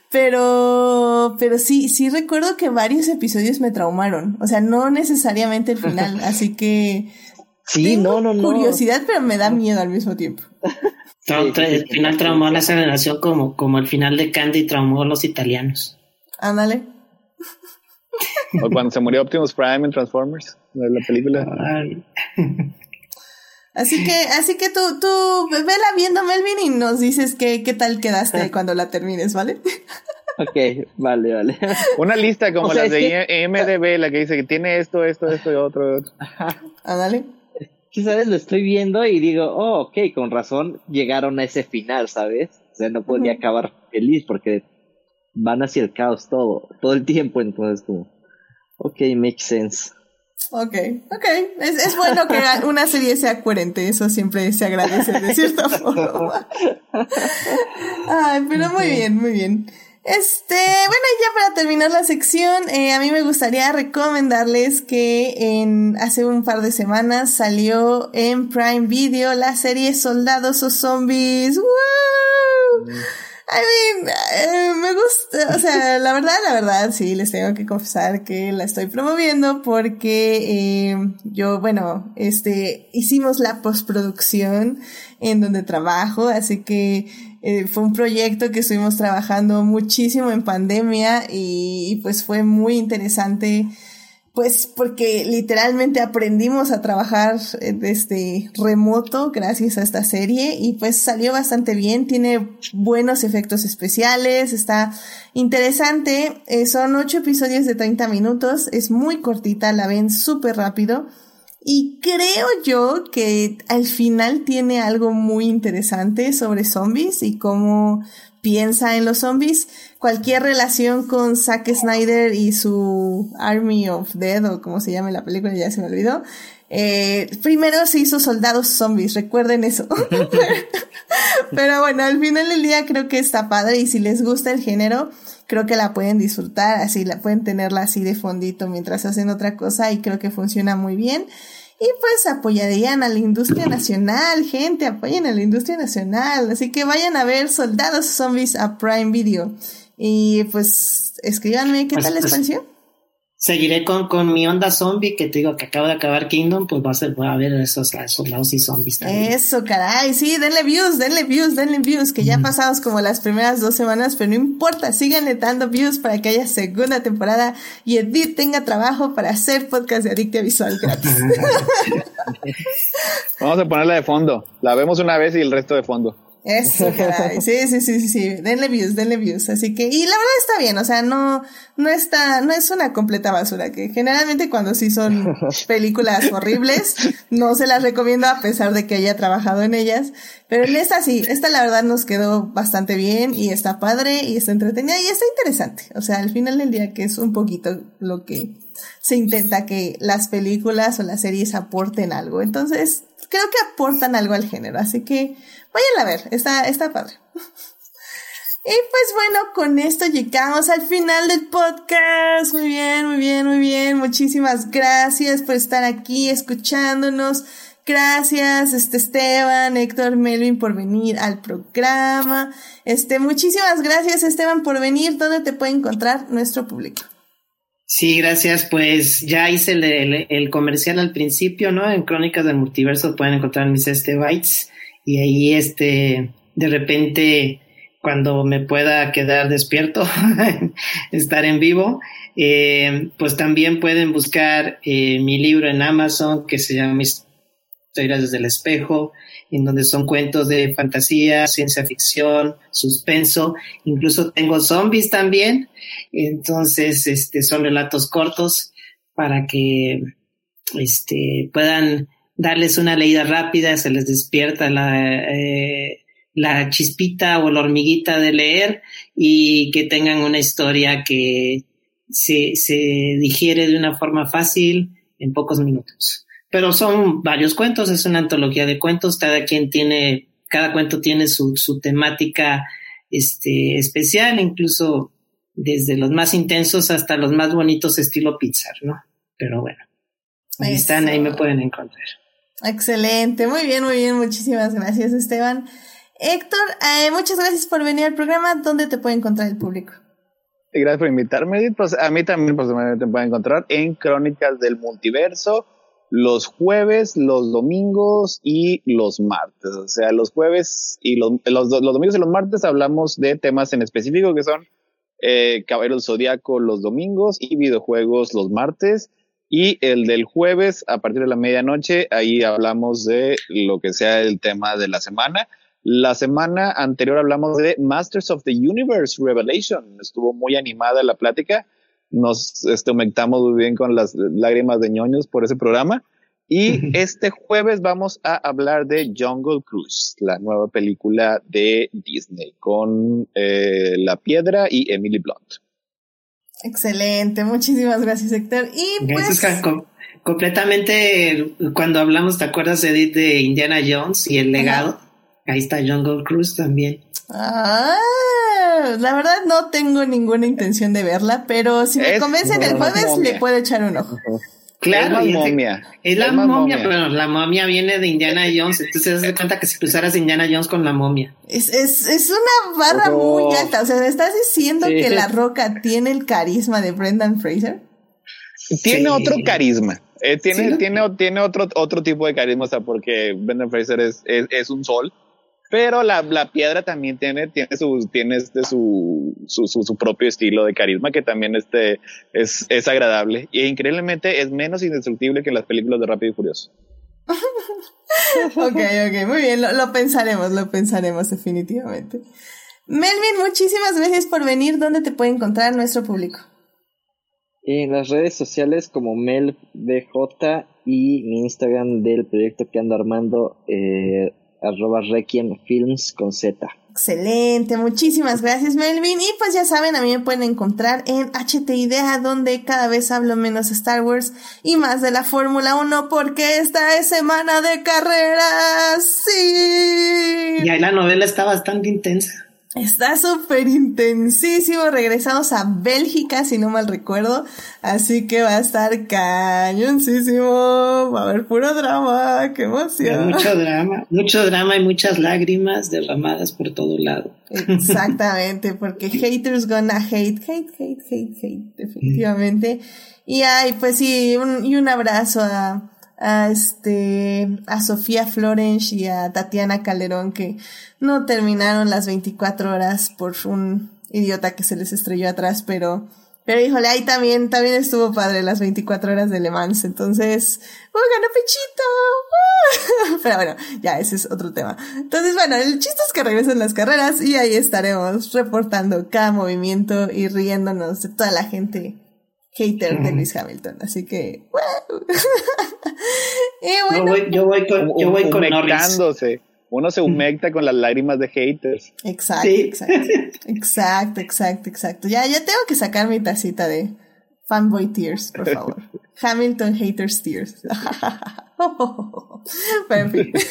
Pero, pero sí, sí recuerdo que varios episodios me traumaron. O sea, no necesariamente el final, [laughs] así que. Sí, no, no, no. Curiosidad, pero me da miedo al mismo tiempo. el final traumó a la generación como, como el final de Candy traumó a los italianos. Ándale. [laughs] O cuando se murió Optimus Prime en Transformers, de la película. Así que, así que tú, tú vela viendo Melvin y nos dices qué, qué tal quedaste cuando la termines, ¿vale? [laughs] Ok, vale, vale. [laughs] Una lista como la de MDB, la que dice que tiene esto, esto, esto y otro. Ah, dale. ¿Sabes? Lo estoy viendo y digo, oh, ok, con razón llegaron a ese final, ¿sabes? O sea, no podía acabar feliz porque van hacia el caos todo, todo el tiempo, entonces como, ok, makes sense. Ok, ok. Es, es bueno que una serie sea coherente, eso siempre se agradece de cierta [laughs] forma. Ay, pero muy bien, muy bien. Este, bueno, y ya para terminar la sección, eh, a mí me gustaría recomendarles que en hace un par de semanas salió en Prime Video la serie Soldados o Zombies. ¡Wow! I mean, eh, me gusta, o sea, la verdad, la verdad, sí, les tengo que confesar que la estoy promoviendo porque eh, yo, bueno, este, hicimos la postproducción en donde trabajo, así que eh, fue un proyecto que estuvimos trabajando muchísimo en pandemia y, y pues fue muy interesante pues porque literalmente aprendimos a trabajar desde remoto gracias a esta serie y pues salió bastante bien, tiene buenos efectos especiales, está interesante, eh, son ocho episodios de 30 minutos, es muy cortita, la ven súper rápido y creo yo que al final tiene algo muy interesante sobre zombies y cómo piensa en los zombies. Cualquier relación con Zack Snyder y su Army of Dead o como se llama la película, ya se me olvidó. Eh, primero se hizo soldados zombies, recuerden eso. [laughs] Pero bueno, al final del día creo que está padre y si les gusta el género, creo que la pueden disfrutar, así la pueden tenerla así de fondito mientras hacen otra cosa y creo que funciona muy bien. Y pues apoyarían a la industria nacional, gente, apoyen a la industria nacional. Así que vayan a ver Soldados Zombies a Prime Video. Y pues escríbanme qué pues, tal les pues, pareció seguiré con, con mi onda zombie que te digo que acabo de acabar Kingdom, pues va a, ser, voy a ver esos soldados y zombies también. Eso, caray, sí, denle views, denle views, denle views, que ya pasamos como las primeras dos semanas, pero no importa, síganle dando views para que haya segunda temporada y Edith tenga trabajo para hacer podcast de Adictia Visual gratis. [laughs] Vamos a ponerla de fondo, la vemos una vez y el resto de fondo. Eso, caray. Sí, sí, sí, sí, sí. Denle views, denle views. Así que, y la verdad está bien, o sea, no, no está, no es una completa basura, que generalmente cuando sí son [laughs] películas horribles, no se las recomiendo a pesar de que haya trabajado en ellas. Pero en esta sí, esta la verdad nos quedó bastante bien y está padre y está entretenida y está interesante. O sea, al final del día que es un poquito lo que se intenta que las películas o las series aporten algo. Entonces, creo que aportan algo al género. Así que, Vayan a ver, está, está padre. Y pues bueno, con esto llegamos al final del podcast. Muy bien, muy bien, muy bien. Muchísimas gracias por estar aquí escuchándonos. Gracias, este Esteban, Héctor, Melvin por venir al programa. Este, muchísimas gracias Esteban por venir. ¿Dónde te puede encontrar nuestro público? Sí, gracias. Pues ya hice el, el, comercial al principio, ¿no? En Crónicas del Multiverso pueden encontrar mis este bytes y ahí este de repente cuando me pueda quedar despierto, [laughs] estar en vivo, eh, pues también pueden buscar eh, mi libro en Amazon que se llama Historias desde el espejo, en donde son cuentos de fantasía, ciencia ficción, suspenso, incluso tengo zombies también, entonces este son relatos cortos para que este puedan darles una leída rápida, se les despierta la, eh, la chispita o la hormiguita de leer y que tengan una historia que se, se digiere de una forma fácil en pocos minutos. Pero son varios cuentos, es una antología de cuentos, cada quien tiene, cada cuento tiene su, su temática este, especial, incluso desde los más intensos hasta los más bonitos estilo Pixar, ¿no? Pero bueno, ahí están, ahí me pueden encontrar. Excelente, muy bien, muy bien, muchísimas gracias Esteban. Héctor, eh, muchas gracias por venir al programa. ¿Dónde te puede encontrar el público? Gracias por invitarme, Pues a mí también pues, me pueden encontrar en Crónicas del Multiverso los jueves, los domingos y los martes. O sea, los jueves y los, los, domingos y los martes hablamos de temas en específico que son eh, Caballero Zodíaco los domingos y videojuegos los martes. Y el del jueves, a partir de la medianoche, ahí hablamos de lo que sea el tema de la semana. La semana anterior hablamos de Masters of the Universe Revelation. Estuvo muy animada la plática. Nos este, aumentamos muy bien con las lágrimas de ñoños por ese programa. Y [laughs] este jueves vamos a hablar de Jungle Cruise, la nueva película de Disney con eh, La Piedra y Emily Blunt. Excelente, muchísimas gracias Héctor. Y pues... completamente, cuando hablamos, ¿te acuerdas, Edith, de Indiana Jones y el legado? Ahí está Jungle Cruise también. Ah, la verdad no tengo ninguna intención de verla, pero si me convencen el jueves le puedo echar un ojo. Claro, es la momia. Es la momia, pero la momia viene de Indiana Jones, entonces se cuenta que si cruzaras Indiana Jones con la momia. Es, es, es una barra muy alta, o sea, ¿me estás diciendo que La Roca tiene el carisma de Brendan Fraser? Tiene otro carisma. Eh, tiene, tiene, tiene otro, otro tipo de carisma, o sea, porque Brendan Fraser es, es, es un sol pero la, la, piedra también tiene, tiene, su, tiene este, su, su, su, propio estilo de carisma que también este, es, es agradable. E increíblemente es menos indestructible que las películas de Rápido y Furioso. ok, ok, muy bien, lo, lo, pensaremos, lo pensaremos definitivamente. Melvin, muchísimas gracias por venir. ¿Dónde te puede encontrar nuestro público? En las redes sociales como MelBJ y mi Instagram del proyecto que ando armando, eh, arroba Requiem Films con Z. Excelente, muchísimas gracias Melvin. Y pues ya saben, a mí me pueden encontrar en HT Idea, donde cada vez hablo menos de Star Wars y más de la Fórmula 1, porque esta es semana de carreras. Sí. Y ahí la novela está bastante intensa. Está súper intensísimo. Regresamos a Bélgica, si no mal recuerdo. Así que va a estar cañoncísimo. Va a haber puro drama. ¡Qué emoción! Mucho drama. Mucho drama y muchas lágrimas derramadas por todo lado. Exactamente, porque [laughs] haters gonna hate, hate, hate, hate, hate. Definitivamente. Y ay, pues sí, un, y un abrazo a a este, a Sofía Florence y a Tatiana Calderón que no terminaron las 24 horas por un idiota que se les estrelló atrás, pero Pero híjole, ahí también, también estuvo padre las 24 horas de Le Mans. Entonces, ¡oh, ganó Pechito! [laughs] Pero bueno, ya, ese es otro tema. Entonces, bueno, el chiste es que regresan las carreras y ahí estaremos reportando cada movimiento y riéndonos de toda la gente hater de Lewis Hamilton. Así que, [laughs] bueno, yo voy, yo voy con, yo voy con Norris. Uno se humecta con las lágrimas de haters. Exacto, exacto. Exacto, exacto, exacto. Ya, ya tengo que sacar mi tacita de fanboy tears, por [laughs] favor. Hamilton haters tears. [laughs] Pero en fin. [laughs]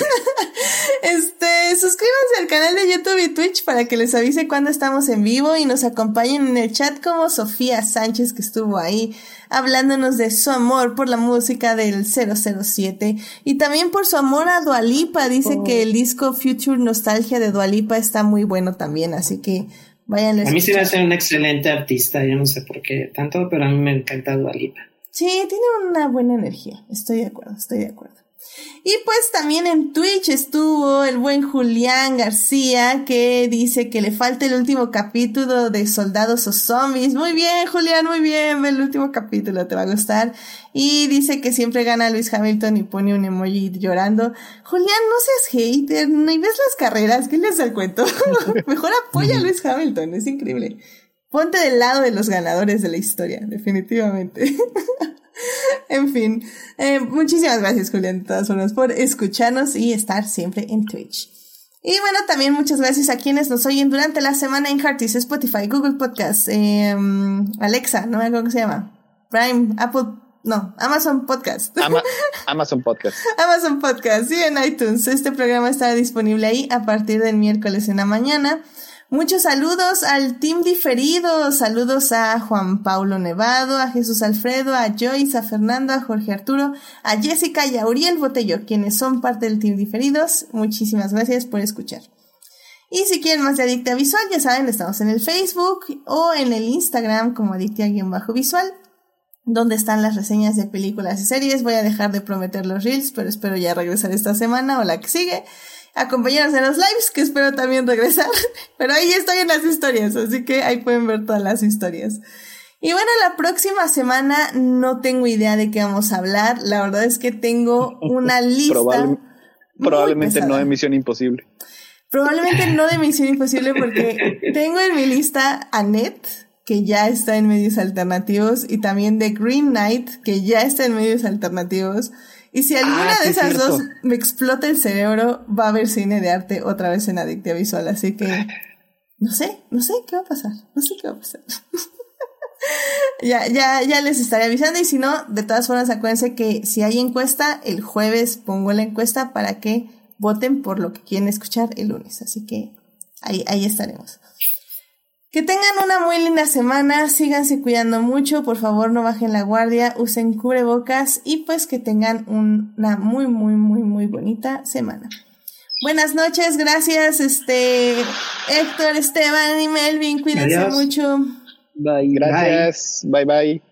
Este, suscríbanse al canal de YouTube y Twitch para que les avise cuando estamos en vivo y nos acompañen en el chat como Sofía Sánchez que estuvo ahí hablándonos de su amor por la música del 007 y también por su amor a Dualipa. Dice que el disco Future Nostalgia de Dualipa está muy bueno también, así que vayan a A mí se me hace un excelente artista, yo no sé por qué tanto, pero a mí me encanta Dualipa. Sí, tiene una buena energía, estoy de acuerdo, estoy de acuerdo. Y pues también en Twitch estuvo el buen Julián García que dice que le falta el último capítulo de Soldados o Zombies. Muy bien, Julián, muy bien, el último capítulo, te va a gustar. Y dice que siempre gana Luis Hamilton y pone un emoji llorando. Julián, no seas hater, no ves las carreras, ¿qué le hace el cuento? [laughs] Mejor apoya a Luis Hamilton, es increíble. Ponte del lado de los ganadores de la historia, definitivamente. [laughs] [laughs] en fin, eh, muchísimas gracias Julián, de todas formas, por escucharnos y estar siempre en Twitch. Y bueno, también muchas gracias a quienes nos oyen durante la semana en Heartis, Spotify, Google Podcasts, em, Alexa, no me acuerdo cómo se llama, Prime, Apple, no, Amazon Podcast. [laughs] Amazon Podcast. Amazon Podcast, sí, en iTunes. Este programa estará disponible ahí a partir del miércoles en la mañana. Muchos saludos al team diferido. Saludos a Juan Paulo Nevado, a Jesús Alfredo, a Joyce, a Fernando, a Jorge Arturo, a Jessica y a Uriel Botello, quienes son parte del team diferidos. Muchísimas gracias por escuchar. Y si quieren más de Adicta Visual, ya saben, estamos en el Facebook o en el Instagram como Adictia-Visual, donde están las reseñas de películas y series. Voy a dejar de prometer los reels, pero espero ya regresar esta semana o la que sigue acompañarnos en los lives, que espero también regresar. [laughs] Pero ahí estoy en las historias, así que ahí pueden ver todas las historias. Y bueno, la próxima semana no tengo idea de qué vamos a hablar. La verdad es que tengo una [laughs] lista. probablemente no de Misión Imposible. Probablemente no de Misión Imposible porque [laughs] tengo en mi lista a Net, que ya está en medios alternativos, y también de Green Knight, que ya está en medios alternativos. Y si alguna ah, de esas dos me explota el cerebro, va a haber cine de arte otra vez en Adictia Visual. Así que no sé, no sé qué va a pasar. No sé qué va a pasar. [laughs] ya, ya, ya les estaré avisando. Y si no, de todas formas, acuérdense que si hay encuesta, el jueves pongo la encuesta para que voten por lo que quieren escuchar el lunes. Así que ahí, ahí estaremos. Que tengan una muy linda semana, síganse cuidando mucho, por favor no bajen la guardia, usen cubrebocas y pues que tengan una muy, muy, muy, muy bonita semana. Buenas noches, gracias este Héctor, Esteban y Melvin, cuídense mucho. Bye, gracias, bye bye.